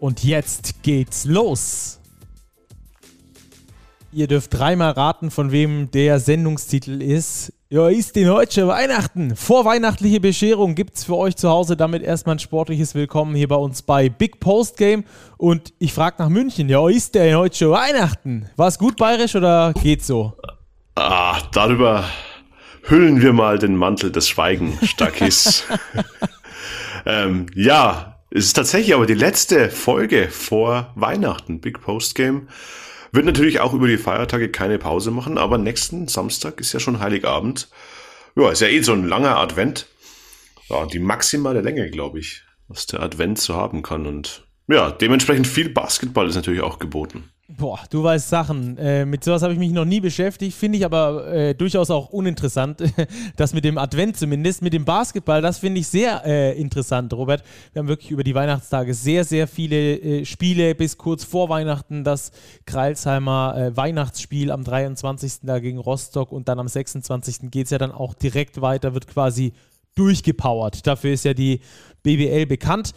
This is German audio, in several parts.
Und jetzt geht's los! Ihr dürft dreimal raten, von wem der Sendungstitel ist. Ja, ist den heute Weihnachten. Vorweihnachtliche Bescherung gibt's für euch zu Hause. Damit erstmal ein sportliches Willkommen hier bei uns bei Big Post Game. Und ich frage nach München. Ja, ist der heute Weihnachten? War es gut bayerisch oder geht's so? Ah, darüber hüllen wir mal den Mantel des Schweigens, Stackis. ähm, ja, es ist tatsächlich aber die letzte Folge vor Weihnachten, Big Post Game. Wird natürlich auch über die Feiertage keine Pause machen, aber nächsten Samstag ist ja schon Heiligabend. Ja, ist ja eh so ein langer Advent. Ja, die maximale Länge, glaube ich, was der Advent so haben kann. Und ja, dementsprechend viel Basketball ist natürlich auch geboten. Boah, du weißt Sachen. Äh, mit sowas habe ich mich noch nie beschäftigt, finde ich aber äh, durchaus auch uninteressant. das mit dem Advent zumindest, mit dem Basketball, das finde ich sehr äh, interessant, Robert. Wir haben wirklich über die Weihnachtstage sehr, sehr viele äh, Spiele bis kurz vor Weihnachten. Das Kreilsheimer äh, Weihnachtsspiel am 23. da gegen Rostock und dann am 26. geht es ja dann auch direkt weiter, wird quasi durchgepowert. Dafür ist ja die BWL bekannt.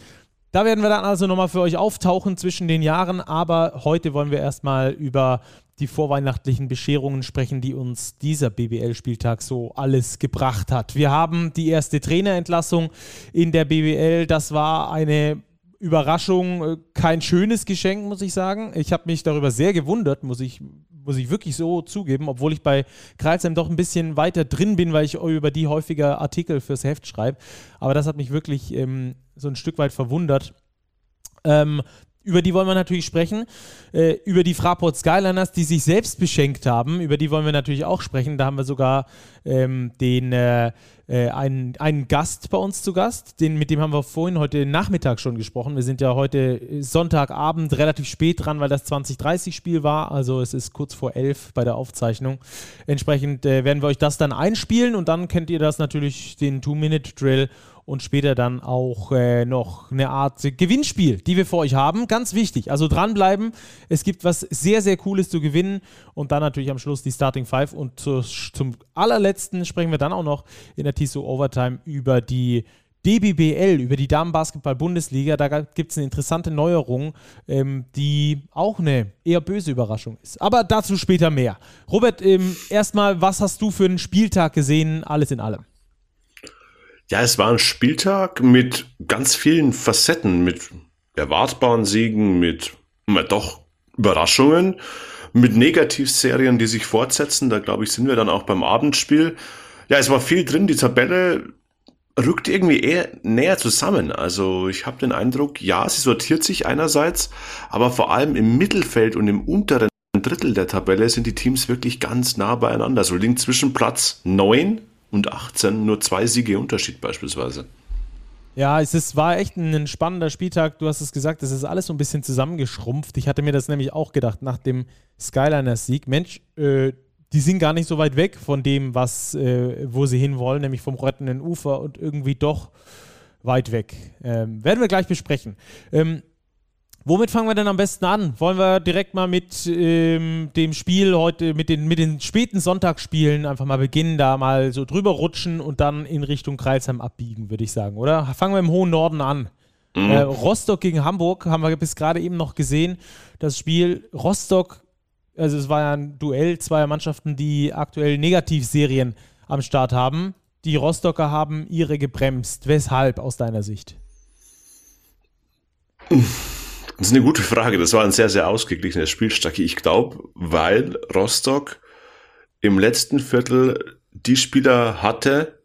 Da werden wir dann also nochmal für euch auftauchen zwischen den Jahren, aber heute wollen wir erstmal über die vorweihnachtlichen Bescherungen sprechen, die uns dieser BBL-Spieltag so alles gebracht hat. Wir haben die erste Trainerentlassung in der BBL. Das war eine Überraschung, äh, kein schönes Geschenk, muss ich sagen. Ich habe mich darüber sehr gewundert, muss ich, muss ich wirklich so zugeben, obwohl ich bei Kreilsheim doch ein bisschen weiter drin bin, weil ich über die häufiger Artikel fürs Heft schreibe. Aber das hat mich wirklich ähm, so ein Stück weit verwundert. Ähm, über die wollen wir natürlich sprechen. Äh, über die Fraport Skyliners, die sich selbst beschenkt haben, über die wollen wir natürlich auch sprechen. Da haben wir sogar ähm, den, äh, äh, einen, einen Gast bei uns zu Gast. Den, mit dem haben wir vorhin heute Nachmittag schon gesprochen. Wir sind ja heute Sonntagabend relativ spät dran, weil das 2030-Spiel war. Also es ist kurz vor elf bei der Aufzeichnung. Entsprechend äh, werden wir euch das dann einspielen und dann kennt ihr das natürlich, den Two-Minute-Drill und später dann auch äh, noch eine Art Gewinnspiel, die wir für euch haben. Ganz wichtig, also dranbleiben. Es gibt was sehr, sehr Cooles zu gewinnen und dann natürlich am Schluss die Starting Five und zu, zum allerletzten sprechen wir dann auch noch in der TSO Overtime über die DBBL, über die Damenbasketball-Bundesliga. Da gibt es eine interessante Neuerung, ähm, die auch eine eher böse Überraschung ist. Aber dazu später mehr. Robert, ähm, erstmal, was hast du für einen Spieltag gesehen, alles in allem? Ja, es war ein Spieltag mit ganz vielen Facetten, mit erwartbaren Siegen, mit na, doch Überraschungen, mit Negativserien, die sich fortsetzen. Da glaube ich, sind wir dann auch beim Abendspiel. Ja, es war viel drin. Die Tabelle rückt irgendwie eher näher zusammen. Also ich habe den Eindruck, ja, sie sortiert sich einerseits, aber vor allem im Mittelfeld und im unteren Drittel der Tabelle sind die Teams wirklich ganz nah beieinander. So liegen zwischen Platz 9 und 18 nur zwei Siege Unterschied beispielsweise. Ja, es ist, war echt ein spannender Spieltag. Du hast es gesagt, es ist alles so ein bisschen zusammengeschrumpft. Ich hatte mir das nämlich auch gedacht nach dem Skyliners-Sieg. Mensch, äh, die sind gar nicht so weit weg von dem, was, äh, wo sie hinwollen, nämlich vom rettenden Ufer und irgendwie doch weit weg. Ähm, werden wir gleich besprechen. Ähm, Womit fangen wir denn am besten an? Wollen wir direkt mal mit ähm, dem Spiel heute, mit den, mit den späten Sonntagsspielen einfach mal beginnen, da mal so drüber rutschen und dann in Richtung Kreilsheim abbiegen, würde ich sagen, oder? Fangen wir im hohen Norden an. Mhm. Äh, Rostock gegen Hamburg haben wir bis gerade eben noch gesehen. Das Spiel Rostock, also es war ja ein Duell zweier Mannschaften, die aktuell Negativserien am Start haben. Die Rostocker haben ihre gebremst. Weshalb aus deiner Sicht? Das ist eine gute Frage. Das war ein sehr, sehr ausgeglichenes Spiel, Stacki. Ich glaube, weil Rostock im letzten Viertel die Spieler hatte,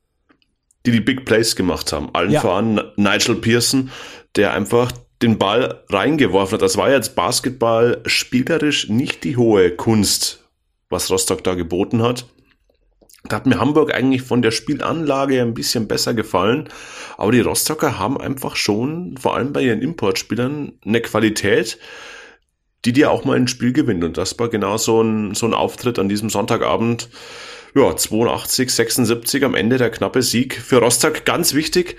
die die Big Plays gemacht haben. Allen ja. voran Nigel Pearson, der einfach den Ball reingeworfen hat. Das war jetzt Basketball spielerisch nicht die hohe Kunst, was Rostock da geboten hat. Da hat mir Hamburg eigentlich von der Spielanlage ein bisschen besser gefallen. Aber die Rostocker haben einfach schon, vor allem bei ihren Importspielern, eine Qualität, die dir auch mal ein Spiel gewinnt. Und das war genau so ein, so ein Auftritt an diesem Sonntagabend. Ja, 82, 76 am Ende der knappe Sieg für Rostock. Ganz wichtig,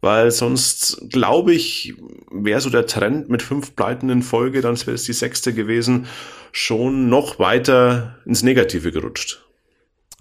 weil sonst, glaube ich, wäre so der Trend mit fünf Pleiten in Folge, dann wäre es die sechste gewesen, schon noch weiter ins Negative gerutscht.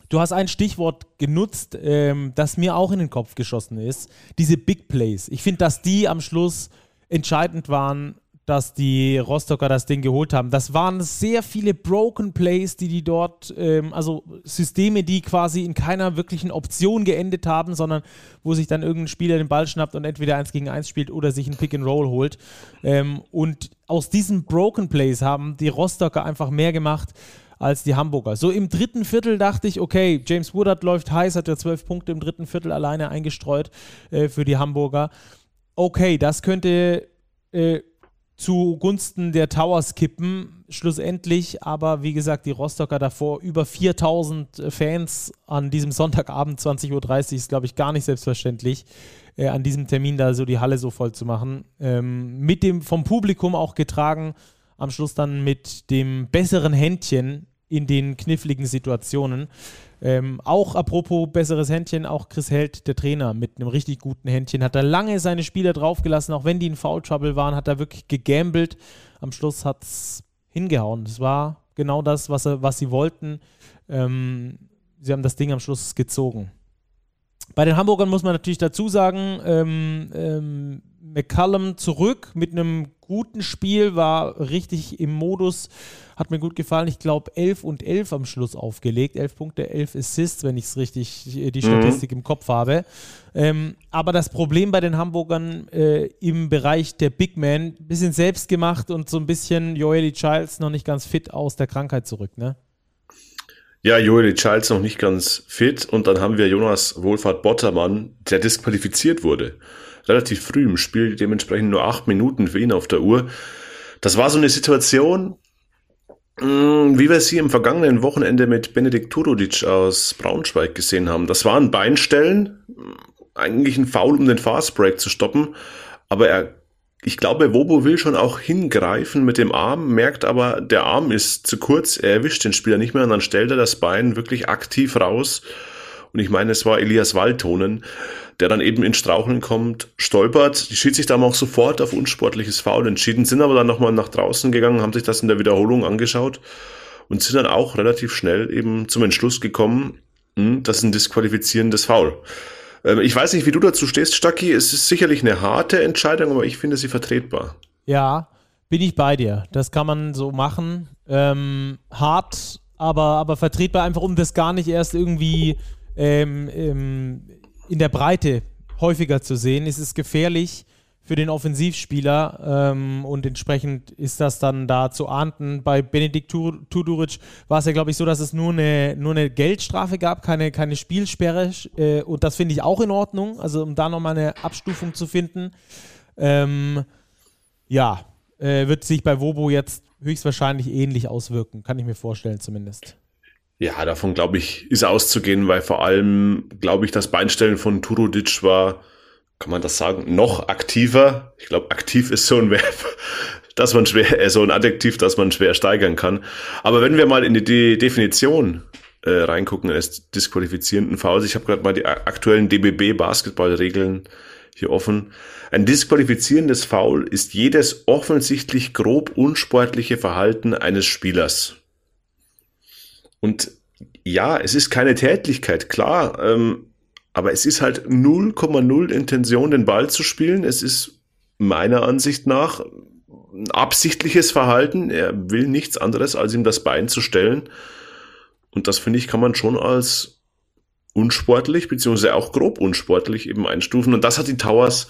Du hast ein Stichwort genutzt, ähm, das mir auch in den Kopf geschossen ist. Diese Big Plays. Ich finde, dass die am Schluss entscheidend waren, dass die Rostocker das Ding geholt haben. Das waren sehr viele Broken Plays, die die dort, ähm, also Systeme, die quasi in keiner wirklichen Option geendet haben, sondern wo sich dann irgendein Spieler den Ball schnappt und entweder eins gegen eins spielt oder sich ein Pick and Roll holt. Ähm, und aus diesen Broken Plays haben die Rostocker einfach mehr gemacht als die Hamburger. So im dritten Viertel dachte ich, okay, James Woodard läuft heiß, hat ja zwölf Punkte im dritten Viertel alleine eingestreut äh, für die Hamburger. Okay, das könnte äh, zugunsten der Towers kippen, schlussendlich. Aber wie gesagt, die Rostocker davor über 4000 Fans an diesem Sonntagabend 20.30 Uhr ist, glaube ich, gar nicht selbstverständlich, äh, an diesem Termin da so die Halle so voll zu machen. Ähm, mit dem vom Publikum auch getragen, am Schluss dann mit dem besseren Händchen in den kniffligen Situationen. Ähm, auch apropos besseres Händchen, auch Chris Held, der Trainer, mit einem richtig guten Händchen, hat er lange seine Spieler draufgelassen, auch wenn die in Foul Trouble waren, hat er wirklich gegambelt. Am Schluss hat es hingehauen. Es war genau das, was, er, was sie wollten. Ähm, sie haben das Ding am Schluss gezogen. Bei den Hamburgern muss man natürlich dazu sagen, ähm, ähm, McCallum zurück mit einem guten Spiel, war richtig im Modus, hat mir gut gefallen. Ich glaube, 11 und 11 am Schluss aufgelegt. 11 Punkte, 11 Assists, wenn ich es richtig, äh, die mhm. Statistik mhm. im Kopf habe. Ähm, aber das Problem bei den Hamburgern äh, im Bereich der Big Man, ein bisschen selbst gemacht und so ein bisschen Joely Childs noch nicht ganz fit aus der Krankheit zurück, ne? Ja, Joeli Childs noch nicht ganz fit und dann haben wir Jonas Wohlfahrt Bottermann, der disqualifiziert wurde relativ früh im Spiel, dementsprechend nur acht Minuten für ihn auf der Uhr. Das war so eine Situation, mm, wie wir sie im vergangenen Wochenende mit Benedikt Turudic aus Braunschweig gesehen haben. Das waren Beinstellen, eigentlich ein Foul, um den Fastbreak zu stoppen, aber er, ich glaube, Wobo will schon auch hingreifen mit dem Arm, merkt aber, der Arm ist zu kurz, er erwischt den Spieler nicht mehr und dann stellt er das Bein wirklich aktiv raus. Und ich meine, es war Elias Waldtonen, der dann eben in Straucheln kommt, stolpert. Die Schiedsrichter haben auch sofort auf unsportliches Foul entschieden, sind aber dann nochmal nach draußen gegangen, haben sich das in der Wiederholung angeschaut und sind dann auch relativ schnell eben zum Entschluss gekommen, hm, das ist ein disqualifizierendes Foul. Ähm, ich weiß nicht, wie du dazu stehst, Stacki. Es ist sicherlich eine harte Entscheidung, aber ich finde sie vertretbar. Ja, bin ich bei dir. Das kann man so machen. Ähm, hart, aber, aber vertretbar, einfach um das gar nicht erst irgendwie ähm, ähm, in der Breite häufiger zu sehen. Es ist gefährlich für den Offensivspieler ähm, und entsprechend ist das dann da zu ahnden. Bei Benedikt Tuduric war es ja, glaube ich, so, dass es nur eine, nur eine Geldstrafe gab, keine, keine Spielsperre äh, und das finde ich auch in Ordnung, also um da nochmal eine Abstufung zu finden. Ähm, ja, äh, wird sich bei Wobo jetzt höchstwahrscheinlich ähnlich auswirken, kann ich mir vorstellen zumindest. Ja, davon glaube ich, ist auszugehen, weil vor allem glaube ich, das Beinstellen von Turudic war, kann man das sagen, noch aktiver. Ich glaube, aktiv ist so ein Verb, dass man schwer, äh, so ein Adjektiv, dass man schwer steigern kann. Aber wenn wir mal in die Definition äh, reingucken eines disqualifizierenden Fouls, ich habe gerade mal die aktuellen DBB Basketballregeln hier offen. Ein disqualifizierendes Foul ist jedes offensichtlich grob unsportliche Verhalten eines Spielers. Und ja, es ist keine Tätlichkeit, klar, ähm, aber es ist halt 0,0 Intention, den Ball zu spielen. Es ist meiner Ansicht nach ein absichtliches Verhalten. Er will nichts anderes, als ihm das Bein zu stellen. Und das finde ich, kann man schon als unsportlich, beziehungsweise auch grob unsportlich eben einstufen. Und das hat die Towers,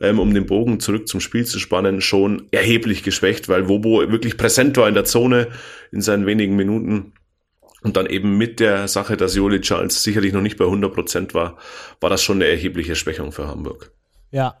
ähm, um den Bogen zurück zum Spiel zu spannen, schon erheblich geschwächt, weil Wobo wirklich präsent war in der Zone in seinen wenigen Minuten. Und dann eben mit der Sache, dass Joli Charles sicherlich noch nicht bei 100 Prozent war, war das schon eine erhebliche Schwächung für Hamburg. Ja.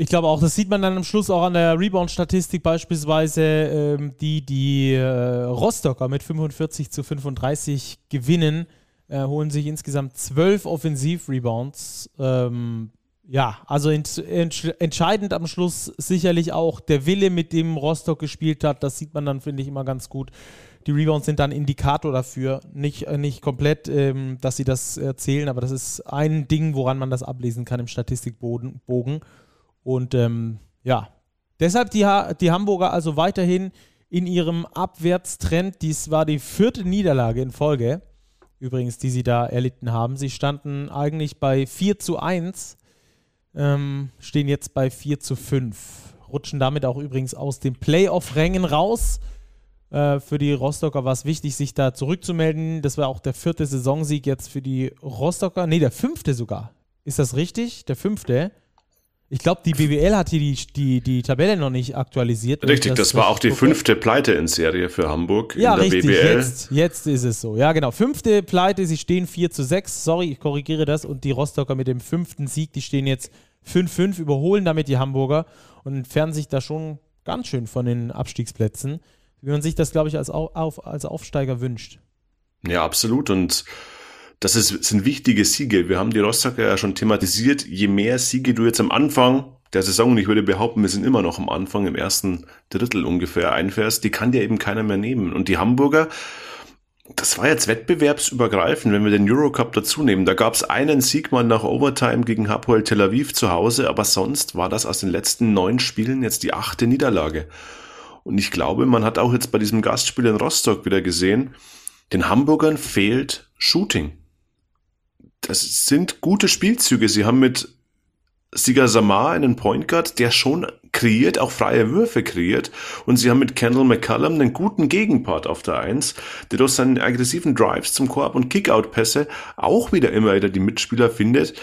Ich glaube auch, das sieht man dann am Schluss auch an der Rebound-Statistik beispielsweise, ähm, die die äh, Rostocker mit 45 zu 35 gewinnen, äh, holen sich insgesamt zwölf Offensiv-Rebounds. Ähm, Ja, also ent, ent, entscheidend am Schluss sicherlich auch der Wille, mit dem Rostock gespielt hat. Das sieht man dann, finde ich, immer ganz gut. Die Rebounds sind dann Indikator dafür. Nicht, äh, nicht komplett, ähm, dass sie das erzählen, aber das ist ein Ding, woran man das ablesen kann im Statistikbogen. Und ähm, ja, deshalb die, die Hamburger also weiterhin in ihrem Abwärtstrend. Dies war die vierte Niederlage in Folge, übrigens, die sie da erlitten haben. Sie standen eigentlich bei 4 zu 1 ähm, stehen jetzt bei 4 zu 5. Rutschen damit auch übrigens aus den Playoff-Rängen raus. Äh, für die Rostocker war es wichtig, sich da zurückzumelden. Das war auch der vierte Saisonsieg jetzt für die Rostocker. Ne, der fünfte sogar. Ist das richtig? Der fünfte? Ich glaube, die BWL hat hier die, die, die Tabelle noch nicht aktualisiert. Richtig, das, das war auch die gucke. fünfte Pleite in Serie für Hamburg ja, in der richtig, BWL. Jetzt, jetzt ist es so. Ja, genau. Fünfte Pleite, sie stehen 4 zu 6. Sorry, ich korrigiere das. Und die Rostocker mit dem fünften Sieg, die stehen jetzt 5-5, überholen damit die Hamburger und entfernen sich da schon ganz schön von den Abstiegsplätzen, wie man sich das, glaube ich, als, Auf, als Aufsteiger wünscht. Ja, absolut. Und das ist, sind wichtige Siege. Wir haben die Rostocker ja schon thematisiert. Je mehr Siege du jetzt am Anfang der Saison, und ich würde behaupten, wir sind immer noch am Anfang, im ersten Drittel ungefähr einfährst, die kann dir eben keiner mehr nehmen. Und die Hamburger, das war jetzt wettbewerbsübergreifend, wenn wir den Eurocup dazu nehmen. Da gab es einen Sieg mal nach Overtime gegen Hapoel Tel Aviv zu Hause, aber sonst war das aus den letzten neun Spielen jetzt die achte Niederlage. Und ich glaube, man hat auch jetzt bei diesem Gastspiel in Rostock wieder gesehen, den Hamburgern fehlt Shooting das sind gute Spielzüge. Sie haben mit Siga Samar einen Point Guard, der schon kreiert, auch freie Würfe kreiert. Und sie haben mit Kendall McCullum einen guten Gegenpart auf der Eins, der durch seinen aggressiven Drives zum Korb und Kickout-Pässe auch wieder immer wieder die Mitspieler findet.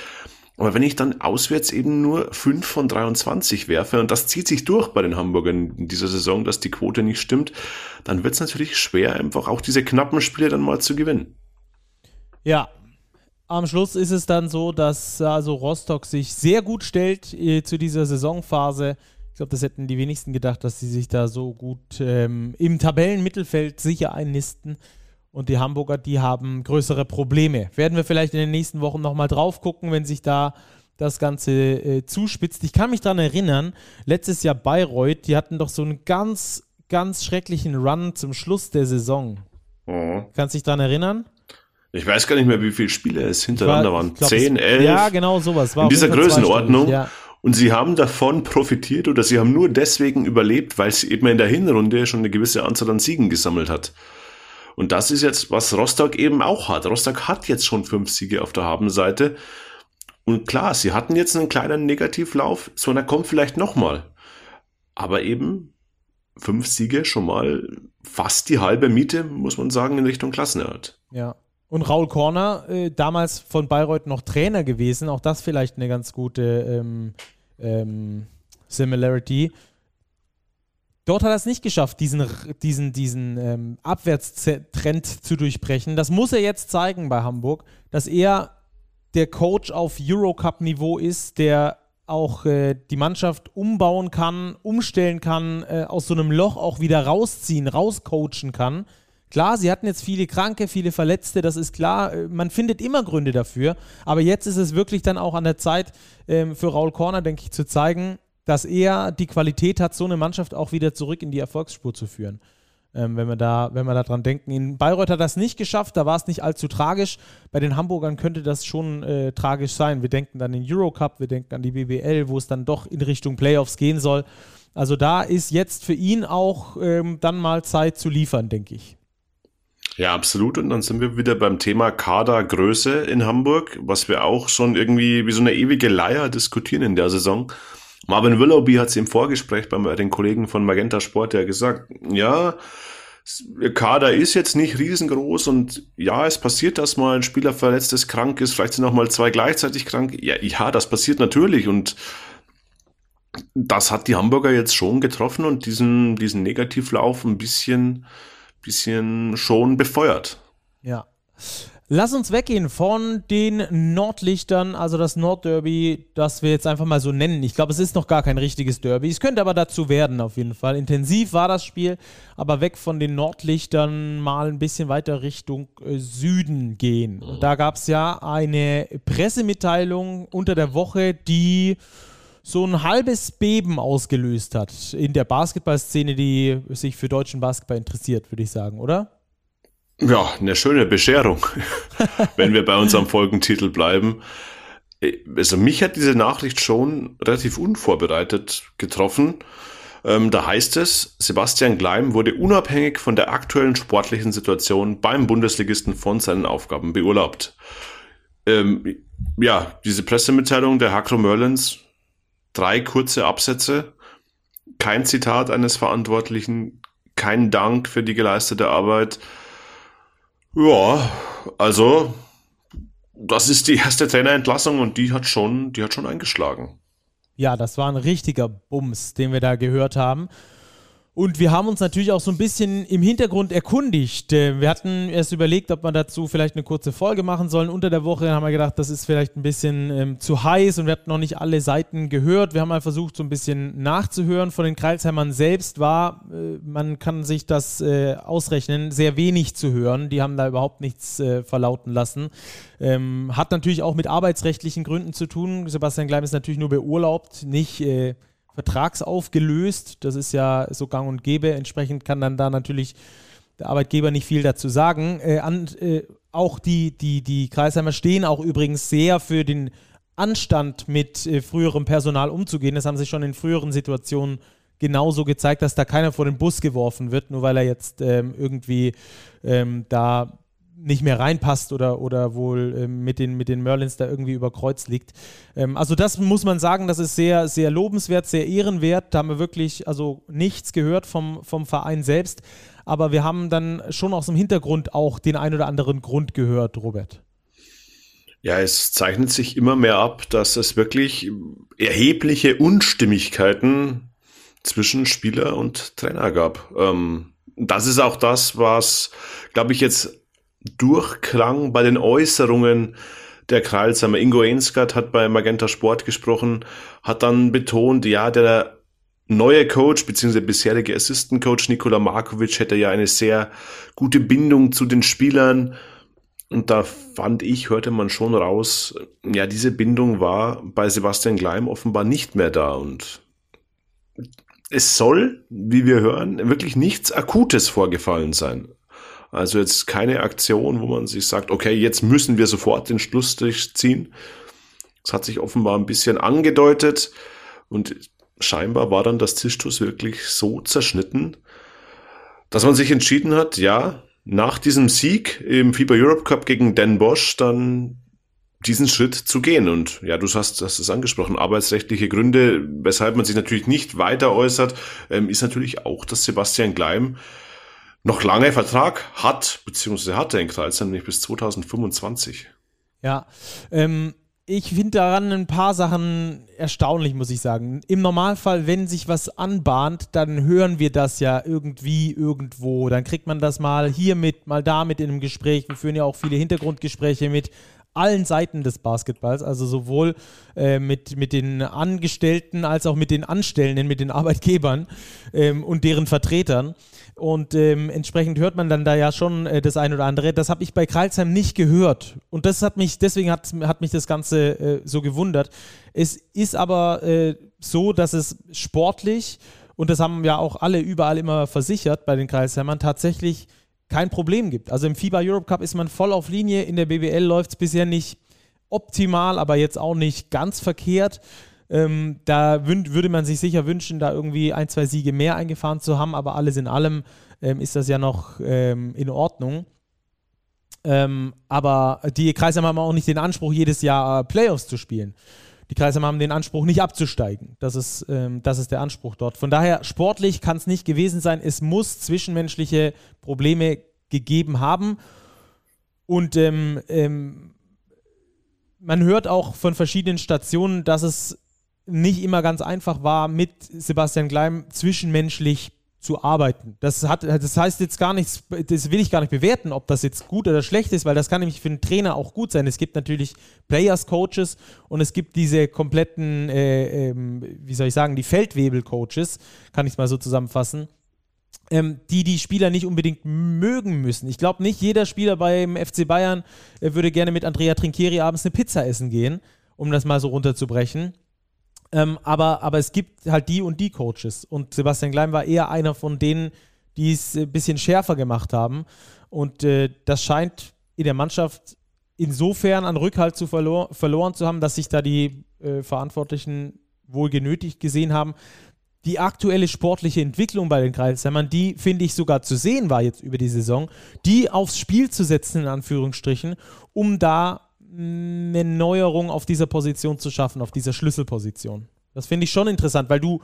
Aber wenn ich dann auswärts eben nur 5 von 23 werfe, und das zieht sich durch bei den Hamburgern in dieser Saison, dass die Quote nicht stimmt, dann wird es natürlich schwer, einfach auch diese knappen Spiele dann mal zu gewinnen. Ja, am Schluss ist es dann so, dass also Rostock sich sehr gut stellt äh, zu dieser Saisonphase. Ich glaube, das hätten die wenigsten gedacht, dass sie sich da so gut ähm, im Tabellenmittelfeld sicher einnisten. Und die Hamburger, die haben größere Probleme. Werden wir vielleicht in den nächsten Wochen nochmal drauf gucken, wenn sich da das Ganze äh, zuspitzt. Ich kann mich daran erinnern, letztes Jahr Bayreuth, die hatten doch so einen ganz, ganz schrecklichen Run zum Schluss der Saison. Mhm. Kannst du dich daran erinnern? Ich weiß gar nicht mehr, wie viele Spiele es hintereinander war, waren. Glaub, 10, 11. Ja, genau sowas. War in dieser Größenordnung. Ja. Und sie haben davon profitiert oder sie haben nur deswegen überlebt, weil sie eben in der Hinrunde schon eine gewisse Anzahl an Siegen gesammelt hat. Und das ist jetzt, was Rostock eben auch hat. Rostock hat jetzt schon fünf Siege auf der Habenseite. Und klar, sie hatten jetzt einen kleinen Negativlauf, so einer kommt vielleicht nochmal. Aber eben fünf Siege schon mal fast die halbe Miete, muss man sagen, in Richtung Klassenerhalt. Ja, und Raul Korner, äh, damals von Bayreuth noch Trainer gewesen, auch das vielleicht eine ganz gute ähm, ähm, Similarity. Dort hat er es nicht geschafft, diesen, diesen, diesen ähm, Abwärtstrend zu durchbrechen. Das muss er jetzt zeigen bei Hamburg, dass er der Coach auf Eurocup-Niveau ist, der auch äh, die Mannschaft umbauen kann, umstellen kann, äh, aus so einem Loch auch wieder rausziehen, rauscoachen kann. Klar, sie hatten jetzt viele Kranke, viele Verletzte, das ist klar. Äh, man findet immer Gründe dafür. Aber jetzt ist es wirklich dann auch an der Zeit ähm, für Raul Korner, denke ich, zu zeigen, dass er die Qualität hat, so eine Mannschaft auch wieder zurück in die Erfolgsspur zu führen. Ähm, wenn wir da, wenn wir da dran denken. In Bayreuth hat das nicht geschafft, da war es nicht allzu tragisch. Bei den Hamburgern könnte das schon äh, tragisch sein. Wir denken dann in Eurocup, wir denken an die BBL, wo es dann doch in Richtung Playoffs gehen soll. Also da ist jetzt für ihn auch ähm, dann mal Zeit zu liefern, denke ich. Ja, absolut. Und dann sind wir wieder beim Thema Kadergröße in Hamburg, was wir auch schon irgendwie wie so eine ewige Leier diskutieren in der Saison. Marvin Willoughby hat es im Vorgespräch bei den Kollegen von Magenta Sport ja gesagt, ja, Kader ist jetzt nicht riesengroß und ja, es passiert, dass mal ein Spieler verletzt ist, krank ist, vielleicht sind auch mal zwei gleichzeitig krank. Ja, ja, das passiert natürlich und das hat die Hamburger jetzt schon getroffen und diesen, diesen Negativlauf ein bisschen bisschen schon befeuert. Ja. Lass uns weggehen von den Nordlichtern, also das Nordderby, das wir jetzt einfach mal so nennen. Ich glaube, es ist noch gar kein richtiges Derby. Es könnte aber dazu werden, auf jeden Fall. Intensiv war das Spiel, aber weg von den Nordlichtern mal ein bisschen weiter Richtung äh, Süden gehen. Und da gab es ja eine Pressemitteilung unter der Woche, die so ein halbes Beben ausgelöst hat in der Basketballszene, die sich für deutschen Basketball interessiert, würde ich sagen, oder? Ja, eine schöne Bescherung, wenn wir bei unserem Folgentitel bleiben. Also mich hat diese Nachricht schon relativ unvorbereitet getroffen. Ähm, da heißt es, Sebastian Gleim wurde unabhängig von der aktuellen sportlichen Situation beim Bundesligisten von seinen Aufgaben beurlaubt. Ähm, ja, diese Pressemitteilung der Hakro Merlins, drei kurze Absätze, kein Zitat eines Verantwortlichen, kein Dank für die geleistete Arbeit ja, also das ist die erste Trainerentlassung und die hat schon, die hat schon eingeschlagen. Ja, das war ein richtiger Bums, den wir da gehört haben. Und wir haben uns natürlich auch so ein bisschen im Hintergrund erkundigt. Äh, wir hatten erst überlegt, ob man dazu vielleicht eine kurze Folge machen sollen. Unter der Woche haben wir gedacht, das ist vielleicht ein bisschen ähm, zu heiß und wir hatten noch nicht alle Seiten gehört. Wir haben mal versucht, so ein bisschen nachzuhören. Von den Kreilsheimern selbst war, äh, man kann sich das äh, ausrechnen, sehr wenig zu hören. Die haben da überhaupt nichts äh, verlauten lassen. Ähm, hat natürlich auch mit arbeitsrechtlichen Gründen zu tun. Sebastian Gleim ist natürlich nur beurlaubt, nicht äh, vertragsaufgelöst. Das ist ja so gang und gäbe. Entsprechend kann dann da natürlich der Arbeitgeber nicht viel dazu sagen. Äh, an, äh, auch die, die, die Kreisheimer stehen auch übrigens sehr für den Anstand mit äh, früherem Personal umzugehen. Das haben sie schon in früheren Situationen genauso gezeigt, dass da keiner vor den Bus geworfen wird, nur weil er jetzt ähm, irgendwie ähm, da nicht mehr reinpasst oder, oder wohl ähm, mit, den, mit den Merlins da irgendwie über Kreuz liegt. Ähm, also das muss man sagen, das ist sehr, sehr lobenswert, sehr ehrenwert. Da haben wir wirklich also nichts gehört vom, vom Verein selbst. Aber wir haben dann schon aus dem Hintergrund auch den ein oder anderen Grund gehört, Robert. Ja, es zeichnet sich immer mehr ab, dass es wirklich erhebliche Unstimmigkeiten zwischen Spieler und Trainer gab. Ähm, das ist auch das, was, glaube ich, jetzt Durchklang bei den Äußerungen der Kreilsheimer. Ingo Enskat hat bei Magenta Sport gesprochen, hat dann betont, ja, der neue Coach bzw. bisherige Assistant Coach Nikola Markovic hätte ja eine sehr gute Bindung zu den Spielern. Und da fand ich, hörte man schon raus, ja, diese Bindung war bei Sebastian Gleim offenbar nicht mehr da. Und es soll, wie wir hören, wirklich nichts Akutes vorgefallen sein. Also jetzt keine Aktion, wo man sich sagt, okay, jetzt müssen wir sofort den Schlussstrich ziehen. Es hat sich offenbar ein bisschen angedeutet und scheinbar war dann das Tischtuch wirklich so zerschnitten, dass man sich entschieden hat, ja, nach diesem Sieg im FIBA Europe Cup gegen Den Bosch dann diesen Schritt zu gehen. Und ja, du hast, hast es angesprochen, arbeitsrechtliche Gründe, weshalb man sich natürlich nicht weiter äußert, ähm, ist natürlich auch, dass Sebastian Gleim noch lange Vertrag hat, beziehungsweise hatte in Kreuzheim nämlich bis 2025. Ja, ähm, ich finde daran ein paar Sachen erstaunlich, muss ich sagen. Im Normalfall, wenn sich was anbahnt, dann hören wir das ja irgendwie irgendwo. Dann kriegt man das mal hier mit, mal da mit in einem Gespräch. Wir führen ja auch viele Hintergrundgespräche mit allen Seiten des Basketballs, also sowohl äh, mit, mit den Angestellten als auch mit den Anstellenden, mit den Arbeitgebern ähm, und deren Vertretern. Und ähm, entsprechend hört man dann da ja schon äh, das eine oder andere. Das habe ich bei Kreilsheim nicht gehört. Und das hat mich, deswegen hat, hat mich das Ganze äh, so gewundert. Es ist aber äh, so, dass es sportlich, und das haben ja auch alle überall immer versichert bei den Kreisheimern, tatsächlich kein Problem gibt. Also im FIBA Europe Cup ist man voll auf Linie. In der BBL läuft es bisher nicht optimal, aber jetzt auch nicht ganz verkehrt. Ähm, da würde man sich sicher wünschen, da irgendwie ein, zwei Siege mehr eingefahren zu haben, aber alles in allem ähm, ist das ja noch ähm, in Ordnung. Ähm, aber die Kreisheimer haben auch nicht den Anspruch, jedes Jahr äh, Playoffs zu spielen. Die Kreisheimer haben den Anspruch, nicht abzusteigen. Das ist, ähm, das ist der Anspruch dort. Von daher, sportlich kann es nicht gewesen sein. Es muss zwischenmenschliche Probleme gegeben haben. Und ähm, man hört auch von verschiedenen Stationen, dass es nicht immer ganz einfach war, mit Sebastian Gleim zwischenmenschlich zu arbeiten. Das, hat, das heißt jetzt gar nichts, das will ich gar nicht bewerten, ob das jetzt gut oder schlecht ist, weil das kann nämlich für einen Trainer auch gut sein. Es gibt natürlich Players Coaches und es gibt diese kompletten, äh, ähm, wie soll ich sagen, die Feldwebel Coaches, kann ich es mal so zusammenfassen. Ähm, die die Spieler nicht unbedingt mögen müssen. Ich glaube nicht, jeder Spieler beim FC Bayern äh, würde gerne mit Andrea Trinchieri abends eine Pizza essen gehen, um das mal so runterzubrechen. Ähm, aber, aber es gibt halt die und die Coaches. Und Sebastian Klein war eher einer von denen, die es ein bisschen schärfer gemacht haben. Und äh, das scheint in der Mannschaft insofern an Rückhalt zu verlor verloren zu haben, dass sich da die äh, Verantwortlichen wohl genötigt gesehen haben. Die aktuelle sportliche Entwicklung bei den Kreisheimern, die finde ich sogar zu sehen war jetzt über die Saison, die aufs Spiel zu setzen, in Anführungsstrichen, um da eine Neuerung auf dieser Position zu schaffen, auf dieser Schlüsselposition. Das finde ich schon interessant, weil du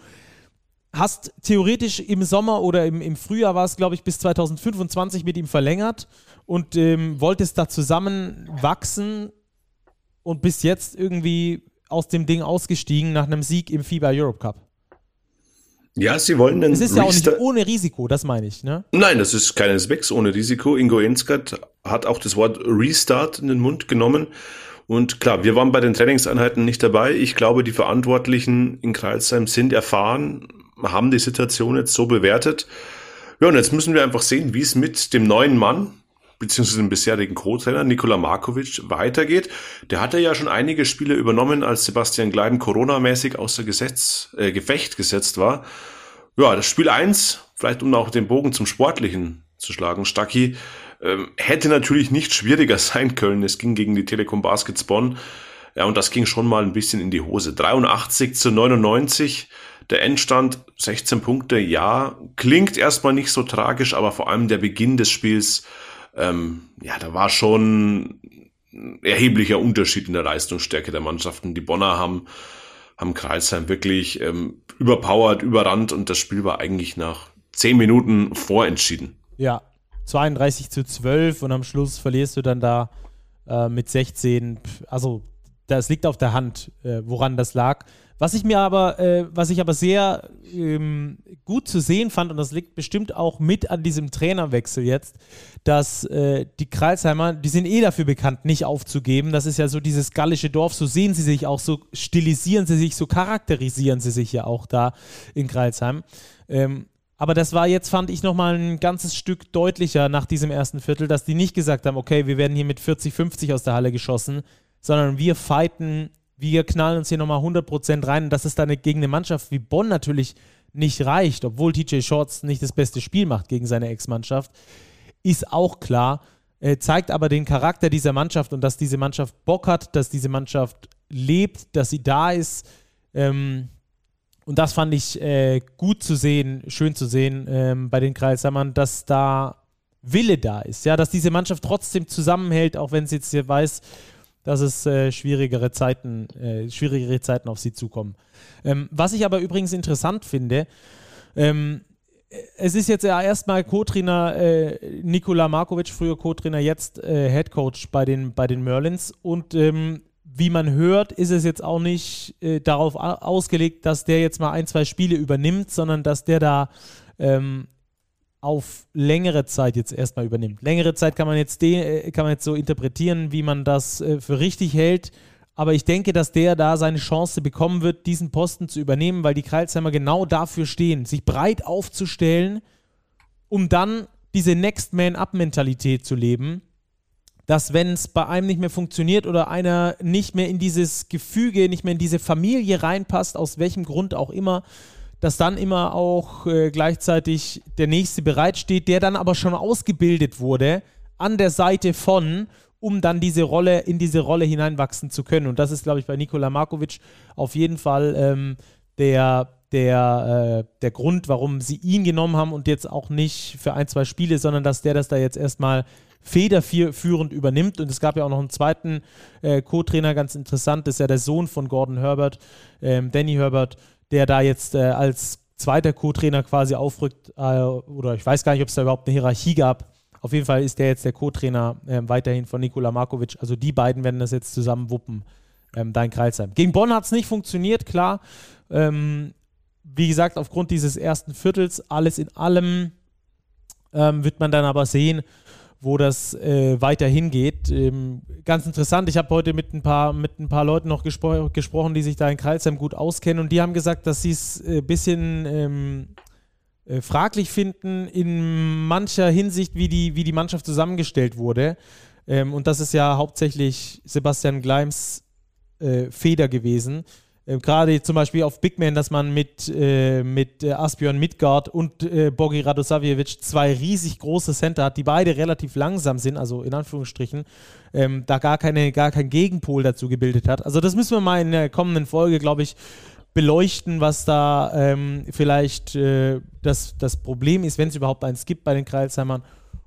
hast theoretisch im Sommer oder im, im Frühjahr war es, glaube ich, bis 2025 mit ihm verlängert und ähm, wolltest da zusammen wachsen und bis jetzt irgendwie aus dem Ding ausgestiegen nach einem Sieg im FIBA Europe Cup. Ja, sie wollen den. Es ist ja auch nicht ohne Risiko, das meine ich, ne? Nein, das ist keineswegs ohne Risiko. Ingo Enskat hat auch das Wort Restart in den Mund genommen. Und klar, wir waren bei den Trainingseinheiten nicht dabei. Ich glaube, die Verantwortlichen in Kreilsheim sind erfahren, haben die Situation jetzt so bewertet. Ja, und jetzt müssen wir einfach sehen, wie es mit dem neuen Mann, beziehungsweise dem bisherigen Co-Trainer Nikola Markovic weitergeht. Der hatte ja schon einige Spiele übernommen, als Sebastian Gleiden Corona-mäßig außer Gesetz, äh, Gefecht gesetzt war. Ja, das Spiel eins, vielleicht um auch den Bogen zum Sportlichen zu schlagen, Stacki, ähm, hätte natürlich nicht schwieriger sein können. Es ging gegen die Telekom Baskets Bonn. Ja, und das ging schon mal ein bisschen in die Hose. 83 zu 99. Der Endstand 16 Punkte, ja, klingt erstmal nicht so tragisch, aber vor allem der Beginn des Spiels ähm, ja, da war schon ein erheblicher Unterschied in der Leistungsstärke der Mannschaften. Die Bonner haben, haben Kreisheim wirklich ähm, überpowered, überrannt und das Spiel war eigentlich nach zehn Minuten vorentschieden. Ja, 32 zu 12 und am Schluss verlierst du dann da äh, mit 16. Also das liegt auf der Hand, äh, woran das lag. Was ich mir aber, äh, was ich aber sehr ähm, gut zu sehen fand, und das liegt bestimmt auch mit an diesem Trainerwechsel jetzt, dass äh, die Kreilsheimer, die sind eh dafür bekannt, nicht aufzugeben. Das ist ja so dieses gallische Dorf, so sehen sie sich auch, so stilisieren sie sich, so charakterisieren sie sich ja auch da in Kreilsheim. Ähm, aber das war jetzt, fand ich, nochmal ein ganzes Stück deutlicher nach diesem ersten Viertel, dass die nicht gesagt haben, okay, wir werden hier mit 40, 50 aus der Halle geschossen, sondern wir fighten wir knallen uns hier nochmal 100% rein. Dass es dann gegen eine Mannschaft wie Bonn natürlich nicht reicht, obwohl TJ Shorts nicht das beste Spiel macht gegen seine Ex-Mannschaft, ist auch klar. Äh, zeigt aber den Charakter dieser Mannschaft und dass diese Mannschaft Bock hat, dass diese Mannschaft lebt, dass sie da ist. Ähm, und das fand ich äh, gut zu sehen, schön zu sehen ähm, bei den Kreissammern, dass da Wille da ist, ja, dass diese Mannschaft trotzdem zusammenhält, auch wenn sie jetzt hier weiß, dass es äh, schwierigere Zeiten, äh, schwierigere Zeiten auf sie zukommen. Ähm, was ich aber übrigens interessant finde, ähm, es ist jetzt ja erstmal Co-Trainer äh, Nikola Markovic, früher Co-Trainer, jetzt äh, Head Coach bei den, bei den Merlins. Und ähm, wie man hört, ist es jetzt auch nicht äh, darauf ausgelegt, dass der jetzt mal ein, zwei Spiele übernimmt, sondern dass der da ähm, auf längere Zeit jetzt erstmal übernimmt. Längere Zeit kann man jetzt, de, äh, kann man jetzt so interpretieren, wie man das äh, für richtig hält. Aber ich denke, dass der da seine Chance bekommen wird, diesen Posten zu übernehmen, weil die Kreilsheimer genau dafür stehen, sich breit aufzustellen, um dann diese Next Man-Up-Mentalität zu leben. Dass, wenn es bei einem nicht mehr funktioniert oder einer nicht mehr in dieses Gefüge, nicht mehr in diese Familie reinpasst, aus welchem Grund auch immer, dass dann immer auch äh, gleichzeitig der nächste bereitsteht, der dann aber schon ausgebildet wurde an der Seite von, um dann diese Rolle, in diese Rolle hineinwachsen zu können. Und das ist, glaube ich, bei Nikola Markovic auf jeden Fall ähm, der, der, äh, der Grund, warum sie ihn genommen haben und jetzt auch nicht für ein, zwei Spiele, sondern dass der das da jetzt erstmal federführend übernimmt. Und es gab ja auch noch einen zweiten äh, Co-Trainer, ganz interessant, das ist ja der Sohn von Gordon Herbert, ähm, Danny Herbert, der da jetzt äh, als zweiter Co-Trainer quasi aufrückt, äh, oder ich weiß gar nicht, ob es da überhaupt eine Hierarchie gab. Auf jeden Fall ist der jetzt der Co-Trainer äh, weiterhin von Nikola Markovic. Also die beiden werden das jetzt zusammen wuppen, ähm, dein Kreisheim. Gegen Bonn hat es nicht funktioniert, klar. Ähm, wie gesagt, aufgrund dieses ersten Viertels, alles in allem, ähm, wird man dann aber sehen, wo das äh, weiter hingeht. Ähm, ganz interessant, ich habe heute mit ein paar, mit ein paar Leuten noch gespro gesprochen, die sich da in Kreilsheim gut auskennen und die haben gesagt, dass sie es ein äh, bisschen ähm, äh, fraglich finden in mancher Hinsicht, wie die, wie die Mannschaft zusammengestellt wurde. Ähm, und das ist ja hauptsächlich Sebastian Gleims äh, Feder gewesen. Äh, Gerade zum Beispiel auf Big Man, dass man mit, äh, mit äh, Asbjörn Midgard und äh, Bogi Radosavjevic zwei riesig große Center hat, die beide relativ langsam sind, also in Anführungsstrichen, ähm, da gar, keine, gar kein Gegenpol dazu gebildet hat. Also das müssen wir mal in der kommenden Folge, glaube ich, beleuchten, was da ähm, vielleicht äh, das, das Problem ist, wenn es überhaupt eins gibt bei den Kreilsheimern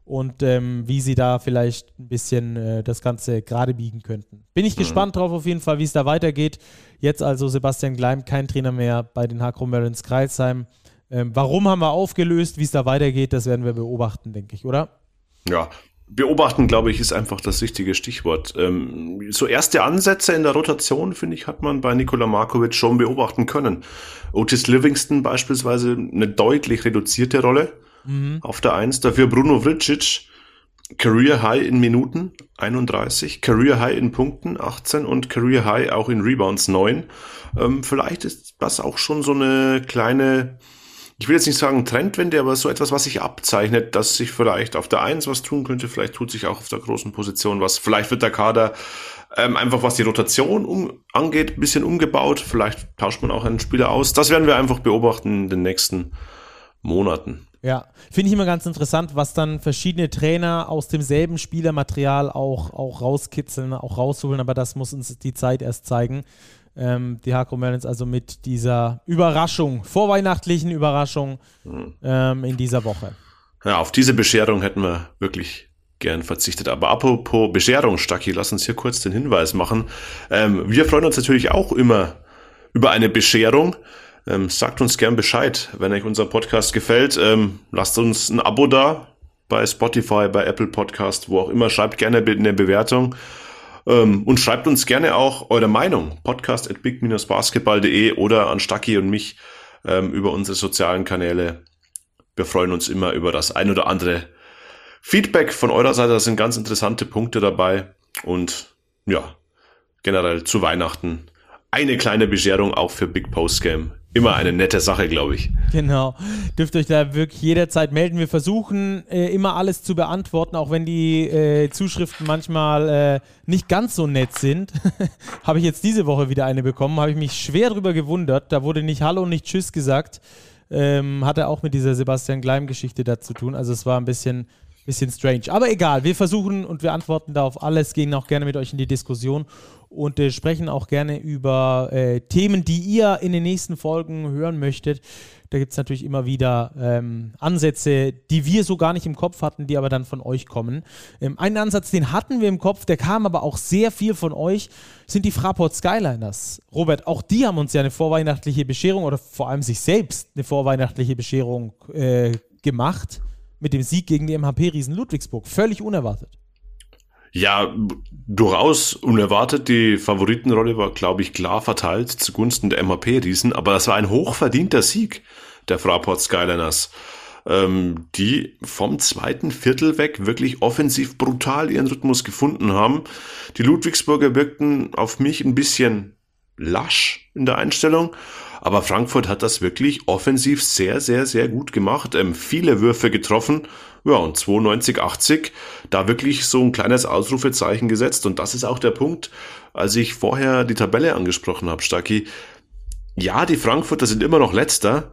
und ähm, wie sie da vielleicht ein bisschen äh, das Ganze gerade biegen könnten. Bin ich mhm. gespannt drauf auf jeden Fall, wie es da weitergeht. Jetzt also Sebastian Gleim, kein Trainer mehr bei den Hakro Marins Kreisheim. Ähm, warum haben wir aufgelöst, wie es da weitergeht, das werden wir beobachten, denke ich, oder? Ja, Beobachten, glaube ich, ist einfach das richtige Stichwort. Ähm, so erste Ansätze in der Rotation, finde ich, hat man bei Nikola Markovic schon beobachten können. Otis Livingston beispielsweise eine deutlich reduzierte Rolle mhm. auf der Eins. Dafür Bruno Vricic, Career High in Minuten 31, Career High in Punkten 18 und Career High auch in Rebounds 9. Ähm, vielleicht ist das auch schon so eine kleine, ich will jetzt nicht sagen Trendwende, aber so etwas, was sich abzeichnet, dass sich vielleicht auf der Eins was tun könnte, vielleicht tut sich auch auf der großen Position was. Vielleicht wird der Kader ähm, einfach was die Rotation um, angeht, ein bisschen umgebaut. Vielleicht tauscht man auch einen Spieler aus. Das werden wir einfach beobachten in den nächsten Monaten. Ja, finde ich immer ganz interessant, was dann verschiedene Trainer aus demselben Spielermaterial auch, auch rauskitzeln, auch rausholen, aber das muss uns die Zeit erst zeigen. Ähm, die Hakro Merlins also mit dieser Überraschung, vorweihnachtlichen Überraschung mhm. ähm, in dieser Woche. Ja, auf diese Bescherung hätten wir wirklich gern verzichtet. Aber apropos Bescherung, Stacki, lass uns hier kurz den Hinweis machen. Ähm, wir freuen uns natürlich auch immer über eine Bescherung. Ähm, sagt uns gern Bescheid, wenn euch unser Podcast gefällt. Ähm, lasst uns ein Abo da bei Spotify, bei Apple Podcast, wo auch immer. Schreibt gerne eine Bewertung. Ähm, und schreibt uns gerne auch eure Meinung. Podcast at big-basketball.de oder an Stacki und mich ähm, über unsere sozialen Kanäle. Wir freuen uns immer über das ein oder andere Feedback von eurer Seite. Da sind ganz interessante Punkte dabei. Und ja, generell zu Weihnachten eine kleine Bescherung auch für Big Post Game immer eine nette Sache, glaube ich. Genau. Dürft euch da wirklich jederzeit melden. Wir versuchen äh, immer alles zu beantworten, auch wenn die äh, Zuschriften manchmal äh, nicht ganz so nett sind. habe ich jetzt diese Woche wieder eine bekommen, habe ich mich schwer drüber gewundert. Da wurde nicht Hallo und nicht Tschüss gesagt. Ähm, hatte auch mit dieser Sebastian Gleim-Geschichte da zu tun. Also es war ein bisschen, bisschen strange. Aber egal, wir versuchen und wir antworten da auf alles, gehen auch gerne mit euch in die Diskussion und äh, sprechen auch gerne über äh, Themen, die ihr in den nächsten Folgen hören möchtet. Da gibt es natürlich immer wieder ähm, Ansätze, die wir so gar nicht im Kopf hatten, die aber dann von euch kommen. Ähm, einen Ansatz, den hatten wir im Kopf, der kam aber auch sehr viel von euch, sind die Fraport Skyliners. Robert, auch die haben uns ja eine vorweihnachtliche Bescherung oder vor allem sich selbst eine vorweihnachtliche Bescherung äh, gemacht mit dem Sieg gegen die MHP-Riesen Ludwigsburg. Völlig unerwartet. Ja, durchaus unerwartet. Die Favoritenrolle war, glaube ich, klar verteilt zugunsten der MHP-Riesen, aber das war ein hochverdienter Sieg der Fraport Skyliners, ähm, die vom zweiten Viertel weg wirklich offensiv brutal ihren Rhythmus gefunden haben. Die Ludwigsburger wirkten auf mich ein bisschen lasch in der Einstellung, aber Frankfurt hat das wirklich offensiv sehr, sehr, sehr gut gemacht. Ähm, viele Würfe getroffen. Ja, und 92, 80, da wirklich so ein kleines Ausrufezeichen gesetzt. Und das ist auch der Punkt, als ich vorher die Tabelle angesprochen habe, Stacki. Ja, die Frankfurter sind immer noch letzter,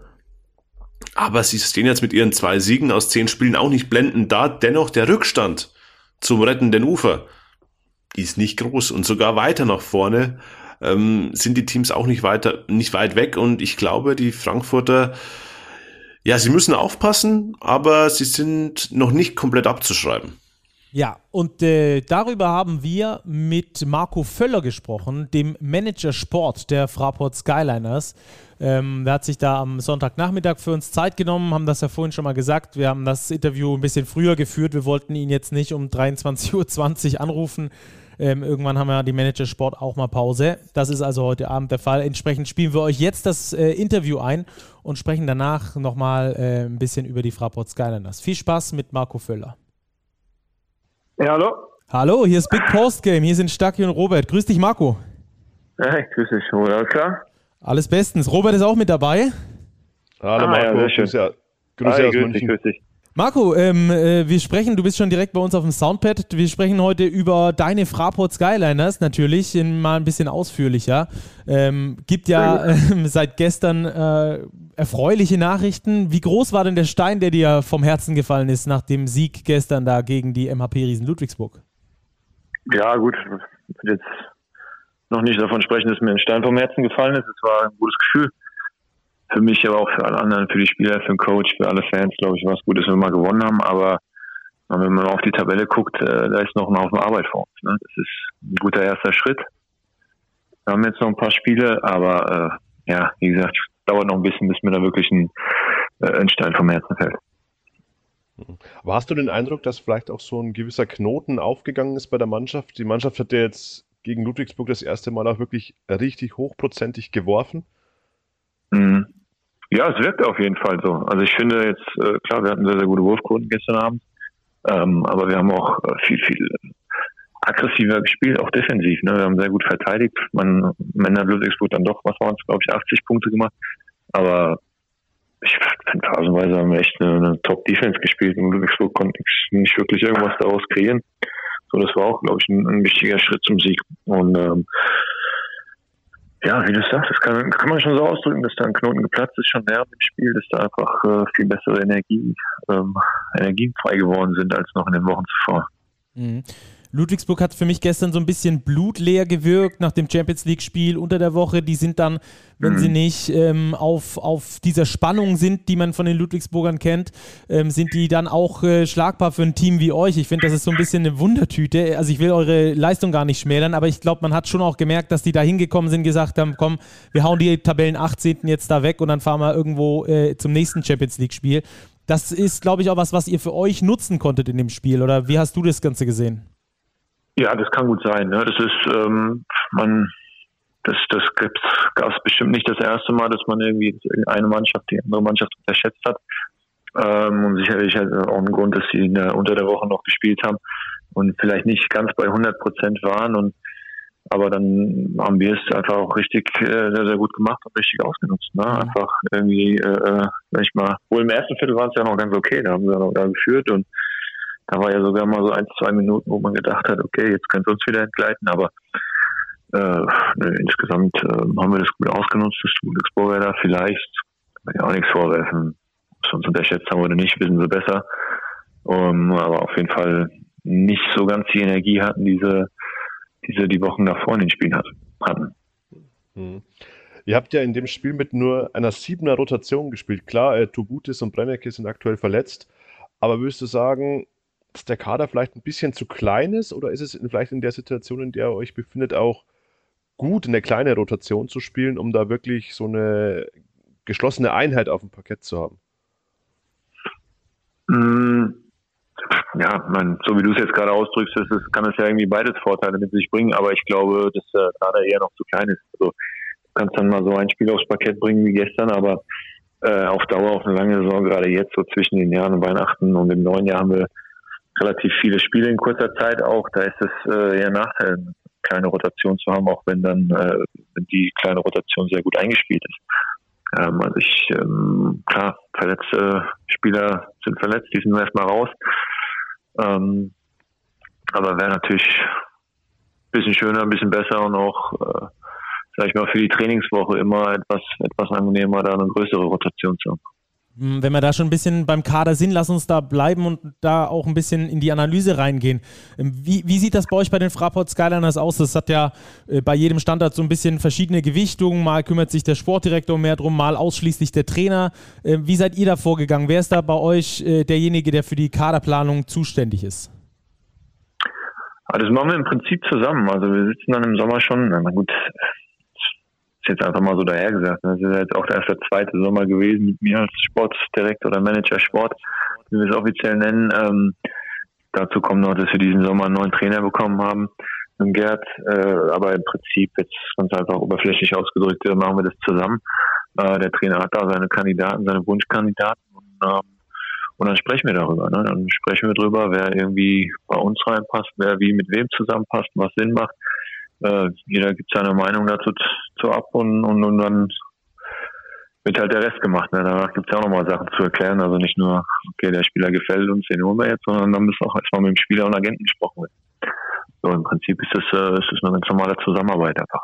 aber sie stehen jetzt mit ihren zwei Siegen aus zehn Spielen auch nicht blendend da. Dennoch der Rückstand zum rettenden Ufer ist nicht groß und sogar weiter nach vorne ähm, sind die Teams auch nicht weiter, nicht weit weg und ich glaube, die Frankfurter, ja, sie müssen aufpassen, aber sie sind noch nicht komplett abzuschreiben. Ja, und äh, darüber haben wir mit Marco Völler gesprochen, dem Manager Sport der Fraport Skyliners. Ähm, der hat sich da am Sonntagnachmittag für uns Zeit genommen, haben das ja vorhin schon mal gesagt. Wir haben das Interview ein bisschen früher geführt. Wir wollten ihn jetzt nicht um 23.20 Uhr anrufen, Ähm, irgendwann haben wir die Manager Sport auch mal Pause. Das ist also heute Abend der Fall. Entsprechend spielen wir euch jetzt das äh, Interview ein und sprechen danach nochmal äh, ein bisschen über die Fraport Skylanders. Viel Spaß mit Marco Völler. Ja, hallo. Hallo, hier ist Big Post Game. Hier sind Stacki und Robert. Grüß dich, Marco. Hey, grüß dich, Robert. Alles klar? Alles bestens. Robert ist auch mit dabei. Hallo, ah, Marco. Ja, sehr schön. Grüß, ja, grüß, Hi, grüß dich, grüß dich. Marco, ähm, äh, wir sprechen, du bist schon direkt bei uns auf dem Soundpad. Wir sprechen heute über deine Fraport Skyliners natürlich in, mal ein bisschen ausführlicher. Ähm, gibt ja äh, seit gestern äh, erfreuliche Nachrichten. Wie groß war denn der Stein, der dir vom Herzen gefallen ist nach dem Sieg gestern da gegen die MHP Riesen Ludwigsburg? Ja, gut. Ich will jetzt noch nicht davon sprechen, dass mir ein Stein vom Herzen gefallen ist. Es war ein gutes Gefühl für mich, aber auch für alle anderen, für die Spieler, für den Coach, für alle Fans, glaube ich, war es gut, dass wir mal gewonnen haben. Aber wenn man auf die Tabelle guckt, äh, da ist noch ein Haufen Arbeit vor uns. Ne? Das ist ein guter erster Schritt. Wir haben jetzt noch ein paar Spiele, aber äh, ja, wie gesagt, dauert noch ein bisschen, bis mir da wirklich ein, äh, ein Stein vom Herzen fällt. Aber hast du den Eindruck, dass vielleicht auch so ein gewisser Knoten aufgegangen ist bei der Mannschaft? Die Mannschaft hat ja jetzt gegen Ludwigsburg das erste Mal auch wirklich richtig hochprozentig geworfen. Mhm. Ja, es wirkt auf jeden Fall so. Also ich finde jetzt, äh, klar, wir hatten sehr, sehr gute Wurfquoten gestern Abend, ähm, aber wir haben auch äh, viel, viel aggressiver gespielt, auch defensiv. Ne? Wir haben sehr gut verteidigt. Man, Männer Ludwigsburg dann doch, was waren es, glaube ich, 80 Punkte gemacht. Aber ich finde, phasenweise haben wir echt eine, eine Top-Defense gespielt und Ludwigsburg konnte nicht wirklich irgendwas daraus kreieren. So, das war auch, glaube ich, ein, ein wichtiger Schritt zum Sieg. Und ähm, ja, wie du sagst, das kann, kann man schon so ausdrücken, dass da ein Knoten geplatzt ist, schon während dem Spiel, dass da einfach äh, viel bessere Energie, ähm, Energien frei geworden sind als noch in den Wochen zuvor. Mhm. Ludwigsburg hat für mich gestern so ein bisschen blutleer gewirkt nach dem Champions League-Spiel unter der Woche. Die sind dann, wenn mhm. sie nicht ähm, auf, auf dieser Spannung sind, die man von den Ludwigsburgern kennt, ähm, sind die dann auch äh, schlagbar für ein Team wie euch. Ich finde, das ist so ein bisschen eine Wundertüte. Also ich will eure Leistung gar nicht schmälern, aber ich glaube, man hat schon auch gemerkt, dass die da hingekommen sind, gesagt haben, komm, wir hauen die Tabellen 18. jetzt da weg und dann fahren wir irgendwo äh, zum nächsten Champions League-Spiel. Das ist, glaube ich, auch was, was ihr für euch nutzen konntet in dem Spiel. Oder wie hast du das Ganze gesehen? Ja, das kann gut sein. Ne? Das ist, ähm, man, das, das gab es bestimmt nicht das erste Mal, dass man irgendwie eine Mannschaft die andere Mannschaft unterschätzt hat. Ähm, und sicherlich halt auch ein Grund, dass sie der, unter der Woche noch gespielt haben und vielleicht nicht ganz bei 100 Prozent waren. Und aber dann haben wir es einfach auch richtig äh, sehr, sehr gut gemacht und richtig ausgenutzt. Ne? Mhm. Einfach irgendwie, äh, äh, sag ich mal, wohl im ersten Viertel war es ja noch ganz okay, da haben wir noch da geführt und da war ja sogar mal so ein, zwei Minuten, wo man gedacht hat, okay, jetzt könnte es uns wieder entgleiten, aber äh, insgesamt äh, haben wir das gut ausgenutzt, das Ludwigsburger da vielleicht, kann ja auch nichts vorwerfen, ob sie uns unterschätzt haben oder nicht, wissen sie besser. Um, aber auf jeden Fall nicht so ganz die Energie hatten, diese, diese die Wochen davor in den Spielen hat, hatten. Hm. Ihr habt ja in dem Spiel mit nur einer siebener Rotation gespielt. Klar, äh, Tugutis und Brennecke sind aktuell verletzt, aber würdest du sagen, dass der Kader vielleicht ein bisschen zu klein ist oder ist es vielleicht in der Situation, in der ihr euch befindet, auch gut, eine kleine Rotation zu spielen, um da wirklich so eine geschlossene Einheit auf dem Parkett zu haben? Mm, ja, man, so wie du es jetzt gerade ausdrückst, ist, es, kann es ja irgendwie beides Vorteile mit sich bringen, aber ich glaube, dass der Kader eher noch zu klein ist. Also, du kannst dann mal so ein Spiel aufs Parkett bringen wie gestern, aber äh, auf Dauer, auf eine lange Saison, gerade jetzt so zwischen den Jahren Weihnachten und dem neuen Jahr haben wir relativ viele Spiele in kurzer Zeit auch. Da ist es äh, eher Nachteil, eine kleine Rotation zu haben, auch wenn dann äh, wenn die kleine Rotation sehr gut eingespielt ist. Ähm, also ich, ähm, klar, verletzte Spieler sind verletzt, die sind erstmal raus. Ähm, aber wäre natürlich ein bisschen schöner, ein bisschen besser und auch, äh, sag ich mal, für die Trainingswoche immer etwas, etwas angenehmer, da eine größere Rotation zu haben. Hm, wenn wir da schon ein bisschen beim Kader sind, lass uns da bleiben und da auch ein bisschen in die Analyse reingehen. Ähm, wie, wie sieht das bei euch bei den Fraport Skyliners aus? Das hat ja äh, bei jedem Standard so ein bisschen verschiedene Gewichtungen. Mal kümmert sich der Sportdirektor mehr drum, mal ausschließlich der Trainer. Äh, wie seid ihr da vorgegangen? Wer ist da bei euch äh, derjenige, der für die Kaderplanung zuständig ist? Das machen wir im Prinzip zusammen. Also wir sitzen dann im Sommer schon, na gut, ist jetzt einfach mal so dahergesagt. Das ist jetzt auch erst der zweite Sommer gewesen mit mir als Sportdirektor oder Manager Sport, wie wir es offiziell nennen. Ähm, dazu kommt noch, dass wir diesen Sommer einen neuen Trainer bekommen haben. mit Gerd, äh, aber im Prinzip jetzt ganz einfach oberflächlich ausgedrückt, äh, machen wir das zusammen. Äh, der Trainer hat da seine Kandidaten, seine Wunschkandidaten und, ähm, und dann sprechen wir darüber. Ne? Dann sprechen wir darüber, wer irgendwie bei uns reinpasst, wer wie mit wem zusammenpasst, was Sinn macht. Äh, jeder gibt seine Meinung dazu zu ab und, und, und dann wird halt der Rest gemacht. Ne? Da gibt es ja auch nochmal Sachen zu erklären. Also nicht nur, okay, der Spieler gefällt uns, den holen wir jetzt, sondern dann müssen auch erstmal mit dem Spieler und Agenten gesprochen werden. So, im Prinzip ist das, äh, eine ganz normale Zusammenarbeit einfach.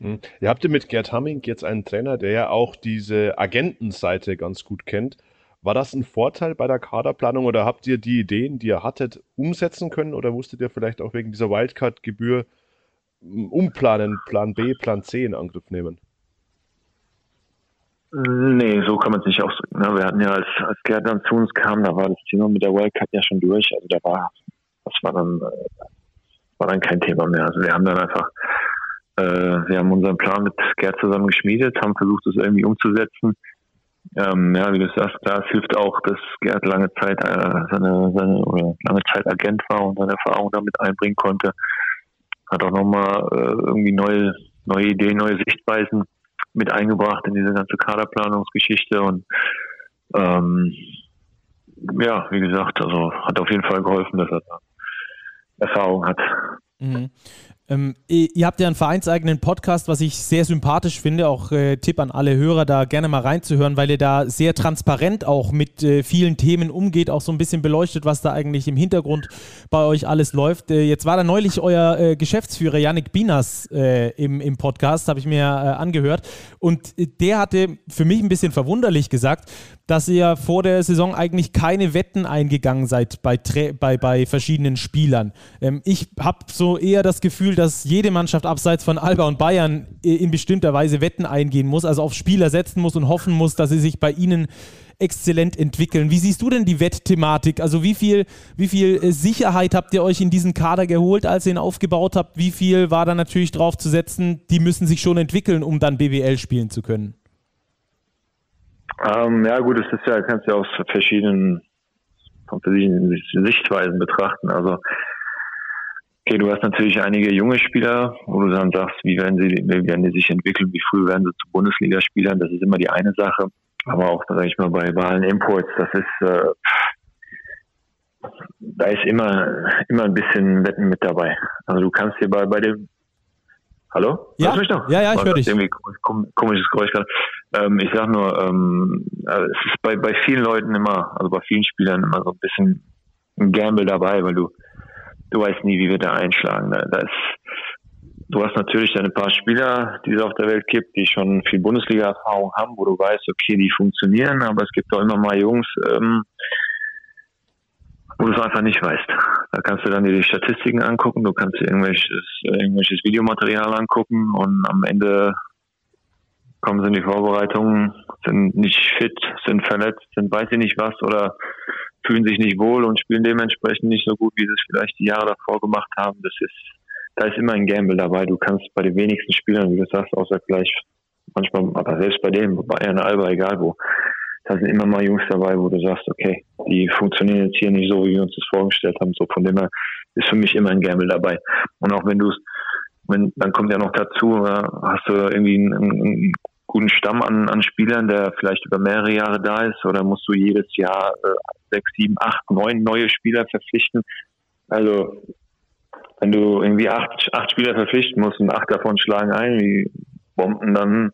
Hm. Ihr habt ja mit Gerd Hamming jetzt einen Trainer, der ja auch diese Agentenseite ganz gut kennt. War das ein Vorteil bei der Kaderplanung oder habt ihr die Ideen, die ihr hattet, umsetzen können oder musstet ihr vielleicht auch wegen dieser Wildcard-Gebühr umplanen, Plan B, Plan C in Angriff nehmen? Nee, so kann man es nicht ausdrücken. Ne? Wir hatten ja, als, als Gerd dann zu uns kam, da war das Thema mit der Wildcard ja schon durch. Also da war, das war dann, äh, war dann kein Thema mehr. Also wir haben dann einfach, äh, wir haben unseren Plan mit Gerd zusammen geschmiedet, haben versucht, das irgendwie umzusetzen. Ähm, ja, wie du sagst, klar, es hilft auch, dass Gerd lange Zeit äh, seine, seine oder lange Zeit Agent war und seine Erfahrung damit einbringen konnte. Hat auch nochmal äh, irgendwie neue, neue Ideen, neue Sichtweisen mit eingebracht in diese ganze Kaderplanungsgeschichte und ähm, ja, wie gesagt, also hat auf jeden Fall geholfen, dass er da Erfahrung hat. Mhm. Ähm, ihr habt ja einen vereinseigenen Podcast, was ich sehr sympathisch finde. Auch äh, Tipp an alle Hörer, da gerne mal reinzuhören, weil ihr da sehr transparent auch mit äh, vielen Themen umgeht, auch so ein bisschen beleuchtet, was da eigentlich im Hintergrund bei euch alles läuft. Äh, jetzt war da neulich euer äh, Geschäftsführer Yannick Binas äh, im, im Podcast, habe ich mir äh, angehört. Und der hatte für mich ein bisschen verwunderlich gesagt, dass ihr vor der Saison eigentlich keine Wetten eingegangen seid bei, bei, bei verschiedenen Spielern. Ähm, ich habe so eher das Gefühl, dass jede Mannschaft abseits von Alba und Bayern in bestimmter Weise Wetten eingehen muss, also auf Spieler setzen muss und hoffen muss, dass sie sich bei ihnen exzellent entwickeln. Wie siehst du denn die Wettthematik? Also wie viel, wie viel äh, Sicherheit habt ihr euch in diesen Kader geholt, als ihr ihn aufgebaut habt? Wie viel war da natürlich drauf zu setzen, die müssen sich schon entwickeln, um dann BWL spielen zu können? Ähm, ja gut, das ist ja, kannst ja aus verschiedenen, von verschiedenen Sichtweisen betrachten. Also okay, du hast natürlich einige junge Spieler, wo du dann sagst, wie werden sie, wie werden die sich entwickeln, wie früh werden sie zu Bundesligaspielern, das ist immer die eine Sache. Aber auch, sage ich mal, bei, bei allen Imports, das ist äh, da ist immer immer ein bisschen Wetten mit dabei. Also du kannst dir bei, bei dem Hallo? Ja, mich noch? ja, ja, ich höre dich. Irgendwie komisches Geräusch gerade. Ähm, ich sag nur, ähm, also es ist bei, bei vielen Leuten immer, also bei vielen Spielern immer so ein bisschen ein Gamble dabei, weil du, du weißt nie, wie wir da einschlagen. Da, da ist, du hast natürlich ein paar Spieler, die es auf der Welt gibt, die schon viel Bundesliga-Erfahrung haben, wo du weißt, okay, die funktionieren, aber es gibt auch immer mal Jungs, ähm, wo du es einfach nicht weißt. Da kannst du dann dir die Statistiken angucken, du kannst dir irgendwelches, irgendwelches Videomaterial angucken und am Ende kommen sie in die Vorbereitungen, sind nicht fit, sind verletzt, sind weiß ich nicht was oder fühlen sich nicht wohl und spielen dementsprechend nicht so gut, wie sie es vielleicht die Jahre davor gemacht haben. Das ist, da ist immer ein Gamble dabei. Du kannst bei den wenigsten Spielern, wie du sagst, außer gleich manchmal, aber selbst bei dem, bei Bayern, Alba, egal wo, da sind immer mal Jungs dabei, wo du sagst, okay, die funktionieren jetzt hier nicht so, wie wir uns das vorgestellt haben. So von dem her ist für mich immer ein Gamble dabei. Und auch wenn du es, wenn, dann kommt ja noch dazu, äh, hast du irgendwie einen, einen guten Stamm an, an Spielern, der vielleicht über mehrere Jahre da ist, oder musst du jedes Jahr äh, sechs, sieben, acht, neun neue Spieler verpflichten? Also wenn du irgendwie acht, acht Spieler verpflichten musst und acht davon schlagen ein wie Bomben, dann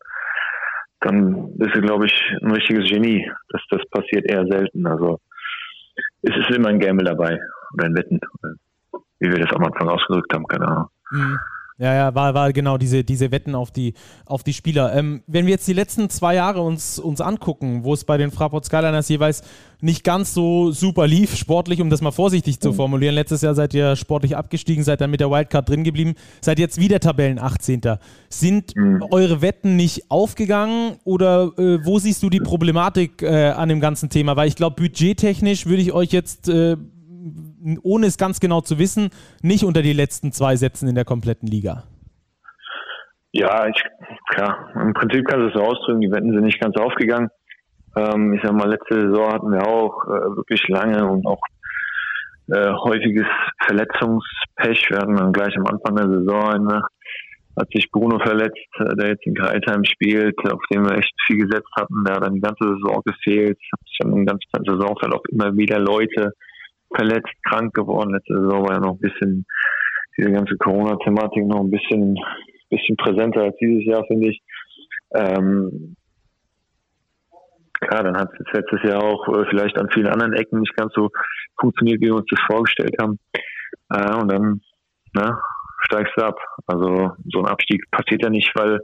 dann bist du, glaube ich, ein richtiges Genie. Das, das passiert eher selten. Also es ist immer ein Gamble dabei oder ein Wetten, wie wir das am Anfang ausgedrückt haben, keine Ahnung. Mhm. Ja, ja, war, war genau diese, diese Wetten auf die, auf die Spieler. Ähm, wenn wir jetzt die letzten zwei Jahre uns, uns angucken, wo es bei den Fraport Skyliners jeweils nicht ganz so super lief, sportlich, um das mal vorsichtig zu mhm. formulieren. Letztes Jahr seid ihr sportlich abgestiegen, seid dann mit der Wildcard drin geblieben, seid jetzt wieder Tabellen 18. Sind mhm. eure Wetten nicht aufgegangen oder äh, wo siehst du die Problematik äh, an dem ganzen Thema? Weil ich glaube, budgettechnisch würde ich euch jetzt äh, ohne es ganz genau zu wissen, nicht unter die letzten zwei setzen in der kompletten Liga? Ja, ich, klar. Im Prinzip kannst du es so ausdrücken, die Wetten sind nicht ganz aufgegangen. Ähm, ich sag mal, letzte Saison hatten wir auch äh, wirklich lange und auch äh, häufiges Verletzungspech. Wir hatten dann gleich am Anfang der Saison ne, hat sich Bruno verletzt, äh, der jetzt in Kreisheim spielt, auf den wir echt viel gesetzt hatten. Der hat dann die ganze Saison gefehlt. Hat sich dann im ganzen Saisonverlauf immer wieder Leute verletzt, krank geworden. Letzte Saison war ja noch ein bisschen diese ganze Corona-Thematik noch ein bisschen, bisschen präsenter als dieses Jahr, finde ich. Ähm, klar, dann hat es letztes Jahr auch äh, vielleicht an vielen anderen Ecken nicht ganz so funktioniert, wie wir uns das vorgestellt haben. Äh, und dann ne, steigst du ab. Also so ein Abstieg passiert ja nicht, weil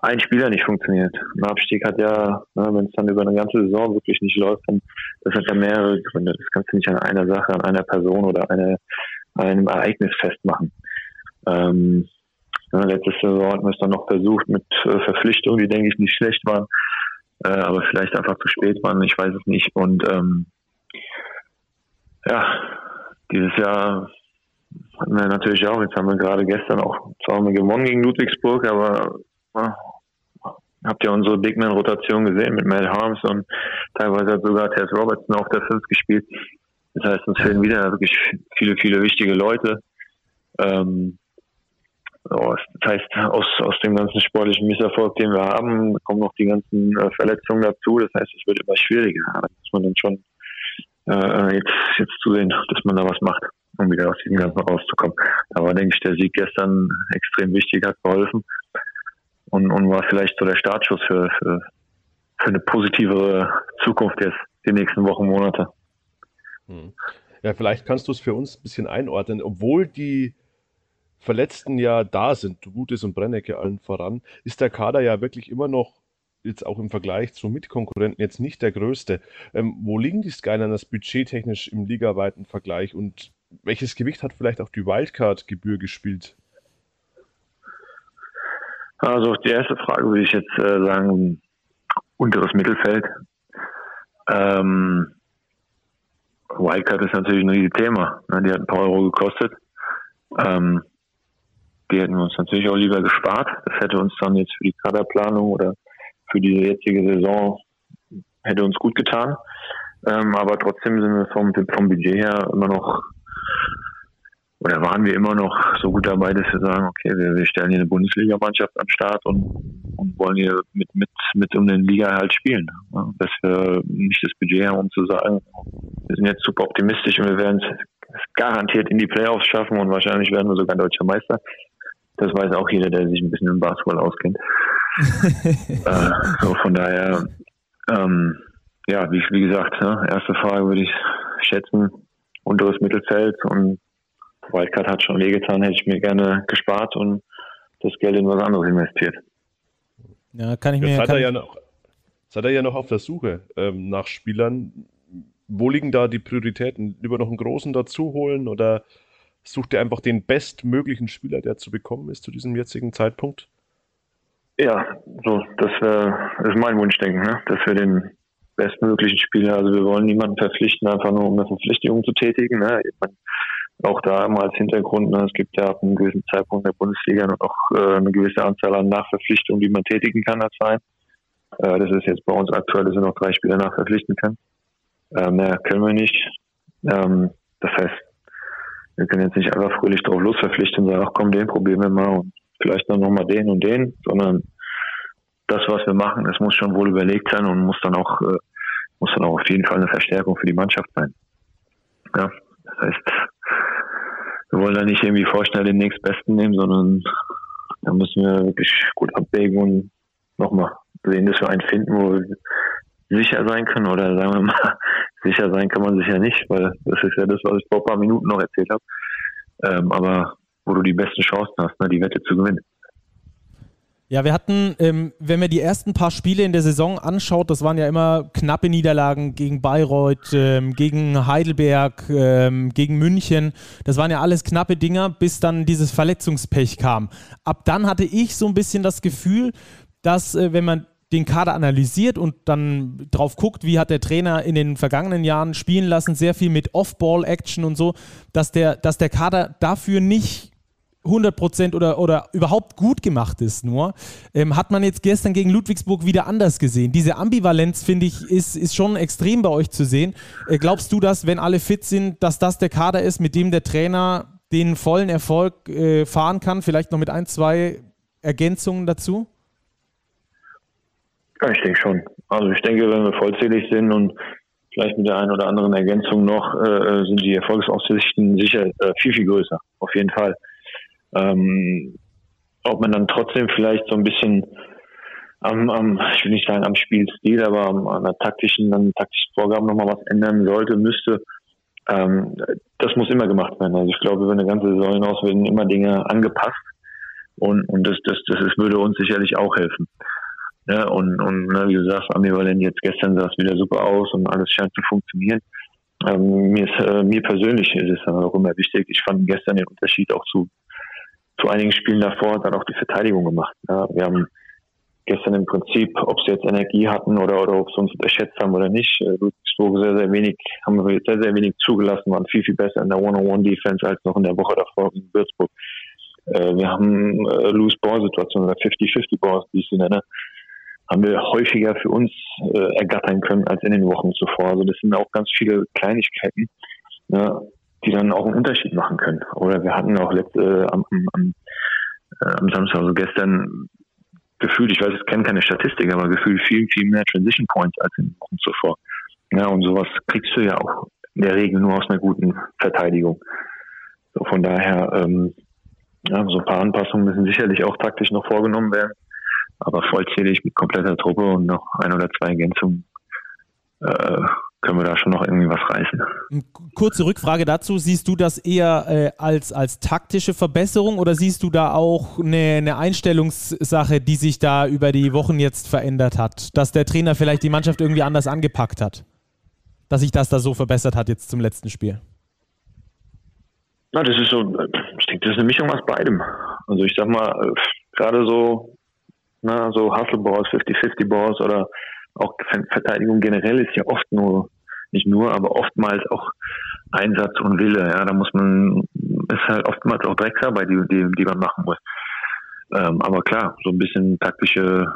ein Spieler nicht funktioniert. Ein Abstieg hat ja, ne, wenn es dann über eine ganze Saison wirklich nicht läuft, dann das hat ja mehrere Gründe. Das kannst du nicht an einer Sache, an einer Person oder eine, einem Ereignis festmachen. Ähm, ja, letztes Saison hatten wir es dann noch versucht mit äh, Verpflichtungen, die denke ich nicht schlecht waren äh, aber vielleicht einfach zu spät waren, ich weiß es nicht. Und ähm, ja, dieses Jahr hatten wir natürlich auch, jetzt haben wir gerade gestern auch zwar gewonnen gegen Ludwigsburg, aber ja, habt ihr unsere Bigman-Rotation gesehen mit Matt Harms und teilweise hat sogar Tess Robertson auf der 5 gespielt. Das heißt, uns fehlen wieder wirklich viele, viele wichtige Leute. Ähm, das heißt, aus, aus dem ganzen sportlichen Misserfolg, den wir haben, kommen noch die ganzen äh, Verletzungen dazu. Das heißt, es wird immer schwieriger. Da muss man dann schon äh, jetzt, jetzt zusehen, dass man da was macht, um wieder aus diesem Ganzen rauszukommen. Da war, denke ich, der Sieg gestern extrem wichtig, hat geholfen und, und war vielleicht so der Startschuss für, für, für eine positivere Zukunft jetzt, die nächsten Wochen, Monate. Hm. Ja, vielleicht kannst du es für uns ein bisschen einordnen, obwohl die Verletzten ja da sind, Gutes und Brennecke allen voran, ist der Kader ja wirklich immer noch jetzt auch im Vergleich zu Mitkonkurrenten jetzt nicht der größte. Ähm, wo liegen die Skyliners budgettechnisch im ligaweiten Vergleich und welches Gewicht hat vielleicht auch die Wildcard-Gebühr gespielt? Also die erste Frage würde ich jetzt äh, sagen, unteres Mittelfeld. Ähm, Wildcard ist natürlich ein riesiges Thema. Ne? Die hat ein paar Euro gekostet. Ähm, die hätten wir uns natürlich auch lieber gespart. Das hätte uns dann jetzt für die Kaderplanung oder für die jetzige Saison hätte uns gut getan. Ähm, aber trotzdem sind wir vom, vom Budget her immer noch oder waren wir immer noch so gut dabei, dass wir sagen, okay, wir, wir stellen hier eine Bundesligamannschaft an den Start und, und wollen hier mit, mit, mit um den Liga halt spielen. Ja, dass wir nicht das Budget haben, um zu sagen, wir sind jetzt super optimistisch und wir werden es garantiert in die Playoffs schaffen und wahrscheinlich werden wir sogar deutscher Meister. Das weiß auch jeder, der sich ein bisschen im Basketball auskennt. äh, so von daher, ähm, ja, wie, wie gesagt, ne, erste Frage würde ich schätzen, unteres Mittelfeld und Wildcard hat schon wehgetan, hätte ich mir gerne gespart und das Geld in was anderes investiert. Ja, kann ich mir. Jetzt hat, er ja noch, jetzt hat er ja noch auf der Suche ähm, nach Spielern. Wo liegen da die Prioritäten? Lieber noch einen großen dazu holen oder sucht ihr einfach den bestmöglichen Spieler, der zu bekommen ist zu diesem jetzigen Zeitpunkt? Ja, so, das wär, ist mein Wunschdenken, ne? dass wir den bestmöglichen Spieler, also wir wollen niemanden verpflichten, einfach nur um eine Verpflichtung zu tätigen. Ne? Auch da immer als Hintergrund, ne? es gibt ja ab einem gewissen Zeitpunkt der Bundesliga noch äh, eine gewisse Anzahl an Nachverpflichtungen, die man tätigen kann als Verein. Äh, das ist jetzt bei uns aktuell, dass wir noch drei Spieler nachverpflichten können. Äh, mehr können wir nicht. Ähm, das heißt, wir können jetzt nicht einfach fröhlich drauf losverpflichten und sagen, ach komm, den probieren wir mal und vielleicht dann nochmal den und den, sondern das, was wir machen, es muss schon wohl überlegt sein und muss dann auch, äh, muss dann auch auf jeden Fall eine Verstärkung für die Mannschaft sein. Ja, das heißt, wir wollen da nicht irgendwie vorschnell den nächstbesten nehmen, sondern da müssen wir wirklich gut abwägen und nochmal sehen, dass wir einen finden, wo wir sicher sein können oder sagen wir mal, sicher sein kann man sich ja nicht, weil das ist ja das, was ich vor ein paar Minuten noch erzählt habe. Ähm, aber wo du die besten Chancen hast, ne, die Wette zu gewinnen. Ja, wir hatten, ähm, wenn man die ersten paar Spiele in der Saison anschaut, das waren ja immer knappe Niederlagen gegen Bayreuth, ähm, gegen Heidelberg, ähm, gegen München. Das waren ja alles knappe Dinger, bis dann dieses Verletzungspech kam. Ab dann hatte ich so ein bisschen das Gefühl, dass, äh, wenn man den Kader analysiert und dann drauf guckt, wie hat der Trainer in den vergangenen Jahren spielen lassen, sehr viel mit Off-Ball-Action und so, dass der, dass der Kader dafür nicht 100% oder, oder überhaupt gut gemacht ist nur, ähm, hat man jetzt gestern gegen Ludwigsburg wieder anders gesehen. Diese Ambivalenz, finde ich, ist, ist schon extrem bei euch zu sehen. Äh, glaubst du, dass, wenn alle fit sind, dass das der Kader ist, mit dem der Trainer den vollen Erfolg äh, fahren kann? Vielleicht noch mit ein, zwei Ergänzungen dazu? Ja, ich denke schon. Also ich denke, wenn wir vollzählig sind und vielleicht mit der einen oder anderen Ergänzung noch, äh, sind die Erfolgsaussichten sicher äh, viel, viel größer. Auf jeden Fall. Ähm, ob man dann trotzdem vielleicht so ein bisschen am, am, ich will nicht sagen am Spielstil, aber am, an der taktischen, an taktischen Vorgaben nochmal was ändern sollte, müsste, ähm, das muss immer gemacht werden. Also ich glaube, über eine ganze Saison hinaus werden immer Dinge angepasst und, und das, das, das ist, würde uns sicherlich auch helfen. Ja, und, und ne, wie du sagst, ambivalent jetzt gestern sah es wieder super aus und alles scheint zu funktionieren. Ähm, mir, ist, äh, mir persönlich ist es auch immer wichtig. Ich fand gestern den Unterschied auch zu, zu einigen Spielen davor, dann auch die Verteidigung gemacht. Ja, wir haben gestern im Prinzip, ob sie jetzt Energie hatten oder, oder ob sie uns unterschätzt haben oder nicht, äh, Ludwigsburg sehr, sehr wenig, haben wir sehr, sehr wenig zugelassen, waren viel, viel besser in der One-on-One-Defense als noch in der Woche davor in Würzburg. Äh, wir haben äh, Loose-Ball-Situationen oder 50-50-Balls, wie ich sie nenne, haben wir häufiger für uns äh, ergattern können als in den Wochen zuvor. Also das sind auch ganz viele Kleinigkeiten, ja, die dann auch einen Unterschied machen können. Oder wir hatten auch letzte, äh, am, am, äh, am Samstag, also gestern, gefühlt, ich weiß, ich kenne keine Statistik, aber gefühlt viel, viel mehr Transition Points als in Wochen zuvor. Ja, und sowas kriegst du ja auch in der Regel nur aus einer guten Verteidigung. So, von daher, ähm, ja, so ein paar Anpassungen müssen sicherlich auch taktisch noch vorgenommen werden. Aber vollzählig mit kompletter Truppe und noch ein oder zwei Ergänzungen äh, können wir da schon noch irgendwie was reißen. Kurze Rückfrage dazu. Siehst du das eher äh, als, als taktische Verbesserung oder siehst du da auch eine, eine Einstellungssache, die sich da über die Wochen jetzt verändert hat? Dass der Trainer vielleicht die Mannschaft irgendwie anders angepackt hat? Dass sich das da so verbessert hat jetzt zum letzten Spiel? Na, das ist so, ich denke, das ist eine Mischung aus beidem. Also ich sag mal, äh, gerade so Ne? So Hustle Balls, 50-50 Balls oder auch Verteidigung generell ist ja oft nur, nicht nur, aber oftmals auch Einsatz und Wille. Ja, da muss man, ist halt oftmals auch Drecksarbeit, die, die, die man machen muss. Ähm, aber klar, so ein bisschen taktische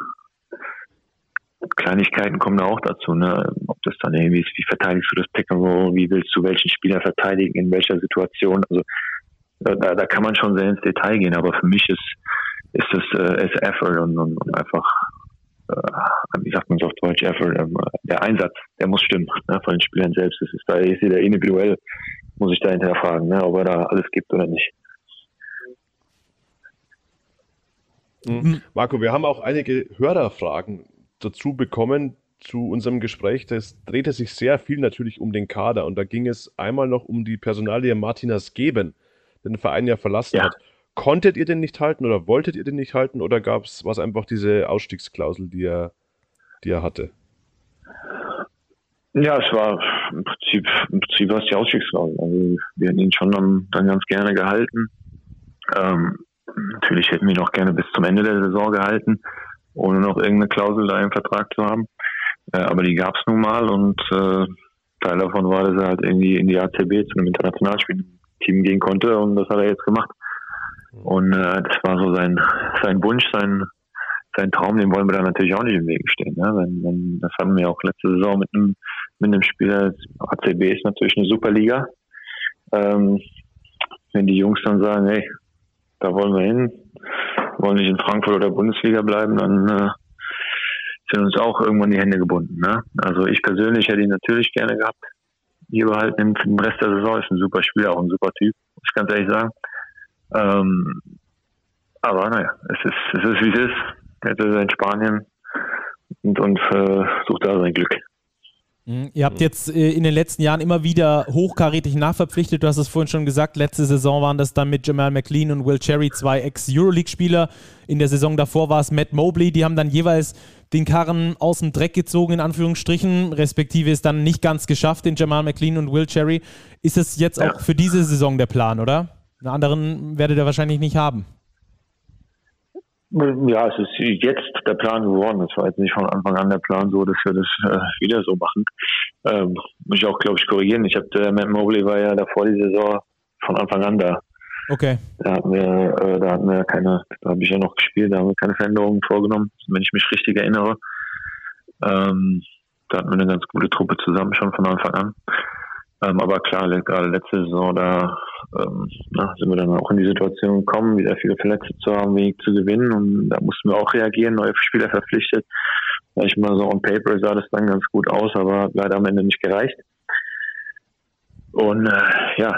Kleinigkeiten kommen da auch dazu. Ne? Ob das dann irgendwie ist, wie verteidigst du das Pick wie willst du welchen Spieler verteidigen, in welcher Situation. Also da, da kann man schon sehr ins Detail gehen, aber für mich ist ist es äh, ist Effort und, und, einfach, wie sagt man es auf Deutsch, Effort, ähm, der Einsatz, der muss stimmen ne, von den Spielern selbst. Das ist da ist jeder individuell, muss ich da hinterfragen, ne, ob er da alles gibt oder nicht. Mhm. Marco, wir haben auch einige Hörerfragen dazu bekommen zu unserem Gespräch. Das drehte sich sehr viel natürlich um den Kader und da ging es einmal noch um die Personalie Martinas Geben, den Verein ja verlassen ja. hat. Konntet ihr den nicht halten oder wolltet ihr den nicht halten oder gab es was einfach diese Ausstiegsklausel, die er, die er hatte? Ja, es war im Prinzip, im Prinzip war es die Ausstiegsklausel. Also wir hätten ihn schon dann, dann ganz gerne gehalten. Ähm, natürlich hätten wir ihn auch gerne bis zum Ende der Saison gehalten, ohne noch irgendeine Klausel da im Vertrag zu haben. Äh, aber die gab es nun mal und äh, Teil davon war, dass er halt irgendwie in die ACB zu einem Internationalspielteam gehen konnte und das hat er jetzt gemacht. Und äh, das war so sein, sein Wunsch, sein, sein Traum, den wollen wir da natürlich auch nicht im Weg stehen. Ne? Wenn, wenn, das hatten wir auch letzte Saison mit einem, mit einem Spieler. ACB ist natürlich eine super Liga. Ähm, wenn die Jungs dann sagen, hey, da wollen wir hin, wollen nicht in Frankfurt oder Bundesliga bleiben, dann äh, sind uns auch irgendwann die Hände gebunden. Ne? Also ich persönlich hätte ihn natürlich gerne gehabt. Hier behalten im Rest der Saison ist ein super Spieler, auch ein super Typ, muss ich ganz ehrlich sagen. Ähm, aber naja, es ist, es ist wie es ist. Jetzt ist er in Spanien und, und äh, sucht da sein Glück. Mhm. Ihr habt jetzt äh, in den letzten Jahren immer wieder hochkarätig nachverpflichtet. Du hast es vorhin schon gesagt. Letzte Saison waren das dann mit Jamal McLean und Will Cherry zwei Ex-Euroleague-Spieler. In der Saison davor war es Matt Mobley. Die haben dann jeweils den Karren aus dem Dreck gezogen, in Anführungsstrichen, respektive es dann nicht ganz geschafft, den Jamal McLean und Will Cherry. Ist es jetzt ja. auch für diese Saison der Plan, oder? Einen anderen werdet ihr wahrscheinlich nicht haben. Ja, es ist jetzt der Plan geworden. Es war jetzt nicht von Anfang an der Plan so, dass wir das äh, wieder so machen. Ähm, muss ich auch, glaube ich, korrigieren. Ich habe, der Matt Mobley war ja davor die Saison von Anfang an da. Okay. Da hatten wir, äh, da hatten wir keine, da habe ich ja noch gespielt, da haben wir keine Veränderungen vorgenommen, wenn ich mich richtig erinnere. Ähm, da hatten wir eine ganz gute Truppe zusammen schon von Anfang an. Ähm, aber klar, gerade letzte Saison, da ähm, na, sind wir dann auch in die Situation gekommen, wieder viele Verletzte zu haben, wenig zu gewinnen. Und da mussten wir auch reagieren, neue Spieler verpflichtet. Sag ich mal so on paper sah das dann ganz gut aus, aber leider am Ende nicht gereicht. Und äh, ja,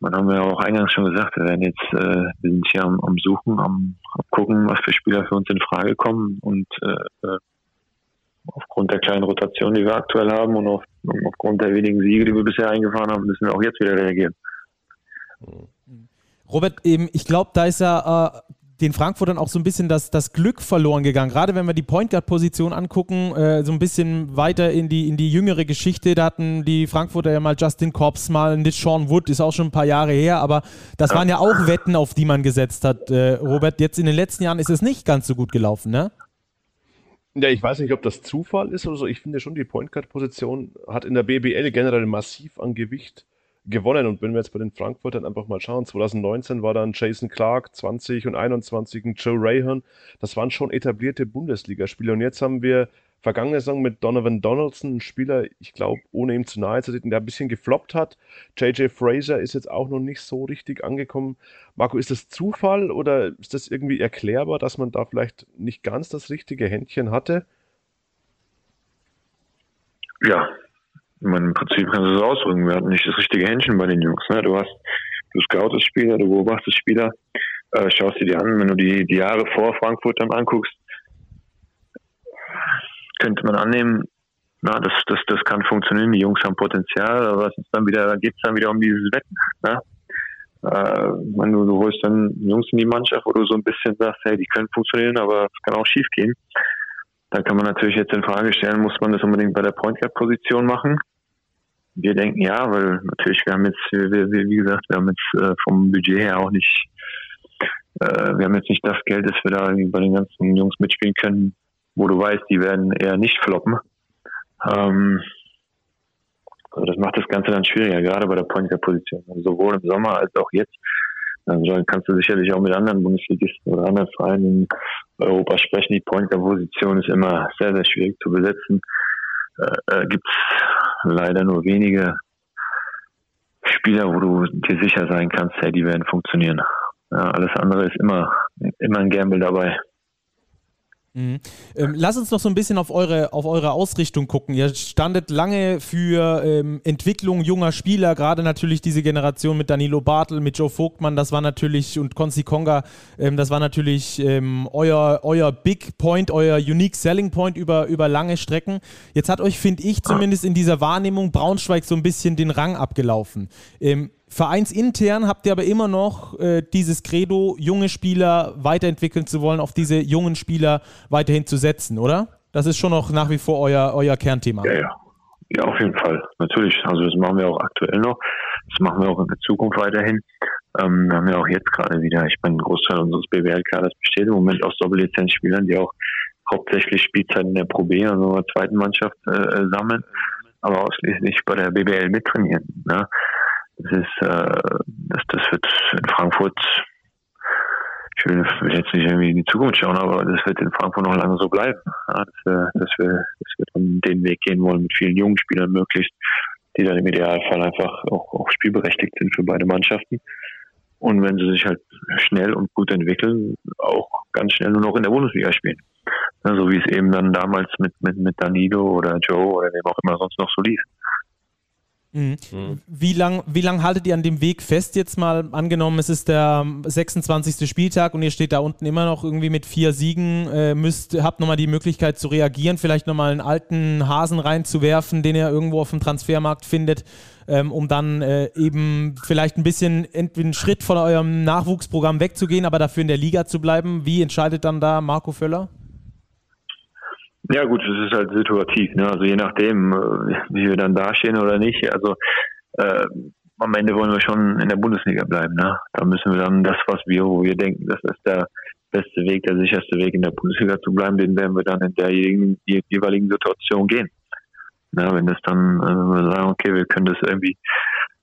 man haben wir auch eingangs schon gesagt, wir werden jetzt, äh, wir sind hier am, am Suchen, am, am gucken, was für Spieler für uns in Frage kommen und äh, äh aufgrund der kleinen Rotation, die wir aktuell haben und, auf, und aufgrund der wenigen Siege, die wir bisher eingefahren haben, müssen wir auch jetzt wieder reagieren. Robert, eben, ich glaube, da ist ja äh, den Frankfurtern auch so ein bisschen das, das Glück verloren gegangen. Gerade wenn wir die Point Guard Position angucken, äh, so ein bisschen weiter in die, in die jüngere Geschichte, da hatten die Frankfurter ja mal Justin Cobbs, mal Nick Sean Wood, ist auch schon ein paar Jahre her, aber das waren ja auch Wetten, auf die man gesetzt hat, äh, Robert. Jetzt in den letzten Jahren ist es nicht ganz so gut gelaufen, ne? Ja, ich weiß nicht, ob das Zufall ist oder so. Ich finde schon, die Point Guard Position hat in der BBL generell massiv an Gewicht gewonnen. Und wenn wir jetzt bei den Frankfurtern einfach mal schauen, 2019 war dann Jason Clark, 20 und 21 Joe Rayhan. Das waren schon etablierte Bundesligaspieler. Und jetzt haben wir vergangene Saison mit Donovan Donaldson, ein Spieler, ich glaube, ohne ihm zu nahe zu treten, der ein bisschen gefloppt hat. JJ Fraser ist jetzt auch noch nicht so richtig angekommen. Marco, ist das Zufall oder ist das irgendwie erklärbar, dass man da vielleicht nicht ganz das richtige Händchen hatte? Ja, meine, im Prinzip kannst du es ausdrücken. Wir hatten nicht das richtige Händchen bei den Jungs. Ne? Du hast, du scoutest Spieler, du beobachtest Spieler, äh, schaust dir die an. Wenn du die, die Jahre vor Frankfurt dann anguckst, könnte man annehmen, na, das, das, das kann funktionieren. Die Jungs haben Potenzial, aber was ist dann wieder, geht es dann wieder um dieses Wetten. Ne? Äh, du, du holst dann Jungs in die Mannschaft, wo du so ein bisschen sagst, hey, die können funktionieren, aber es kann auch schief gehen. Da kann man natürlich jetzt in Frage stellen, muss man das unbedingt bei der Point Guard Position machen? Wir denken ja, weil natürlich wir haben jetzt, wir, wir, wie gesagt, wir haben jetzt äh, vom Budget her auch nicht, äh, wir haben jetzt nicht das Geld, dass wir da bei den ganzen Jungs mitspielen können, wo du weißt, die werden eher nicht floppen. Ähm, also das macht das Ganze dann schwieriger, gerade bei der Point Guard Position. Also sowohl im Sommer als auch jetzt. Also dann kannst du sicherlich auch mit anderen Bundesligisten oder anderen Vereinen in Europa sprechen. Die Point Guard Position ist immer sehr, sehr schwierig zu besetzen. Äh, äh, Gibt es leider nur wenige Spieler, wo du dir sicher sein kannst, hey, die werden funktionieren. Ja, alles andere ist immer, immer ein Gamble dabei. Mhm. Ähm, lass uns noch so ein bisschen auf eure, auf eure Ausrichtung gucken. Ihr standet lange für ähm, Entwicklung junger Spieler, gerade natürlich diese Generation mit Danilo Bartel, mit Joe Vogtmann, das war natürlich, und Konzi Konga, ähm, das war natürlich ähm, euer, euer Big Point, euer Unique Selling Point über, über lange Strecken. Jetzt hat euch, finde ich, zumindest in dieser Wahrnehmung Braunschweig so ein bisschen den Rang abgelaufen. Vereinsintern habt ihr aber immer noch äh, dieses Credo, junge Spieler weiterentwickeln zu wollen, auf diese jungen Spieler weiterhin zu setzen, oder? Das ist schon noch nach wie vor euer, euer Kernthema. Ja, ja. Ja, auf jeden Fall. Natürlich. Also das machen wir auch aktuell noch. Das machen wir auch in der Zukunft weiterhin. Ähm, wir haben ja auch jetzt gerade wieder, ich meine, ein Großteil unseres BWL-Kaders besteht im Moment aus Doppellizenzspielern, die auch hauptsächlich Spielzeit in der Pro B, also in der zweiten Mannschaft äh, sammeln, aber ausschließlich bei der BWL mittrainieren. Ne? Das ist, äh, das, das wird in Frankfurt, ich will, jetzt nicht irgendwie in die Zukunft schauen, aber das wird in Frankfurt noch lange so bleiben. Ja, dass, wir, dass, wir, dass wir dann den Weg gehen wollen mit vielen jungen Spielern möglichst, die dann im Idealfall einfach auch, auch spielberechtigt sind für beide Mannschaften. Und wenn sie sich halt schnell und gut entwickeln, auch ganz schnell nur noch in der Bundesliga spielen. Ja, so wie es eben dann damals mit, mit, mit Danilo oder Joe oder wem auch immer sonst noch so lief. Mhm. Mhm. Wie lange wie lang haltet ihr an dem Weg fest jetzt mal? Angenommen, es ist der 26. Spieltag und ihr steht da unten immer noch irgendwie mit vier Siegen, äh, müsst, habt nochmal die Möglichkeit zu reagieren, vielleicht nochmal einen alten Hasen reinzuwerfen, den ihr irgendwo auf dem Transfermarkt findet, ähm, um dann äh, eben vielleicht ein bisschen einen Schritt von eurem Nachwuchsprogramm wegzugehen, aber dafür in der Liga zu bleiben. Wie entscheidet dann da Marco Völler? Ja gut, es ist halt situativ, ne? Also je nachdem, äh, wie wir dann dastehen oder nicht. Also äh, am Ende wollen wir schon in der Bundesliga bleiben, ne? Da müssen wir dann das, was wir, wo wir denken, das ist der beste Weg, der sicherste Weg in der Bundesliga zu bleiben, den werden wir dann in der jeweiligen Situation gehen. Ja, wenn das dann, also wir sagen, okay, wir können das irgendwie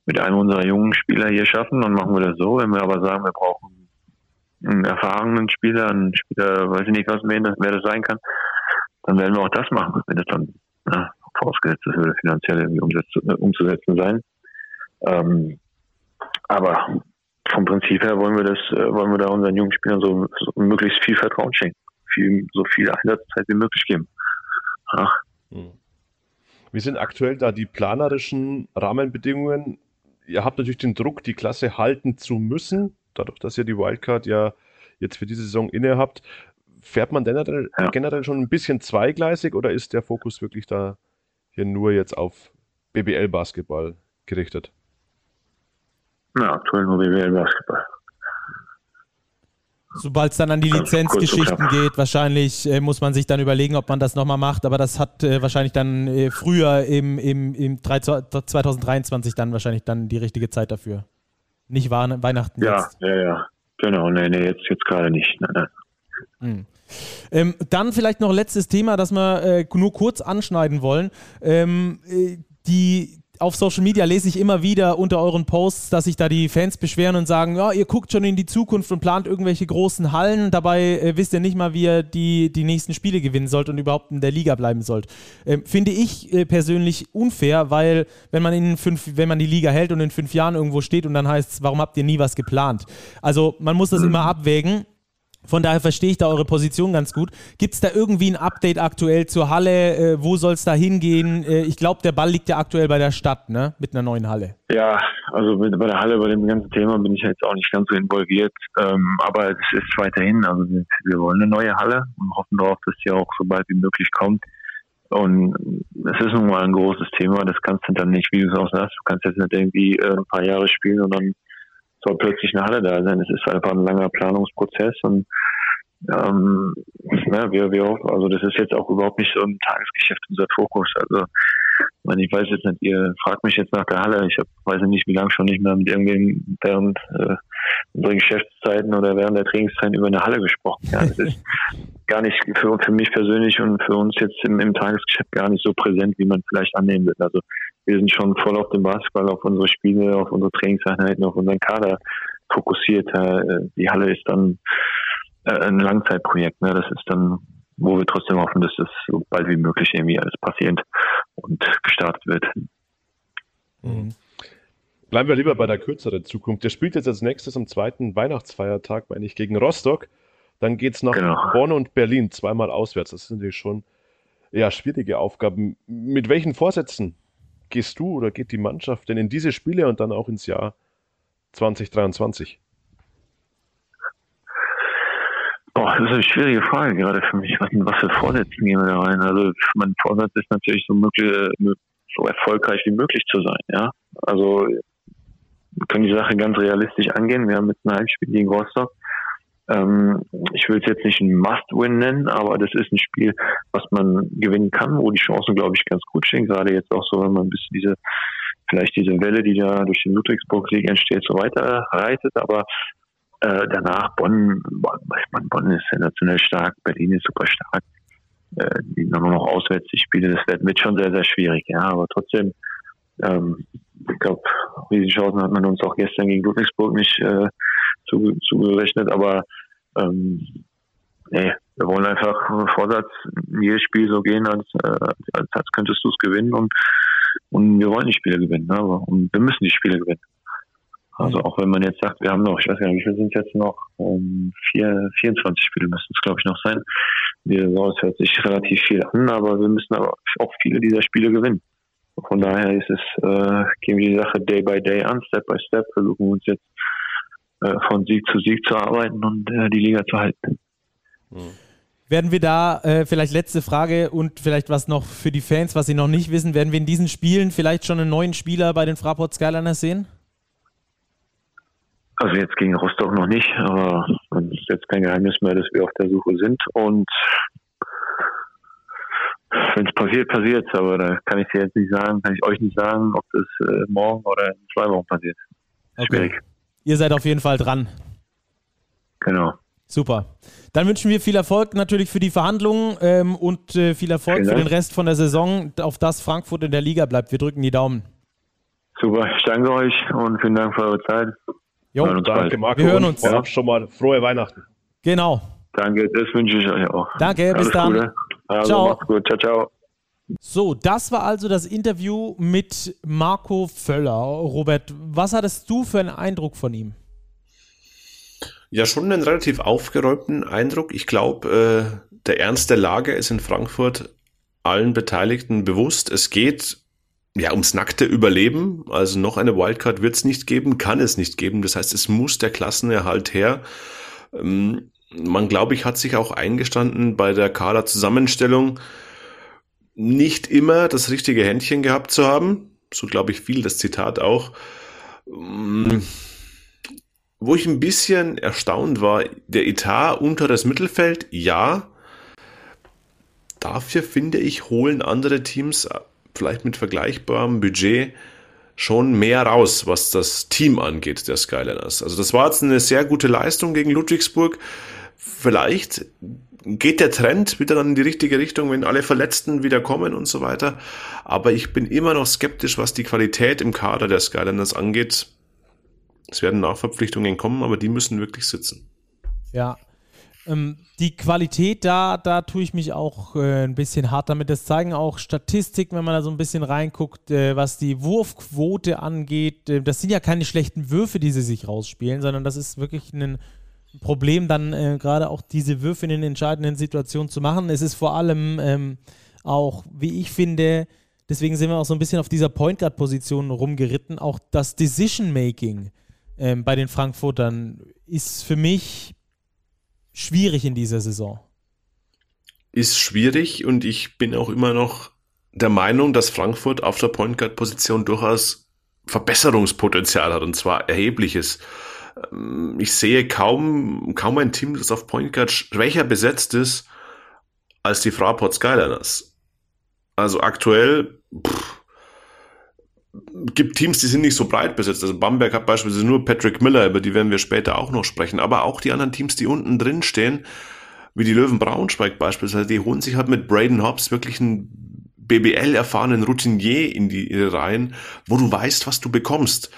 mit einem unserer jungen Spieler hier schaffen, dann machen wir das so. Wenn wir aber sagen, wir brauchen einen erfahrenen Spieler, einen Spieler, weiß ich nicht, was mehr, das sein kann, dann werden wir auch das machen, wenn es dann na, vorausgesetzt, das würde finanziell irgendwie umsetz, umzusetzen sein. Ähm, aber vom Prinzip her wollen wir das, äh, wollen wir da unseren jungen Spielern so, so möglichst viel Vertrauen schenken, viel, so viel Einsatzzeit wie möglich geben. Ja. Hm. Wie sind aktuell da die planerischen Rahmenbedingungen? Ihr habt natürlich den Druck, die Klasse halten zu müssen, dadurch, dass ihr die Wildcard ja jetzt für diese Saison inne habt. Fährt man generell, ja. generell schon ein bisschen zweigleisig oder ist der Fokus wirklich da hier nur jetzt auf BBL-Basketball gerichtet? Ja, aktuell nur BBL-Basketball. Sobald es dann an die Lizenzgeschichten geht, wahrscheinlich äh, muss man sich dann überlegen, ob man das nochmal macht, aber das hat äh, wahrscheinlich dann äh, früher im, im, im 3, 2023 dann wahrscheinlich dann die richtige Zeit dafür. Nicht Weihnachten ja, jetzt. Ja, ja, ja. Genau, nee, nee, jetzt, jetzt gerade nicht. Nein, nein. Hm. Ähm, dann vielleicht noch letztes Thema, das wir äh, nur kurz anschneiden wollen. Ähm, äh, die auf Social Media lese ich immer wieder unter euren Posts, dass sich da die Fans beschweren und sagen, ja, ihr guckt schon in die Zukunft und plant irgendwelche großen Hallen, dabei äh, wisst ihr nicht mal, wie ihr die, die nächsten Spiele gewinnen sollt und überhaupt in der Liga bleiben sollt. Ähm, finde ich äh, persönlich unfair, weil wenn man in fünf, wenn man die Liga hält und in fünf Jahren irgendwo steht und dann heißt es, warum habt ihr nie was geplant? Also man muss das immer abwägen von daher verstehe ich da eure Position ganz gut. Gibt es da irgendwie ein Update aktuell zur Halle? Äh, wo soll es da hingehen? Äh, ich glaube, der Ball liegt ja aktuell bei der Stadt, ne? Mit einer neuen Halle. Ja, also mit, bei der Halle, bei dem ganzen Thema bin ich jetzt auch nicht ganz so involviert. Ähm, aber es ist weiterhin, also wir, wir, wollen eine neue Halle und hoffen darauf, dass die auch so bald wie möglich kommt. Und es ist nun mal ein großes Thema. Das kannst du dann nicht, wie du es auch sagst, du kannst jetzt nicht irgendwie äh, ein paar Jahre spielen und dann soll plötzlich eine Halle da sein. Es ist einfach ein langer Planungsprozess und ähm, ja, wir, wir hoffen, also das ist jetzt auch überhaupt nicht so im Tagesgeschäft unser Fokus. Also ich weiß jetzt nicht, ihr fragt mich jetzt nach der Halle. Ich hab, weiß nicht, wie lange schon nicht mehr mit irgendwem während äh, unserer Geschäftszeiten oder während der Trainingszeiten über eine Halle gesprochen. Ja, das ist gar nicht für, für mich persönlich und für uns jetzt im, im Tagesgeschäft gar nicht so präsent, wie man vielleicht annehmen wird. Also wir sind schon voll auf den Basketball, auf unsere Spiele, auf unsere Trainingseinheiten, auf unseren Kader fokussiert. Äh, die Halle ist dann äh, ein Langzeitprojekt. Ne? Das ist dann, wo wir trotzdem hoffen, dass das so bald wie möglich irgendwie alles passiert und gestartet wird. Mhm. Bleiben wir lieber bei der kürzeren Zukunft. Der spielt jetzt als nächstes am zweiten Weihnachtsfeiertag, meine ich, gegen Rostock. Dann geht es nach genau. Bonn und Berlin, zweimal auswärts. Das sind natürlich schon ja, schwierige Aufgaben. Mit welchen Vorsätzen gehst du oder geht die Mannschaft denn in diese Spiele und dann auch ins Jahr 2023? Boah, das ist eine schwierige Frage gerade für mich. Was, was für Vorsätze gehen wir da rein? Also mein Vorsatz ist natürlich so, möglich, so erfolgreich wie möglich zu sein. Ja, also wir können die Sache ganz realistisch angehen. Wir haben jetzt ein Heimspiel gegen Rostock. Ähm, ich will es jetzt nicht ein Must-Win nennen, aber das ist ein Spiel, was man gewinnen kann, wo die Chancen, glaube ich, ganz gut stehen. Gerade jetzt auch so, wenn man ein bisschen diese, vielleicht diese Welle, die da durch den Ludwigsburg-Sieg entsteht, so weiter reitet. Aber äh, danach Bonn, Bonn, Bonn ist sensationell stark, Berlin ist super stark. Äh, die nur noch auswärts die Spiele, das wird, wird schon sehr, sehr schwierig, ja. Aber trotzdem, ähm, ich glaube, Riesenchancen hat man uns auch gestern gegen Ludwigsburg nicht äh, zugerechnet, zu aber ähm, nee, wir wollen einfach Vorsatz in jedes Spiel so gehen, als, äh, als, als könntest du es gewinnen und, und wir wollen die Spiele gewinnen, ne? aber, und wir müssen die Spiele gewinnen. Also auch wenn man jetzt sagt, wir haben noch, ich weiß gar nicht, wie viele sind jetzt noch, um, vier, 24 Spiele müssen es glaube ich noch sein. Es hört sich relativ viel an, aber wir müssen aber auch viele dieser Spiele gewinnen. Von daher ist es, äh, gehen wir die Sache Day by Day an, Step by Step, versuchen uns jetzt von Sieg zu Sieg zu arbeiten und äh, die Liga zu halten. Mhm. Werden wir da, äh, vielleicht letzte Frage und vielleicht was noch für die Fans, was sie noch nicht wissen, werden wir in diesen Spielen vielleicht schon einen neuen Spieler bei den Fraport Skyliners sehen? Also jetzt gegen Rostock noch nicht, aber es ist jetzt kein Geheimnis mehr, dass wir auf der Suche sind und wenn es passiert, passiert es, aber da kann ich dir jetzt nicht sagen, kann ich euch nicht sagen, ob das äh, morgen oder in zwei Wochen passiert. Okay. Schwierig. Ihr seid auf jeden Fall dran. Genau. Super. Dann wünschen wir viel Erfolg natürlich für die Verhandlungen ähm, und äh, viel Erfolg für den Rest von der Saison, auf das Frankfurt in der Liga bleibt. Wir drücken die Daumen. Super, ich danke euch und vielen Dank für eure Zeit. Jo, Danke, bald. Marco. Wir hören uns. vorab schon mal frohe Weihnachten. Genau. Danke, das wünsche ich euch auch. Danke, bis Alles dann. Gute. Also, Ciao. macht's gut. Ciao, ciao. So, das war also das Interview mit Marco Völler. Robert, was hattest du für einen Eindruck von ihm? Ja, schon einen relativ aufgeräumten Eindruck. Ich glaube, äh, der Ernst der Lage ist in Frankfurt allen Beteiligten bewusst. Es geht ja ums nackte Überleben. Also noch eine Wildcard wird es nicht geben, kann es nicht geben. Das heißt, es muss der Klassenerhalt her. Ähm, man, glaube ich, hat sich auch eingestanden bei der Kader-Zusammenstellung nicht immer das richtige Händchen gehabt zu haben. So glaube ich viel das Zitat auch. Ähm, wo ich ein bisschen erstaunt war, der Etat unter das Mittelfeld, ja. Dafür finde ich, holen andere Teams äh, vielleicht mit vergleichbarem Budget schon mehr raus, was das Team angeht, der Skyliners. Also das war jetzt eine sehr gute Leistung gegen Ludwigsburg. Vielleicht geht der Trend wieder dann in die richtige Richtung, wenn alle Verletzten wieder kommen und so weiter. Aber ich bin immer noch skeptisch, was die Qualität im Kader der Skyliners angeht. Es werden Nachverpflichtungen kommen, aber die müssen wirklich sitzen. Ja. Ähm, die Qualität, da, da tue ich mich auch äh, ein bisschen hart damit. Das zeigen auch Statistiken, wenn man da so ein bisschen reinguckt, äh, was die Wurfquote angeht. Äh, das sind ja keine schlechten Würfe, die sie sich rausspielen, sondern das ist wirklich ein Problem, dann äh, gerade auch diese Würfe in den entscheidenden Situationen zu machen. Es ist vor allem ähm, auch, wie ich finde, deswegen sind wir auch so ein bisschen auf dieser Point Guard Position rumgeritten, auch das Decision Making ähm, bei den Frankfurtern ist für mich schwierig in dieser Saison. Ist schwierig und ich bin auch immer noch der Meinung, dass Frankfurt auf der Point Guard Position durchaus Verbesserungspotenzial hat und zwar erhebliches. Ähm, Ich sehe kaum, kaum ein Team, das auf Point Guard schwächer besetzt ist als die Fraport Skyliners. Also aktuell pff, gibt Teams, die sind nicht so breit besetzt. Also Bamberg hat beispielsweise nur Patrick Miller, über die werden wir später auch noch sprechen. Aber auch die anderen Teams, die unten drin stehen, wie die Löwen Braunschweig beispielsweise, die holen sich halt mit Braden Hobbs wirklich einen BBL-erfahrenen Routinier in die ihre Reihen, wo du weißt, was du bekommst.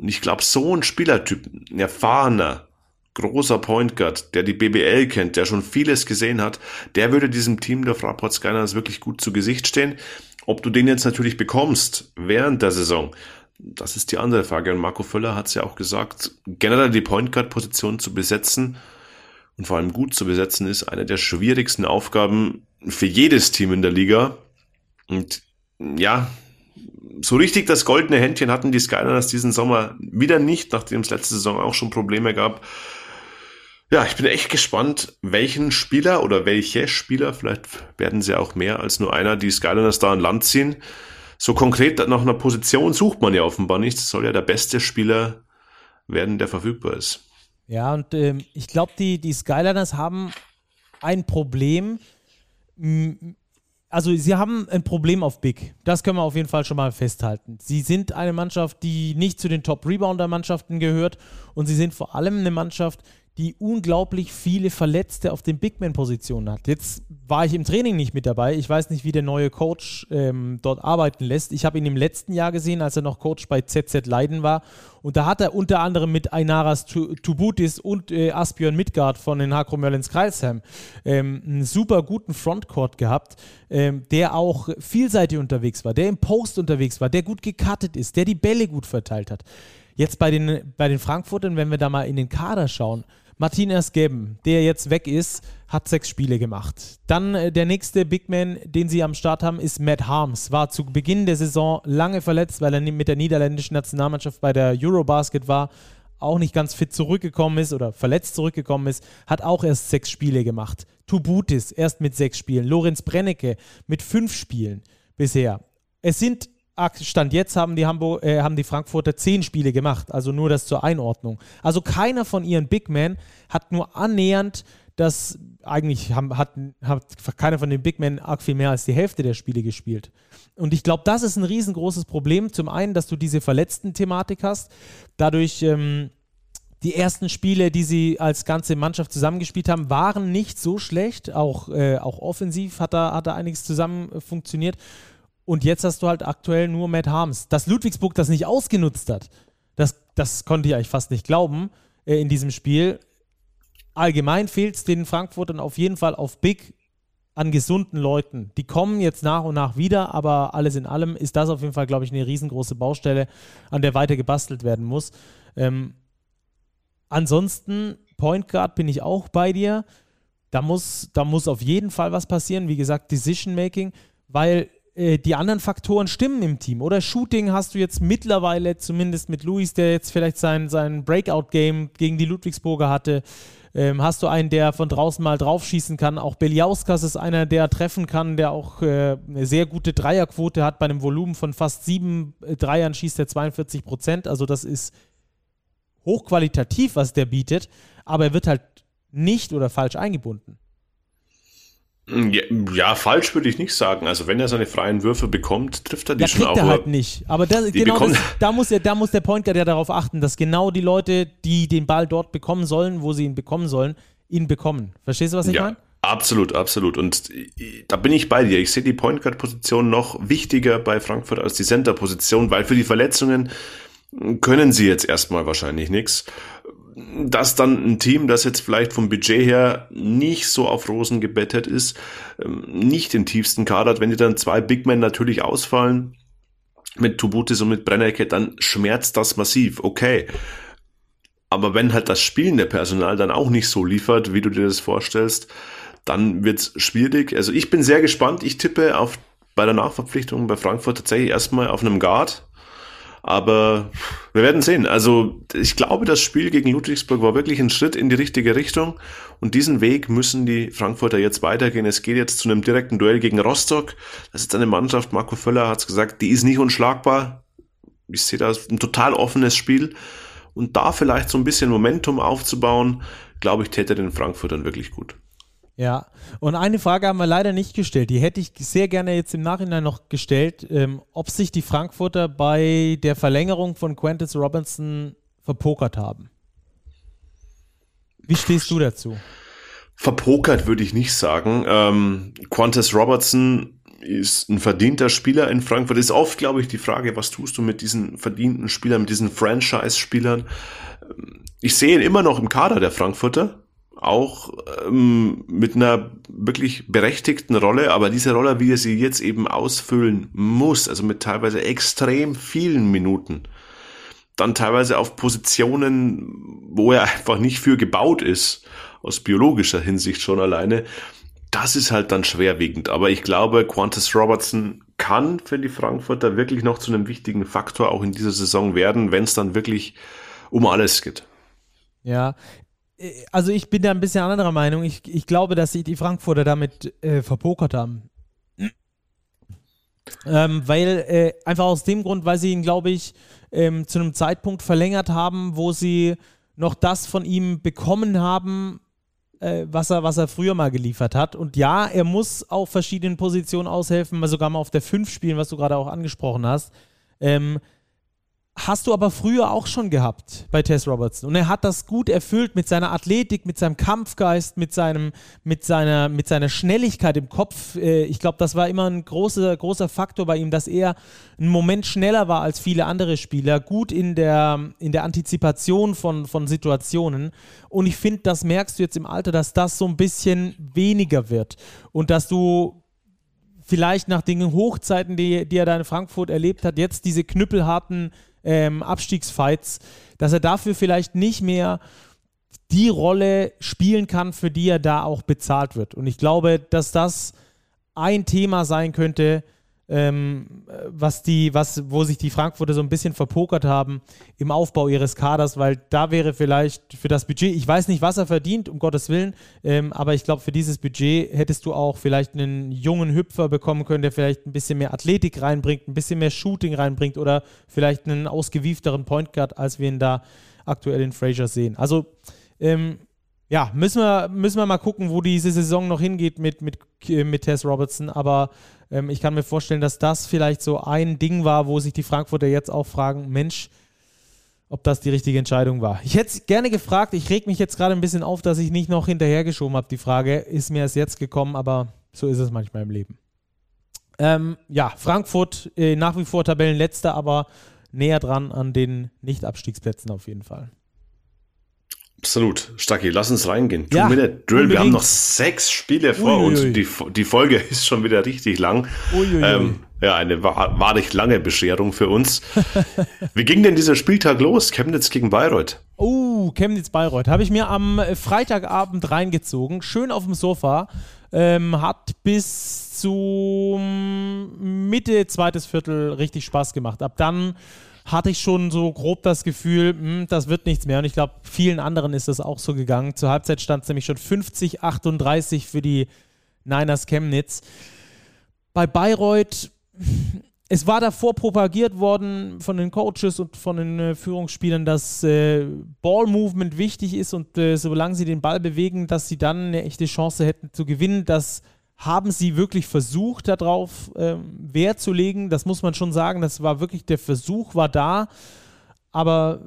Und ich glaube, so ein Spielertyp, ein erfahrener, großer Point Guard, der die BBL kennt, der schon vieles gesehen hat, der würde diesem Team der Fraport Skylines wirklich gut zu Gesicht stehen. Ob du den jetzt natürlich bekommst während der Saison, das ist die andere Frage. Und Marco Völler hat es ja auch gesagt, generell die Point Guard Position zu besetzen und vor allem gut zu besetzen ist eine der schwierigsten Aufgaben für jedes Team in der Liga. Und ja, so richtig das goldene Händchen hatten die Skyliners diesen Sommer wieder nicht, nachdem es letzte Saison auch schon Probleme gab. Ja, ich bin echt gespannt, welchen Spieler oder welche Spieler, vielleicht werden sie auch mehr als nur einer, die Skyliners da an Land ziehen. So konkret nach einer Position sucht man ja offenbar nicht. Soll ja der beste Spieler werden, der verfügbar ist. Ja, und ähm, ich glaube, die, die Skyliners haben ein Problem. Also, sie haben ein Problem auf Big. Das können wir auf jeden Fall schon mal festhalten. Sie sind eine Mannschaft, die nicht zu den Top-Rebounder-Mannschaften gehört. Und sie sind vor allem eine Mannschaft, die unglaublich viele Verletzte auf den Bigman-Positionen hat. Jetzt war ich im Training nicht mit dabei. Ich weiß nicht, wie der neue Coach ähm, dort arbeiten lässt. Ich habe ihn im letzten Jahr gesehen, als er noch Coach bei ZZ Leiden war. Und da hat er unter anderem mit Einaras Tubutis und äh, Asbjörn Midgard von den Hakro Merlins Kreisheim ähm, einen super guten Frontcourt gehabt, ähm, der auch vielseitig unterwegs war, der im Post unterwegs war, der gut gecuttet ist, der die Bälle gut verteilt hat. Jetzt bei den, bei den Frankfurtern, wenn wir da mal in den Kader schauen, Martinez Geben, der jetzt weg ist, hat sechs Spiele gemacht. Dann äh, der nächste Big Man, den sie am Start haben, ist Matt Harms. War zu Beginn der Saison lange verletzt, weil er mit der niederländischen Nationalmannschaft bei der Eurobasket war, auch nicht ganz fit zurückgekommen ist oder verletzt zurückgekommen ist, hat auch erst sechs Spiele gemacht. Tubutis erst mit sechs Spielen. Lorenz Brennecke mit fünf Spielen bisher. Es sind Stand jetzt haben die, Hamburg, äh, haben die Frankfurter zehn Spiele gemacht, also nur das zur Einordnung. Also keiner von ihren Big Men hat nur annähernd das, eigentlich haben, hat, hat keiner von den Big Men arg viel mehr als die Hälfte der Spiele gespielt. Und ich glaube, das ist ein riesengroßes Problem. Zum einen, dass du diese verletzten Thematik hast, dadurch ähm, die ersten Spiele, die sie als ganze Mannschaft zusammengespielt haben, waren nicht so schlecht. Auch, äh, auch offensiv hat da, hat da einiges zusammen funktioniert. Und jetzt hast du halt aktuell nur Matt Harms. Dass Ludwigsburg das nicht ausgenutzt hat, das, das konnte ich eigentlich fast nicht glauben äh, in diesem Spiel. Allgemein fehlt es den Frankfurtern auf jeden Fall auf Big an gesunden Leuten. Die kommen jetzt nach und nach wieder, aber alles in allem ist das auf jeden Fall, glaube ich, eine riesengroße Baustelle, an der weiter gebastelt werden muss. Ähm, ansonsten, Point Guard bin ich auch bei dir. Da muss, da muss auf jeden Fall was passieren. Wie gesagt, Decision Making, weil äh, die anderen Faktoren stimmen im Team. Oder Shooting hast du jetzt mittlerweile, zumindest mit Luis, der jetzt vielleicht sein, sein Breakout-Game gegen die Ludwigsburger hatte. Ähm, hast du einen, der von draußen mal draufschießen kann? Auch Beliauskas ist einer, der treffen kann, der auch äh, eine sehr gute Dreierquote hat. Bei einem Volumen von fast sieben äh, Dreiern schießt er 42 Prozent. Also das ist hochqualitativ, was der bietet. Aber er wird halt nicht oder falsch eingebunden. Ja, ja, falsch würde ich nicht sagen. Also wenn er seine freien Würfe bekommt, trifft er die ja, schon auch. er halt nicht. Aber das, genau das, da, muss er, da muss der Point Guard ja darauf achten, dass genau die Leute, die den Ball dort bekommen sollen, wo sie ihn bekommen sollen, ihn bekommen. Verstehst du, was ich ja. meine? Absolut, absolut. Und da bin ich bei dir. Ich sehe die Point Guard Position noch wichtiger bei Frankfurt als die Center Position, weil für die Verletzungen können sie jetzt erstmal wahrscheinlich nichts dass dann ein Team, das jetzt vielleicht vom Budget her nicht so auf Rosen gebettet ist, ähm, nicht den tiefsten Kader hat, wenn die dann zwei Big Men natürlich ausfallen, mit Tubutis und mit Brennecke, dann schmerzt das massiv. Okay. Aber wenn halt das spielende Personal dann auch nicht so liefert, wie du dir das vorstellst, dann wird's schwierig. Also ich bin sehr gespannt. Ich tippe auf bei der Nachverpflichtung bei Frankfurt tatsächlich erstmal auf einem Guard aber wir werden sehen. Also ich glaube, das Spiel gegen Ludwigsburg war wirklich ein Schritt in die richtige Richtung. Und diesen Weg müssen die Frankfurter jetzt weitergehen. Es geht jetzt zu einem direkten Duell gegen Rostock. Das ist eine Mannschaft, Marco Völler hat es gesagt, die ist nicht unschlagbar. Ich sehe da ein total offenes Spiel. Und da vielleicht so ein bisschen Momentum aufzubauen, glaube ich, täte den Frankfurtern wirklich gut. Ja, und eine Frage haben wir leider nicht gestellt. Die hätte ich sehr gerne jetzt im Nachhinein noch gestellt, ähm, ob sich die Frankfurter bei der Verlängerung von Quentin Robinson verpokert haben. Wie stehst du dazu? Verpokert würde ich nicht sagen. Ähm, Qantas Robertson ist ein verdienter Spieler in Frankfurt. Ist oft, glaube ich, die Frage, was tust du mit diesen verdienten Spielern, mit diesen Franchise-Spielern? Ähm, ich sehe ihn immer noch im Kader der Frankfurter auch ähm, mit einer wirklich berechtigten Rolle, aber diese Rolle, wie er sie jetzt eben ausfüllen muss, also mit teilweise extrem vielen Minuten, dann teilweise auf Positionen, wo er einfach nicht für gebaut ist, aus biologischer Hinsicht schon alleine, das ist halt dann schwerwiegend. Aber ich glaube, Qantas Robertson kann für die Frankfurter wirklich noch zu einem wichtigen Faktor auch in dieser Saison werden, wenn es dann wirklich um alles geht. Ja, also ich bin da ein bisschen anderer Meinung. Ich, ich glaube, dass sich die Frankfurter damit äh, verpokert haben. Ähm, weil, äh, einfach aus dem Grund, weil sie ihn, glaube ich, ähm, zu einem Zeitpunkt verlängert haben, wo sie noch das von ihm bekommen haben, äh, was, er, was er früher mal geliefert hat. Und ja, er muss auf verschiedenen Positionen aushelfen, mal sogar mal auf der 5 spielen, was du gerade auch angesprochen hast. Ähm, hast du aber früher auch schon gehabt bei Tess Robertson. Und er hat das gut erfüllt mit seiner Athletik, mit seinem Kampfgeist, mit, seinem, mit, seiner, mit seiner Schnelligkeit im Kopf. Äh, ich glaube, das war immer ein großer, großer Faktor bei ihm, dass er einen Moment schneller war als viele andere Spieler, gut in der, in der Antizipation von, von Situationen. Und ich finde, das merkst du jetzt im Alter, dass das so ein bisschen weniger wird. Und dass du vielleicht nach den Hochzeiten, die, die er da in Frankfurt erlebt hat, jetzt diese knüppelharten ähm, Abstiegsfights, dass er dafür vielleicht nicht mehr die Rolle spielen kann, für die er da auch bezahlt wird. Und ich glaube, dass das ein Thema sein könnte, ähm, was die, was, wo sich die Frankfurter so ein bisschen verpokert haben im Aufbau ihres Kaders, weil da wäre vielleicht für das Budget, ich weiß nicht, was er verdient, um Gottes Willen, ähm, aber ich glaube, für dieses Budget hättest du auch vielleicht einen jungen Hüpfer bekommen können, der vielleicht ein bisschen mehr Athletik reinbringt, ein bisschen mehr Shooting reinbringt oder vielleicht einen ausgewiefteren Point Guard, als wir ihn da aktuell in Fraser sehen. Also, ähm, ja, müssen wir, müssen wir mal gucken, wo diese Saison noch hingeht mit, mit, mit Tess Robertson. Aber ähm, ich kann mir vorstellen, dass das vielleicht so ein Ding war, wo sich die Frankfurter jetzt auch fragen, Mensch, ob das die richtige Entscheidung war. Ich hätte es gerne gefragt, ich reg mich jetzt gerade ein bisschen auf, dass ich nicht noch hinterhergeschoben habe. Die Frage ist mir erst jetzt gekommen, aber so ist es manchmal im Leben. Ähm, ja, Frankfurt äh, nach wie vor Tabellenletzter, aber näher dran an den Nicht-Abstiegsplätzen auf jeden Fall. Absolut. Stacki, lass uns reingehen. Ja, Two-Minute Drill. unbedingt. Wir haben noch sechs Spiele vor Uiuiui. uns. Die, die Folge ist schon wieder richtig lang. Ähm, ja, eine wa- wahrlich lange Bescherung für uns. Wie ging denn dieser Spieltag los? Chemnitz gegen Bayreuth. Oh, Chemnitz-Bayreuth. Habe ich mir am Freitagabend reingezogen. Schön auf dem Sofa. Ähm, hat bis zu Mitte, zweites Viertel richtig Spaß gemacht. Ab dann hatte ich schon so grob das Gefühl, hm, das wird nichts mehr. Und ich glaube, vielen anderen ist das auch so gegangen. Zur Halbzeit stand es nämlich schon 50, 38 für die Niners Chemnitz. Bei Bayreuth es war davor propagiert worden von den Coaches und von den äh, Führungsspielern, dass äh, Ball-Movement wichtig ist und äh, solange sie den Ball bewegen, dass sie dann eine echte Chance hätten zu gewinnen. Das haben sie wirklich versucht, darauf ähm, Wert zu legen. Das muss man schon sagen. Das war wirklich, der Versuch war da, aber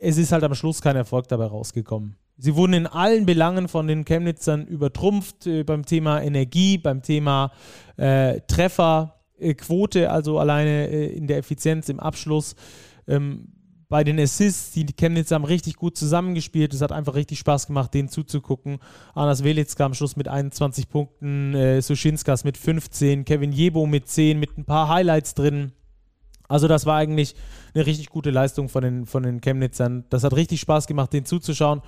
es ist halt am Schluss kein Erfolg dabei rausgekommen. Sie wurden in allen Belangen von den Chemnitzern übertrumpft, äh, beim Thema Energie, beim Thema äh, Treffer, äh, also alleine äh, in der Effizienz im Abschluss. Ähm, bei den Assists, die Chemnitz haben richtig gut zusammengespielt. Es hat einfach richtig Spaß gemacht, denen zuzugucken. Anas Welitzka am Schluss mit 21 Punkten, äh, Suschinskas mit 15, Kevin Jebo mit 10, mit ein paar Highlights drin. Also das war eigentlich eine richtig gute Leistung von den, von den Chemnitzern. Das hat richtig Spaß gemacht, denen zuzuschauen.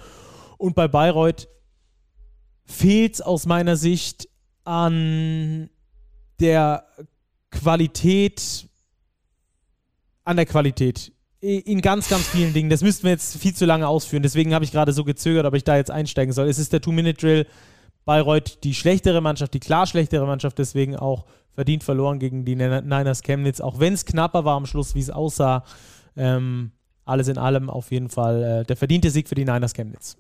Und bei Bayreuth fehlt es aus meiner Sicht an der Qualität, an der Qualität. In ganz, ganz vielen Dingen. Das müssten wir jetzt viel zu lange ausführen. Deswegen habe ich gerade so gezögert, ob ich da jetzt einsteigen soll. Es ist der Two-Minute-Drill. Bayreuth die schlechtere Mannschaft, die klar schlechtere Mannschaft, deswegen auch verdient verloren gegen die Nin- Niners Chemnitz. Auch wenn es knapper war am Schluss, wie es aussah. Ähm, alles in allem auf jeden Fall äh, der verdiente Sieg für die Niners Chemnitz.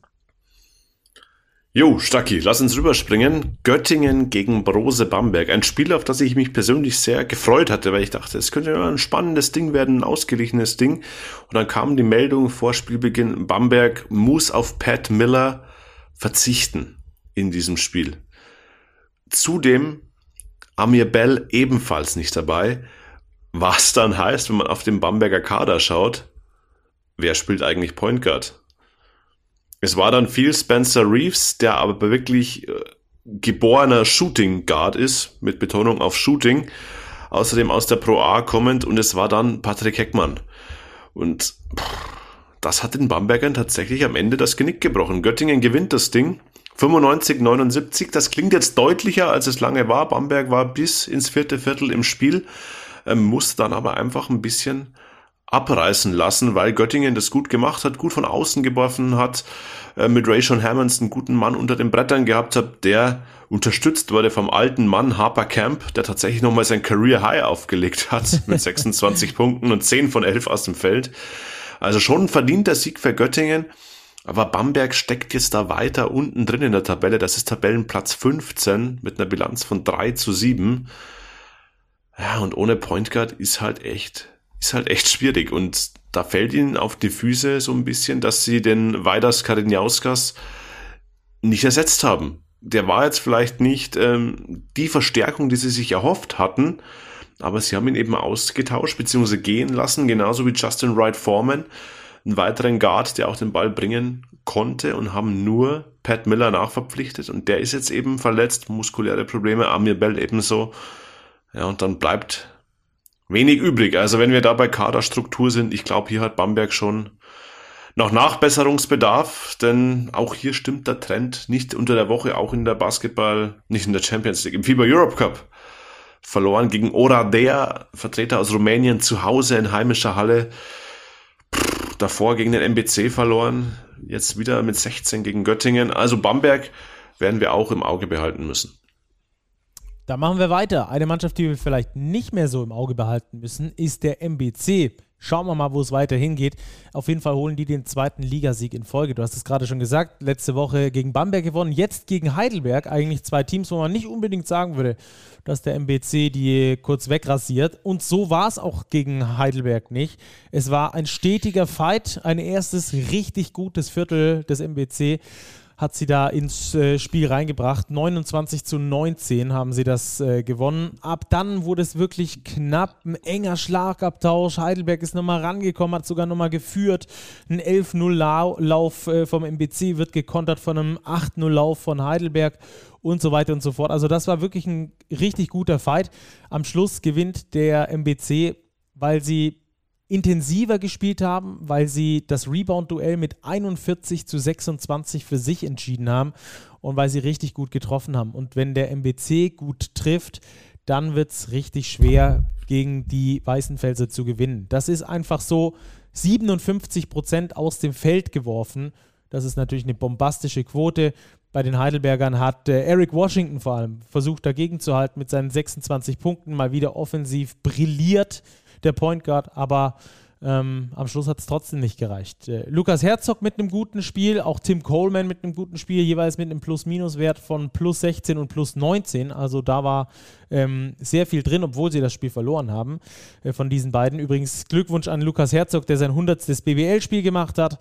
Jo, Stacki, lass uns rüberspringen. Göttingen gegen Brose Bamberg. Ein Spiel, auf das ich mich persönlich sehr gefreut hatte, weil ich dachte, es könnte ein spannendes Ding werden, ein ausgeglichenes Ding. Und dann kam die Meldung vor Spielbeginn, Bamberg muss auf Pat Miller verzichten in diesem Spiel. Zudem Amir Bell ebenfalls nicht dabei. Was dann heißt, wenn man auf den Bamberger Kader schaut, wer spielt eigentlich Point Guard? Es war dann viel Spencer Reeves, der aber wirklich äh, geborener Shooting Guard ist, mit Betonung auf Shooting. Außerdem aus der Pro A kommend und es war dann Patrick Heckmann. Und pff, das hat den Bambergern tatsächlich am Ende das Genick gebrochen. Göttingen gewinnt das Ding. 95, 79. Das klingt jetzt deutlicher, als es lange war. Bamberg war bis ins vierte Viertel im Spiel, ähm, musste dann aber einfach ein bisschen abreißen lassen, weil Göttingen das gut gemacht hat, gut von außen geworfen hat, äh, mit Rayshon Hammonds einen guten Mann unter den Brettern gehabt hat, der unterstützt wurde vom alten Mann Harper Camp, der tatsächlich nochmal sein Career High aufgelegt hat mit 26 Punkten und 10 von 11 aus dem Feld. Also schon ein verdienter Sieg für Göttingen. Aber Bamberg steckt jetzt da weiter unten drin in der Tabelle. Das ist Tabellenplatz 15 mit einer Bilanz von 3 zu 7. Ja, und ohne Point Guard ist halt echt, ist halt echt schwierig. Und da fällt ihnen auf die Füße so ein bisschen, dass sie den Vaidas Kariniauskas nicht ersetzt haben. Der war jetzt vielleicht nicht ähm, die Verstärkung, die sie sich erhofft hatten, aber sie haben ihn eben ausgetauscht bzw. gehen lassen, genauso wie Justin Wright Foreman, einen weiteren Guard, der auch den Ball bringen konnte und haben nur Pat Miller nachverpflichtet und der ist jetzt eben verletzt, muskuläre Probleme, Amir Bell ebenso. Ja, und dann bleibt wenig übrig. Also wenn wir da bei Kaderstruktur sind, ich glaube, hier hat Bamberg schon noch Nachbesserungsbedarf, denn auch hier stimmt der Trend nicht unter der Woche, auch in der Basketball, nicht in der Champions League, im FIBA Europe Cup. Verloren gegen Oradea, Vertreter aus Rumänien, zu Hause in heimischer Halle. Pff, davor gegen den MBC verloren, jetzt wieder mit 16 gegen Göttingen. Also Bamberg werden wir auch im Auge behalten müssen. Da machen wir weiter. Eine Mannschaft, die wir vielleicht nicht mehr so im Auge behalten müssen, ist der MBC. Schauen wir mal, wo es weiter hingeht. Auf jeden Fall holen die den zweiten Ligasieg in Folge. Du hast es gerade schon gesagt, letzte Woche gegen Bamberg gewonnen, jetzt gegen Heidelberg. Eigentlich zwei Teams, wo man nicht unbedingt sagen würde, dass der MBC die kurz wegrasiert. Und so war es auch gegen Heidelberg nicht. Es war ein stetiger Fight, ein erstes richtig gutes Viertel des MBC hat sie da ins äh, Spiel reingebracht. 29 zu 19 haben sie das äh, gewonnen. Ab dann wurde es wirklich knapp, ein enger Schlagabtausch. Heidelberg ist nochmal rangekommen, hat sogar nochmal geführt. Ein 11-0-Lauf äh, vom MBC wird gekontert von einem 8-0-Lauf von Heidelberg und so weiter und so fort. Also das war wirklich ein richtig guter Fight. Am Schluss gewinnt der MBC, weil sie intensiver gespielt haben, weil sie das Rebound-Duell mit 41 zu 26 für sich entschieden haben und weil sie richtig gut getroffen haben. Und wenn der MBC gut trifft, dann wird es richtig schwer, gegen die Weißenfelser zu gewinnen. Das ist einfach so 57 Prozent aus dem Feld geworfen. Das ist natürlich eine bombastische Quote. Bei den Heidelbergern hat äh, Eric Washington vor allem versucht dagegen zu halten mit seinen 26 Punkten, mal wieder offensiv brilliert der Point Guard, aber ähm, am Schluss hat es trotzdem nicht gereicht. Äh, Lukas Herzog mit einem guten Spiel, auch Tim Coleman mit einem guten Spiel, jeweils mit einem Plus-Minus-Wert von plus 16 und plus 19. Also da war ähm, sehr viel drin, obwohl sie das Spiel verloren haben äh, von diesen beiden. Übrigens Glückwunsch an Lukas Herzog, der sein 100. BBL-Spiel gemacht hat.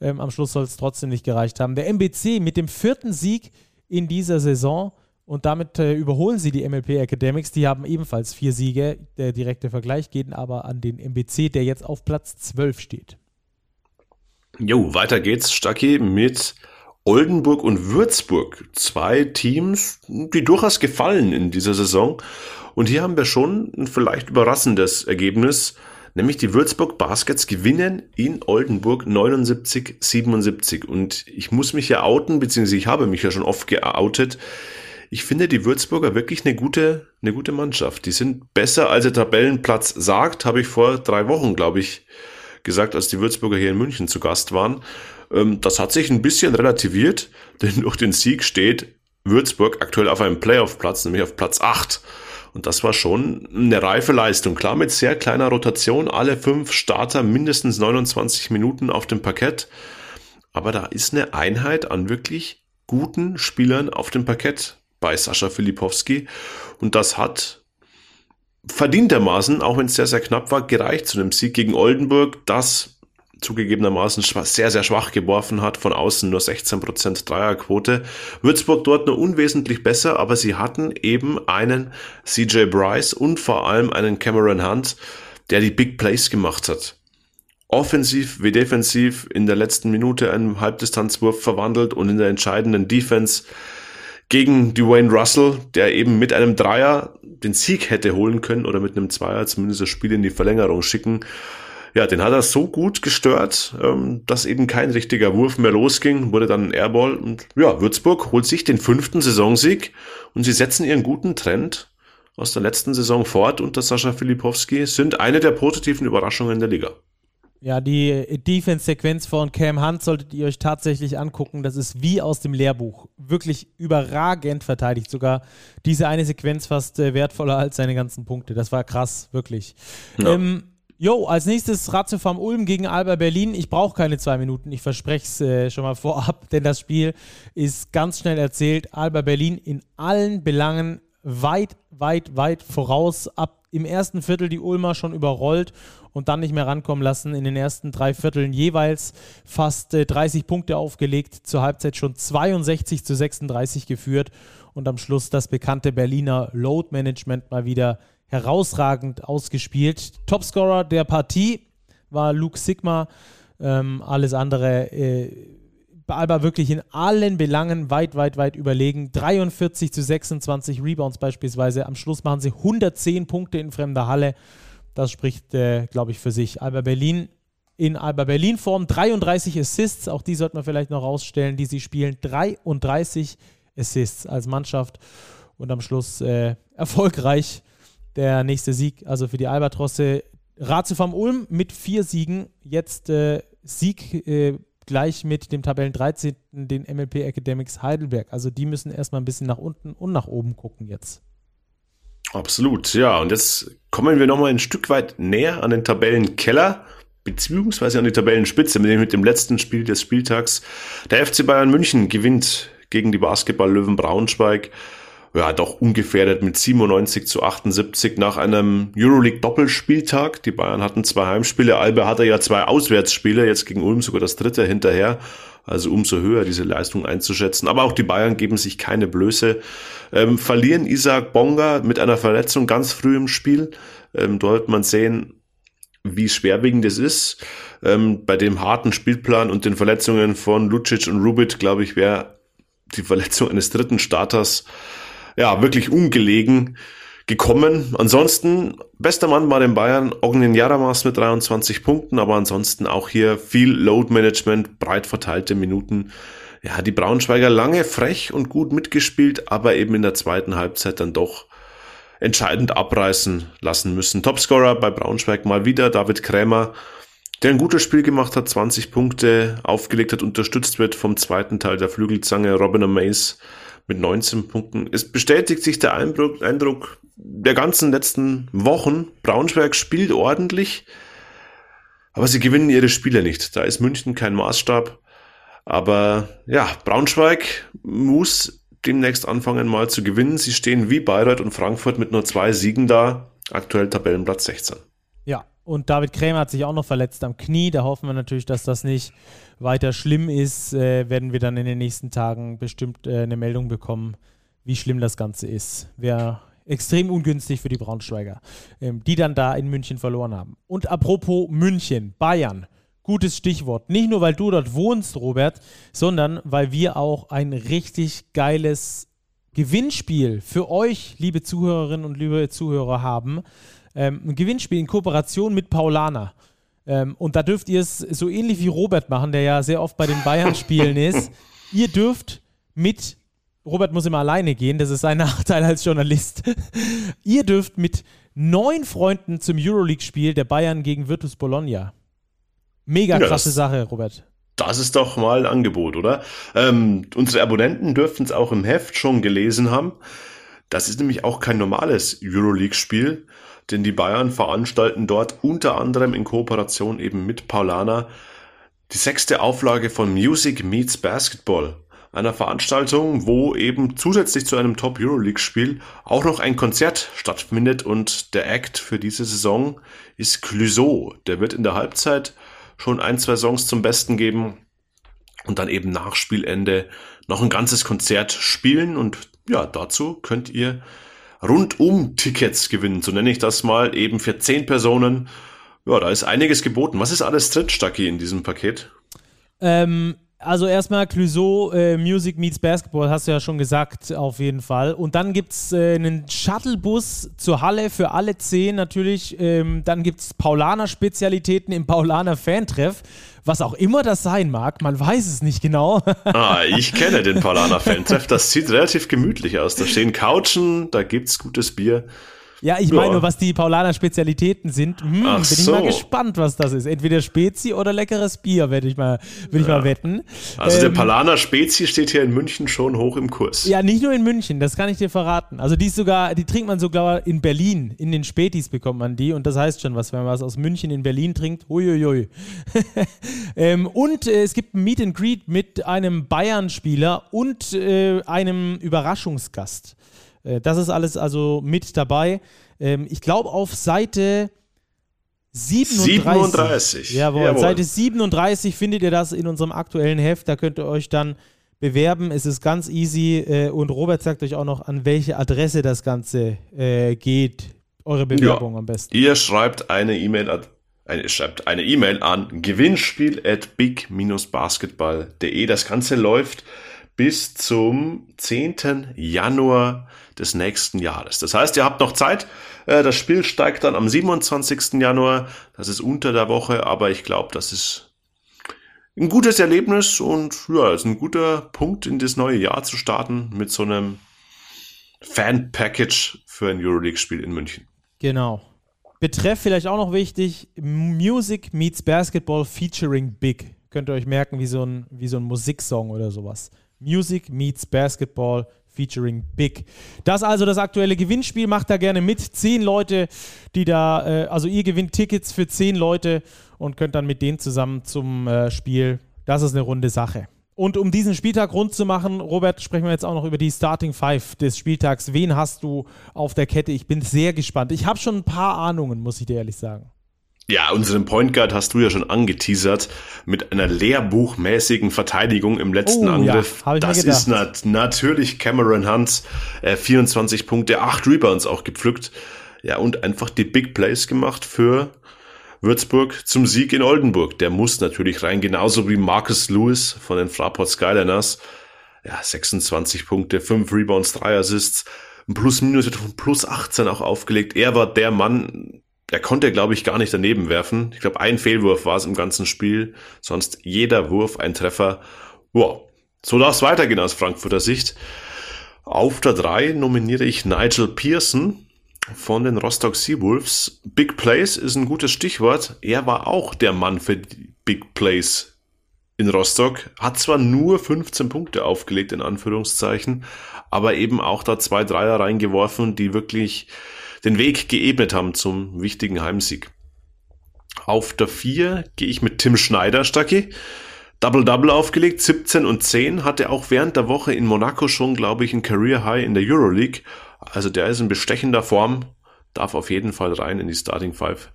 Ähm, am Schluss soll es trotzdem nicht gereicht haben. Der MBC mit dem vierten Sieg in dieser Saison und damit äh, überholen sie die MLP Academics. Die haben ebenfalls vier Siege. Der direkte Vergleich geht aber an den MBC, der jetzt auf Platz 12 steht. Jo, weiter geht's, Stacki, mit Oldenburg und Würzburg. Zwei Teams, die durchaus gefallen in dieser Saison. Und hier haben wir schon ein vielleicht überraschendes Ergebnis, nämlich die Würzburg Baskets gewinnen in Oldenburg 79-77. Und ich muss mich ja outen, beziehungsweise ich habe mich ja schon oft geoutet ich finde die Würzburger wirklich eine gute, eine gute Mannschaft. Die sind besser, als der Tabellenplatz sagt, habe ich vor drei Wochen, glaube ich, gesagt, als die Würzburger hier in München zu Gast waren. Ähm, das hat sich ein bisschen relativiert, denn durch den Sieg steht Würzburg aktuell auf einem Playoff-Platz, nämlich auf Platz 8. Und das war schon eine reife Leistung. Klar, mit sehr kleiner Rotation, alle fünf Starter mindestens 29 Minuten auf dem Parkett. Aber da ist eine Einheit an wirklich guten Spielern auf dem Parkett bei Sascha Filipowski. Und das hat verdientermaßen, auch wenn es sehr, sehr knapp war, gereicht zu einem Sieg gegen Oldenburg, das zugegebenermaßen sehr, sehr schwach geworfen hat, von außen nur 16% Dreierquote. Würzburg dort nur unwesentlich besser, aber sie hatten eben einen CJ Bryce und vor allem einen Cameron Hunt, der die Big Plays gemacht hat. Offensiv wie defensiv in der letzten Minute einen Halbdistanzwurf verwandelt und in der entscheidenden Defense gegen Dwayne Russell, der eben mit einem Dreier den Sieg hätte holen können oder mit einem Zweier zumindest das Spiel in die Verlängerung schicken. Ja, den hat er so gut gestört, ähm, dass eben kein richtiger Wurf mehr losging, wurde dann ein Airball und ja, Würzburg holt sich den fünften Saisonsieg und sie setzen ihren guten Trend aus der letzten Saison fort unter Sascha Filipowski, sind eine der positiven Überraschungen der Liga. Ja, die Defense-Sequenz von Cam Hunt solltet ihr euch tatsächlich angucken. Das ist wie aus dem Lehrbuch. Wirklich überragend verteidigt. Sogar diese eine Sequenz fast äh, wertvoller als seine ganzen Punkte. Das war krass, wirklich. Ja. Ähm, Jo, als nächstes Ratio vom Ulm gegen Alba Berlin. Ich brauche keine zwei Minuten, ich verspreche es äh, schon mal vorab, denn das Spiel ist ganz schnell erzählt. Alba Berlin in allen Belangen weit, weit, weit voraus. Ab im ersten Viertel die Ulmer schon überrollt und dann nicht mehr rankommen lassen. In den ersten drei Vierteln jeweils fast äh, 30 Punkte aufgelegt, zur Halbzeit schon 62 zu 36 geführt und am Schluss das bekannte Berliner Load Management mal wieder herausragend ausgespielt. Topscorer der Partie war Luke Sigma. Ähm, alles andere äh, Alba wirklich in allen Belangen weit, weit, weit überlegen. 43 zu 26 Rebounds beispielsweise. Am Schluss machen sie 110 Punkte in fremder Halle. Das spricht, äh, glaube ich, für sich. Alba Berlin in Alba Berlin Form 33 Assists, auch die sollte man vielleicht noch rausstellen, die sie spielen. 33 Assists als Mannschaft und am Schluss äh, erfolgreich der nächste Sieg, also für die Albatrosse. Ratio vom Ulm mit vier Siegen, jetzt äh, Sieg äh, gleich mit dem Tabellen 13. den MLP Academics Heidelberg. Also die müssen erstmal ein bisschen nach unten und nach oben gucken jetzt. Absolut, ja. Und jetzt kommen wir nochmal ein Stück weit näher an den Tabellenkeller, beziehungsweise an die Tabellenspitze mit dem letzten Spiel des Spieltags. Der FC Bayern München gewinnt gegen die Basketball-Löwen Braunschweig ja, doch ungefährdet mit 97 zu 78 nach einem Euroleague-Doppelspieltag. Die Bayern hatten zwei Heimspiele, Albe hatte ja zwei Auswärtsspiele, jetzt gegen Ulm sogar das dritte hinterher. Also umso höher diese Leistung einzuschätzen. Aber auch die Bayern geben sich keine Blöße. Ähm, verlieren Isaac Bonga mit einer Verletzung ganz früh im Spiel. Ähm, dort man sehen, wie schwerwiegend es ist. Ähm, bei dem harten Spielplan und den Verletzungen von Lucic und Rubit, glaube ich, wäre die Verletzung eines dritten Starters ja wirklich ungelegen gekommen. Ansonsten, bester Mann bei den Bayern, Ognin Jaramas mit 23 Punkten, aber ansonsten auch hier viel Load Management, breit verteilte Minuten. Ja, die Braunschweiger lange frech und gut mitgespielt, aber eben in der zweiten Halbzeit dann doch entscheidend abreißen lassen müssen. Topscorer bei Braunschweig mal wieder David Krämer, der ein gutes Spiel gemacht hat, 20 Punkte aufgelegt hat, unterstützt wird vom zweiten Teil der Flügelzange Robin Mace mit 19 Punkten. Es bestätigt sich der Eindruck, Eindruck der ganzen letzten Wochen. Braunschweig spielt ordentlich, aber sie gewinnen ihre Spiele nicht. Da ist München kein Maßstab. Aber ja, Braunschweig muss demnächst anfangen mal zu gewinnen. Sie stehen wie Bayreuth und Frankfurt mit nur zwei Siegen da, aktuell Tabellenplatz 16. Ja, und David Krämer hat sich auch noch verletzt am Knie. Da hoffen wir natürlich, dass das nicht weiter schlimm ist. Äh, werden wir dann in den nächsten Tagen bestimmt äh, eine Meldung bekommen, wie schlimm das Ganze ist. Wäre extrem ungünstig für die Braunschweiger, ähm, die dann da in München verloren haben. Und apropos München, Bayern gutes Stichwort. Nicht nur, weil du dort wohnst, Robert, sondern weil wir auch ein richtig geiles Gewinnspiel für euch, liebe Zuhörerinnen und liebe Zuhörer, haben. Ähm, ein Gewinnspiel in Kooperation mit Paulana. Ähm, und da dürft ihr es so ähnlich wie Robert machen, der ja sehr oft bei den Bayern-Spielen ist. Ihr dürft mit, Robert muss immer alleine gehen, das ist sein Nachteil als Journalist. ihr dürft mit neun Freunden zum Euroleague-Spiel der Bayern gegen Virtus Bologna Mega ja, krasse Sache, Robert. Das ist doch mal ein Angebot, oder? Ähm, unsere Abonnenten dürften es auch im Heft schon gelesen haben. Das ist nämlich auch kein normales Euroleague-Spiel, denn die Bayern veranstalten dort unter anderem in Kooperation eben mit Paulana die sechste Auflage von Music Meets Basketball, einer Veranstaltung, wo eben zusätzlich zu einem Top Euroleague-Spiel auch noch ein Konzert stattfindet und der Act für diese Saison ist Clouseau. Der wird in der Halbzeit schon ein, zwei Songs zum Besten geben und dann eben nach Spielende noch ein ganzes Konzert spielen. Und ja, dazu könnt ihr rundum Tickets gewinnen. So nenne ich das mal eben für zehn Personen. Ja, da ist einiges geboten. Was ist alles drin, Stucky, in diesem Paket? Ähm, also erstmal Clouseau, äh, Music Meets Basketball, hast du ja schon gesagt, auf jeden Fall. Und dann gibt es äh, einen Shuttlebus zur Halle für alle zehn natürlich. Ähm, dann gibt es Paulaner-Spezialitäten im Paulaner-Fantreff. Was auch immer das sein mag, man weiß es nicht genau. ah, ich kenne den Paulaner-Fantreff. Das sieht relativ gemütlich aus. Da stehen Couchen, da gibt es gutes Bier. Ja, ich meine nur, was die Paulaner Spezialitäten sind. Hm, bin so. ich mal gespannt, was das ist. Entweder Spezi oder leckeres Bier, werde ich mal, würde ich ja. mal wetten. Also ähm, der Paulaner Spezi steht hier in München schon hoch im Kurs. Ja, nicht nur in München, das kann ich dir verraten. Also die ist sogar, die trinkt man sogar in Berlin. In den Spätis bekommt man die und das heißt schon was, wenn man was aus München in Berlin trinkt. Huiuiui. ähm, und äh, es gibt ein Meet and Greet mit einem Bayern-Spieler und äh, einem Überraschungsgast. Äh, das ist alles also mit dabei. Ähm, ich glaube auf Seite 37. 37. Jawohl, Jawohl. Seite 37 findet ihr das in unserem aktuellen Heft. Da könnt ihr euch dann bewerben. Es ist ganz easy äh, und Robert sagt euch auch noch, an welche Adresse das Ganze äh, geht. Eure Bewerbung ja. am besten. Ihr schreibt eine E-Mail eine, schreibt eine E-Mail an gewinnspiel at big-basketball.de. Das Ganze läuft bis zum 10. Januar des nächsten Jahres. Das heißt, ihr habt noch Zeit. Äh, das Spiel steigt dann am 27. Januar. Das ist unter der Woche, aber ich glaube, das ist ein gutes Erlebnis und ja, ist ein guter Punkt in das neue Jahr zu starten mit so einem Fan-Package für ein Euroleague-Spiel in München. Genau. Betreff vielleicht auch noch wichtig: Music meets Basketball featuring Big. Könnt ihr euch merken, wie so ein, wie so ein Musiksong oder sowas. Music meets Basketball featuring Big. Das also das aktuelle Gewinnspiel. Macht da gerne mit. Zehn Leute, die da, äh, also ihr gewinnt Tickets für zehn Leute und könnt dann mit denen zusammen zum äh, Spiel. Das ist eine runde Sache. Und um diesen Spieltag rund zu machen, Robert, sprechen wir jetzt auch noch über die Starting Five des Spieltags. Wen hast du auf der Kette? Ich bin sehr gespannt. Ich habe schon ein paar Ahnungen, muss ich dir ehrlich sagen. Ja, unseren Point Guard hast du ja schon angeteasert mit einer lehrbuchmäßigen Verteidigung im letzten oh, Angriff. Ja, das ist nat natürlich Cameron Hunt, äh, 24 Punkte, 8 Rebounds auch gepflückt. Ja, und einfach die Big Plays gemacht für Würzburg zum Sieg in Oldenburg. Der muss natürlich rein, genauso wie Marcus Lewis von den Fraport Skyliners. Ja, 26 Punkte, 5 Rebounds, 3 Assists, ein Plus-Minus von plus 18 auch aufgelegt. Er war der Mann, er konnte, glaube ich, gar nicht daneben werfen. Ich glaube, ein Fehlwurf war es im ganzen Spiel. Sonst jeder Wurf ein Treffer. Wow. So darf es weitergehen aus Frankfurter Sicht. Auf der 3 nominiere ich Nigel Pearson von den Rostock Seawolves. Big Plays ist ein gutes Stichwort. Er war auch der Mann für die Big Plays in Rostock. Hat zwar nur 15 Punkte aufgelegt, in Anführungszeichen, aber eben auch da zwei Dreier reingeworfen, die wirklich den Weg geebnet haben zum wichtigen Heimsieg. Auf der 4 gehe ich mit Tim Schneider, Stacki. Double-Double aufgelegt, 17 und 10, hatte auch während der Woche in Monaco schon, glaube ich, ein Career High in der Euroleague. Also der ist in bestechender Form, darf auf jeden Fall rein in die Starting Five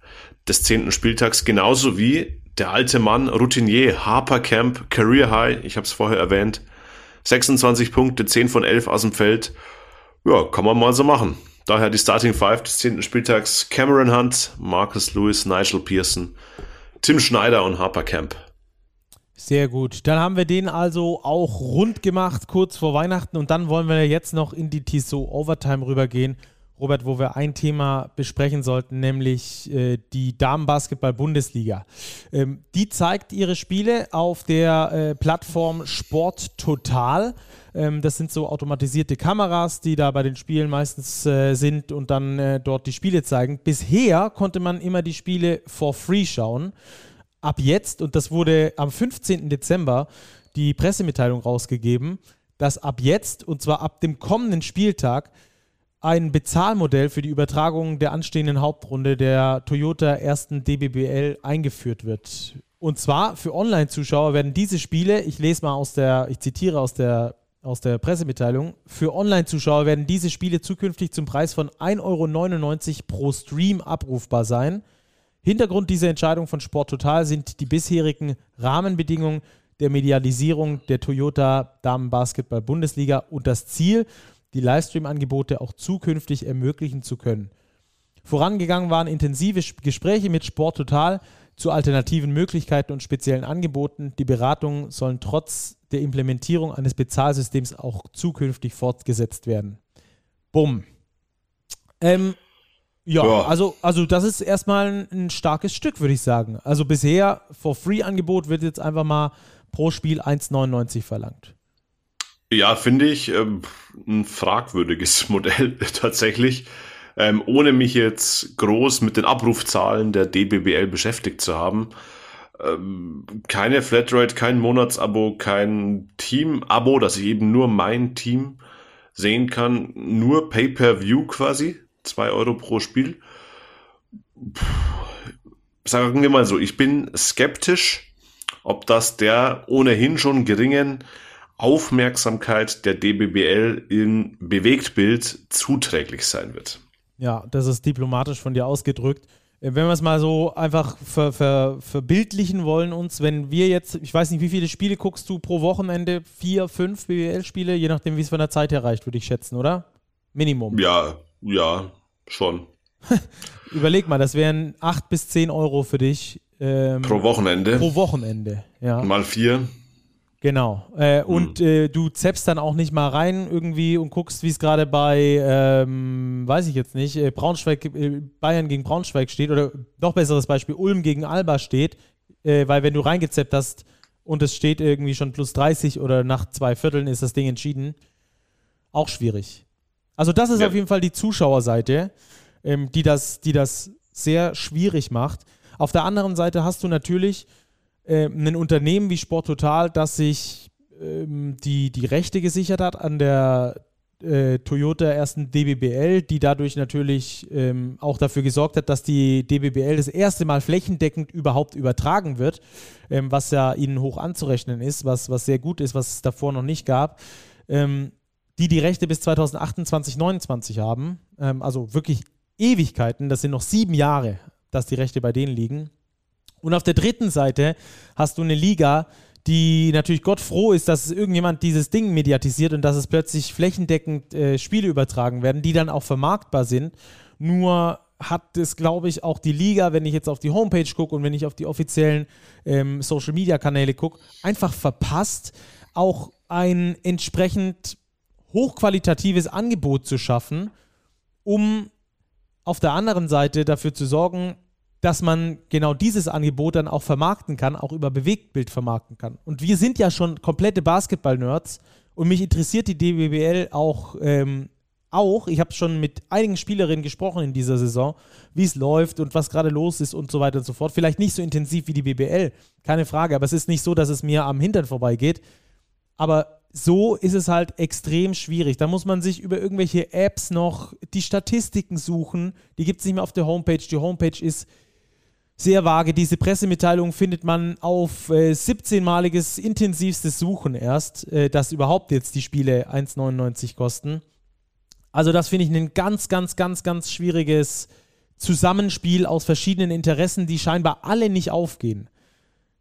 des zehnten Spieltags, genauso wie der alte Mann Routinier Harper Camp, Career High, ich habe es vorher erwähnt, 26 Punkte, 10 von 11 aus dem Feld. Ja, kann man mal so machen. Daher die Starting Five des zehnten Spieltags Cameron Hunt, Marcus Lewis, Nigel Pearson, Tim Schneider und Harper Camp. Sehr gut. Dann haben wir den also auch rund gemacht, kurz vor Weihnachten. Und dann wollen wir jetzt noch in die Tissot Overtime rübergehen. Robert, wo wir ein Thema besprechen sollten, nämlich äh, die Damenbasketball-Bundesliga. Ähm, die zeigt ihre Spiele auf der äh, Plattform Sport Total. Ähm, das sind so automatisierte Kameras, die da bei den Spielen meistens äh, sind und dann äh, dort die Spiele zeigen. Bisher konnte man immer die Spiele for free schauen. Ab jetzt, und das wurde am 15. Dezember die Pressemitteilung rausgegeben, dass ab jetzt, und zwar ab dem kommenden Spieltag, ein Bezahlmodell für die Übertragung der anstehenden Hauptrunde der Toyota ersten DBBL eingeführt wird. Und zwar für Online-Zuschauer werden diese Spiele, ich lese mal aus der, ich zitiere aus der aus der Pressemitteilung. Für Online-Zuschauer werden diese Spiele zukünftig zum Preis von 1,99 Euro pro Stream abrufbar sein. Hintergrund dieser Entscheidung von Sport Total sind die bisherigen Rahmenbedingungen der Medialisierung der Toyota Damenbasketball Bundesliga und das Ziel, die Livestream-Angebote auch zukünftig ermöglichen zu können. Vorangegangen waren intensive Gespräche mit Sport Total zu alternativen Möglichkeiten und speziellen Angeboten. Die Beratungen sollen trotz der Implementierung eines Bezahlsystems auch zukünftig fortgesetzt werden. Bumm. Ähm, ja, ja, Also, also das ist erstmal ein, ein starkes Stück, würde ich sagen. Also bisher For-Free-Angebot wird jetzt einfach mal pro Spiel 1,99 verlangt. Ja, finde ich ähm, ein fragwürdiges Modell tatsächlich. Ähm, ohne mich jetzt groß mit den Abrufzahlen der DBBL beschäftigt zu haben. Ähm, keine Flatrate, kein Monatsabo, kein Team-Abo, dass ich eben nur mein Team sehen kann. Nur Pay-Per-View quasi. zwei Euro pro Spiel. Puh, sagen wir mal so, ich bin skeptisch, ob das der ohnehin schon geringen Aufmerksamkeit der DBBL im Bewegtbild zuträglich sein wird. Ja, das ist diplomatisch von dir ausgedrückt. Äh, wenn wir es mal so einfach ver, ver, verbildlichen wollen uns, wenn wir jetzt, ich weiß nicht, wie viele Spiele guckst du pro Wochenende? Vier, fünf BWL-Spiele, je nachdem, wie es von der Zeit her reicht, würde ich schätzen, oder? Minimum. Ja, ja, schon. Überleg mal, das wären acht bis zehn Euro für dich. Ähm, pro Wochenende. Pro Wochenende, ja. Mal vier. Genau. Äh, hm. Und äh, du zappst dann auch nicht mal rein irgendwie und guckst, wie es gerade bei, ähm, weiß ich jetzt nicht, äh, Braunschweig, äh, Bayern gegen Braunschweig steht oder noch besseres Beispiel, Ulm gegen Alba steht, äh, weil wenn du reingezappt hast und es steht irgendwie schon plus 30 oder nach zwei Vierteln ist das Ding entschieden, auch schwierig. Also das ist ja. auf jeden Fall die Zuschauerseite, ähm, die, das, die das sehr schwierig macht. Auf der anderen Seite hast du natürlich äh, ein Unternehmen wie Sport Total, das sich ähm, die, die Rechte gesichert hat an der äh, Toyota ersten DBBL, die dadurch natürlich ähm, auch dafür gesorgt hat, dass die DBBL das erste Mal flächendeckend überhaupt übertragen wird, ähm, was ja ihnen hoch anzurechnen ist, was, was sehr gut ist, was es davor noch nicht gab. Ähm, die die Rechte bis 2028, 2029 haben, ähm, also wirklich Ewigkeiten, das sind noch sieben Jahre, dass die Rechte bei denen liegen. Und auf der dritten Seite hast du eine Liga, die natürlich Gott froh ist, dass irgendjemand dieses Ding mediatisiert und dass es plötzlich flächendeckend äh, Spiele übertragen werden, die dann auch vermarktbar sind. Nur hat es, glaube ich, auch die Liga, wenn ich jetzt auf die Homepage gucke und wenn ich auf die offiziellen ähm, Social-Media-Kanäle gucke, einfach verpasst, auch ein entsprechend hochqualitatives Angebot zu schaffen, um auf der anderen Seite dafür zu sorgen, dass man genau dieses Angebot dann auch vermarkten kann, auch über Bewegtbild vermarkten kann. Und wir sind ja schon komplette Basketball-Nerds und mich interessiert die DBBL auch. Ähm, auch, ich habe schon mit einigen Spielerinnen gesprochen in dieser Saison, wie es läuft und was gerade los ist und so weiter und so fort. Vielleicht nicht so intensiv wie die BBL, keine Frage, aber es ist nicht so, dass es mir am Hintern vorbeigeht. Aber so ist es halt extrem schwierig. Da muss man sich über irgendwelche Apps noch die Statistiken suchen. Die gibt es nicht mehr auf der Homepage. Die Homepage ist sehr vage. Diese Pressemitteilung findet man auf äh, 17-maliges intensivstes Suchen erst, äh, dass überhaupt jetzt die Spiele 1,99 kosten. Also das finde ich ein ganz, ganz, ganz, ganz schwieriges Zusammenspiel aus verschiedenen Interessen, die scheinbar alle nicht aufgehen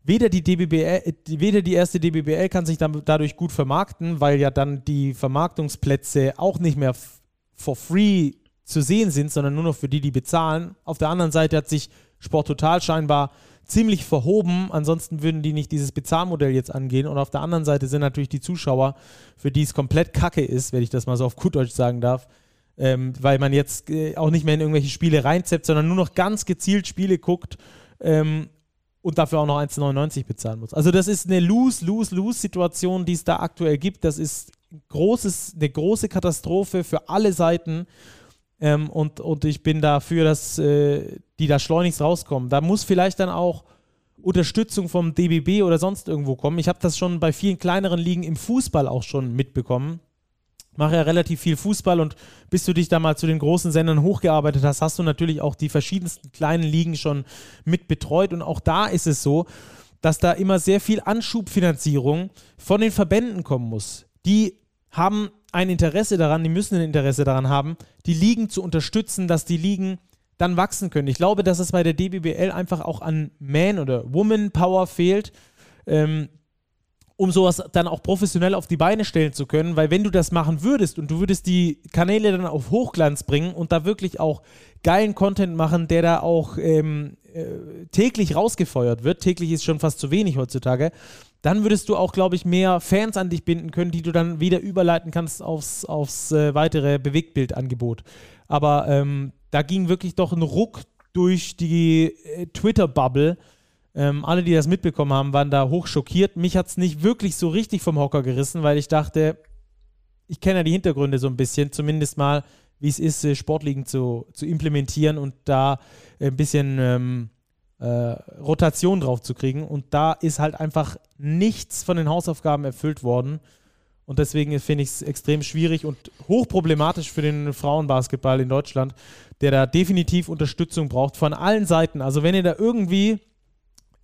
weder die DBBL, weder die erste DBBL kann sich dadurch gut vermarkten, weil ja dann die Vermarktungsplätze auch nicht mehr for free zu sehen sind, sondern nur noch für die, die bezahlen. Auf der anderen Seite hat sich Sport Total scheinbar ziemlich verhoben, ansonsten würden die nicht dieses Bezahlmodell jetzt angehen. Und auf der anderen Seite sind natürlich die Zuschauer, für die es komplett kacke ist, wenn ich das mal so auf gut Deutsch sagen darf, ähm, weil man jetzt äh, auch nicht mehr in irgendwelche Spiele reinzeppt, sondern nur noch ganz gezielt Spiele guckt. Ähm, und dafür auch noch 1,99 bezahlen muss. Also das ist eine Lose-Lose-Lose-Situation, die es da aktuell gibt. Das ist großes, eine große Katastrophe für alle Seiten. Ähm, und, und ich bin dafür, dass äh, die da schleunigst rauskommen. Da muss vielleicht dann auch Unterstützung vom DBB oder sonst irgendwo kommen. Ich habe das schon bei vielen kleineren Ligen im Fußball auch schon mitbekommen mache ja relativ viel Fußball und bis du dich da mal zu den großen Sendern hochgearbeitet hast, hast du natürlich auch die verschiedensten kleinen Ligen schon mit betreut und auch da ist es so, dass da immer sehr viel Anschubfinanzierung von den Verbänden kommen muss. Die haben ein Interesse daran, die müssen ein Interesse daran haben, die Ligen zu unterstützen, dass die Ligen dann wachsen können. Ich glaube, dass es bei der DBBL einfach auch an Man- oder Woman-Power fehlt. Ähm, um sowas dann auch professionell auf die Beine stellen zu können, weil wenn du das machen würdest und du würdest die Kanäle dann auf Hochglanz bringen und da wirklich auch geilen Content machen, der da auch ähm, äh, täglich rausgefeuert wird, täglich ist schon fast zu wenig heutzutage, dann würdest du auch, glaube ich, mehr Fans an dich binden können, die du dann wieder überleiten kannst aufs, aufs äh, weitere Bewegtbildangebot. Aber ähm, da ging wirklich doch ein Ruck durch die äh, Twitter-Bubble, ähm, alle, die das mitbekommen haben, waren da hoch schockiert. Mich hat es nicht wirklich so richtig vom Hocker gerissen, weil ich dachte, ich kenne ja die Hintergründe so ein bisschen, zumindest mal, wie es ist, äh, Sportligen zu, zu implementieren und da ein bisschen ähm, äh, Rotation drauf zu kriegen. Und da ist halt einfach nichts von den Hausaufgaben erfüllt worden. Und deswegen finde ich es extrem schwierig und hochproblematisch für den Frauenbasketball in Deutschland, der da definitiv Unterstützung braucht von allen Seiten. Also wenn ihr da irgendwie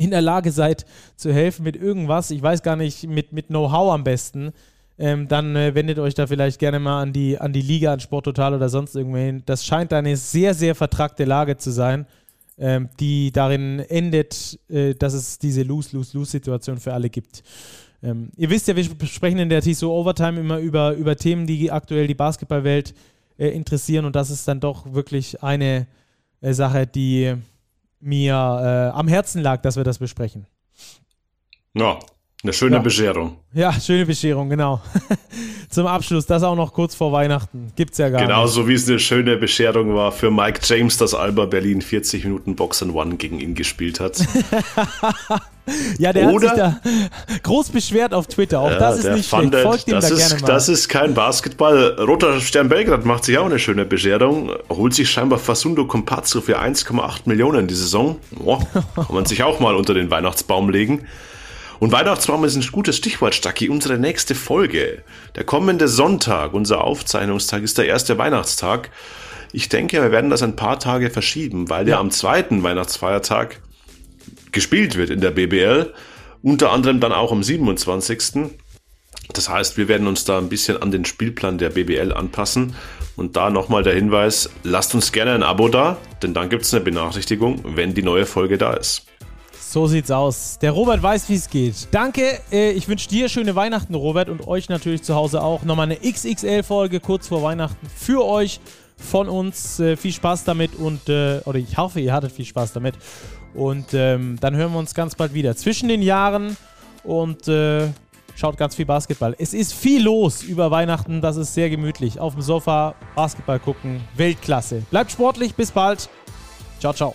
in der Lage seid zu helfen mit irgendwas, ich weiß gar nicht, mit, mit Know-how am besten, ähm, dann äh, wendet euch da vielleicht gerne mal an die, an die Liga, an Sporttotal oder sonst irgendwohin. Das scheint eine sehr, sehr vertragte Lage zu sein, ähm, die darin endet, äh, dass es diese Lose-Lose-Lose-Situation für alle gibt. Ähm, ihr wisst ja, wir sprechen in der TSO Overtime immer über, über Themen, die aktuell die Basketballwelt äh, interessieren und das ist dann doch wirklich eine äh, Sache, die mir äh, am Herzen lag, dass wir das besprechen. Ja, eine schöne ja. Bescherung. Ja, schöne Bescherung, genau. Zum Abschluss, das auch noch kurz vor Weihnachten. Gibt's ja gar Genauso nicht. Genauso wie es eine schöne Bescherung war für Mike James, dass Alba Berlin 40 Minuten Box and One gegen ihn gespielt hat. ja, der Oder, hat sich da groß beschwert auf Twitter. Auch ja, das ist nicht schlecht. Folgt ihm da ist, gerne mal. Das ist kein Basketball. Roter Stern Belgrad macht sich auch eine schöne Bescherung. Holt sich scheinbar Fasundo Compazzo für 1,8 Millionen die Saison. Boah, kann man sich auch mal unter den Weihnachtsbaum legen. Und Weihnachtsbaum ist ein gutes Stichwort, Stacki. Unsere nächste Folge, der kommende Sonntag, unser Aufzeichnungstag, ist der erste Weihnachtstag. Ich denke, wir werden das ein paar Tage verschieben, weil ja, ja am zweiten Weihnachtsfeiertag gespielt wird in der BBL. Unter anderem dann auch am 27. Das heißt, wir werden uns da ein bisschen an den Spielplan der BBL anpassen. Und da nochmal der Hinweis, lasst uns gerne ein Abo da, denn dann gibt es eine Benachrichtigung, wenn die neue Folge da ist. So sieht's aus. Der Robert weiß, wie es geht. Danke. Äh, ich wünsche dir schöne Weihnachten, Robert, und euch natürlich zu Hause auch. Nochmal eine XXL-Folge kurz vor Weihnachten für euch von uns. Äh, viel Spaß damit und, äh, oder ich hoffe, ihr hattet viel Spaß damit. Und ähm, dann hören wir uns ganz bald wieder zwischen den Jahren und äh, schaut ganz viel Basketball. Es ist viel los über Weihnachten, das ist sehr gemütlich. Auf dem Sofa Basketball gucken, Weltklasse. Bleibt sportlich, bis bald. Ciao, ciao.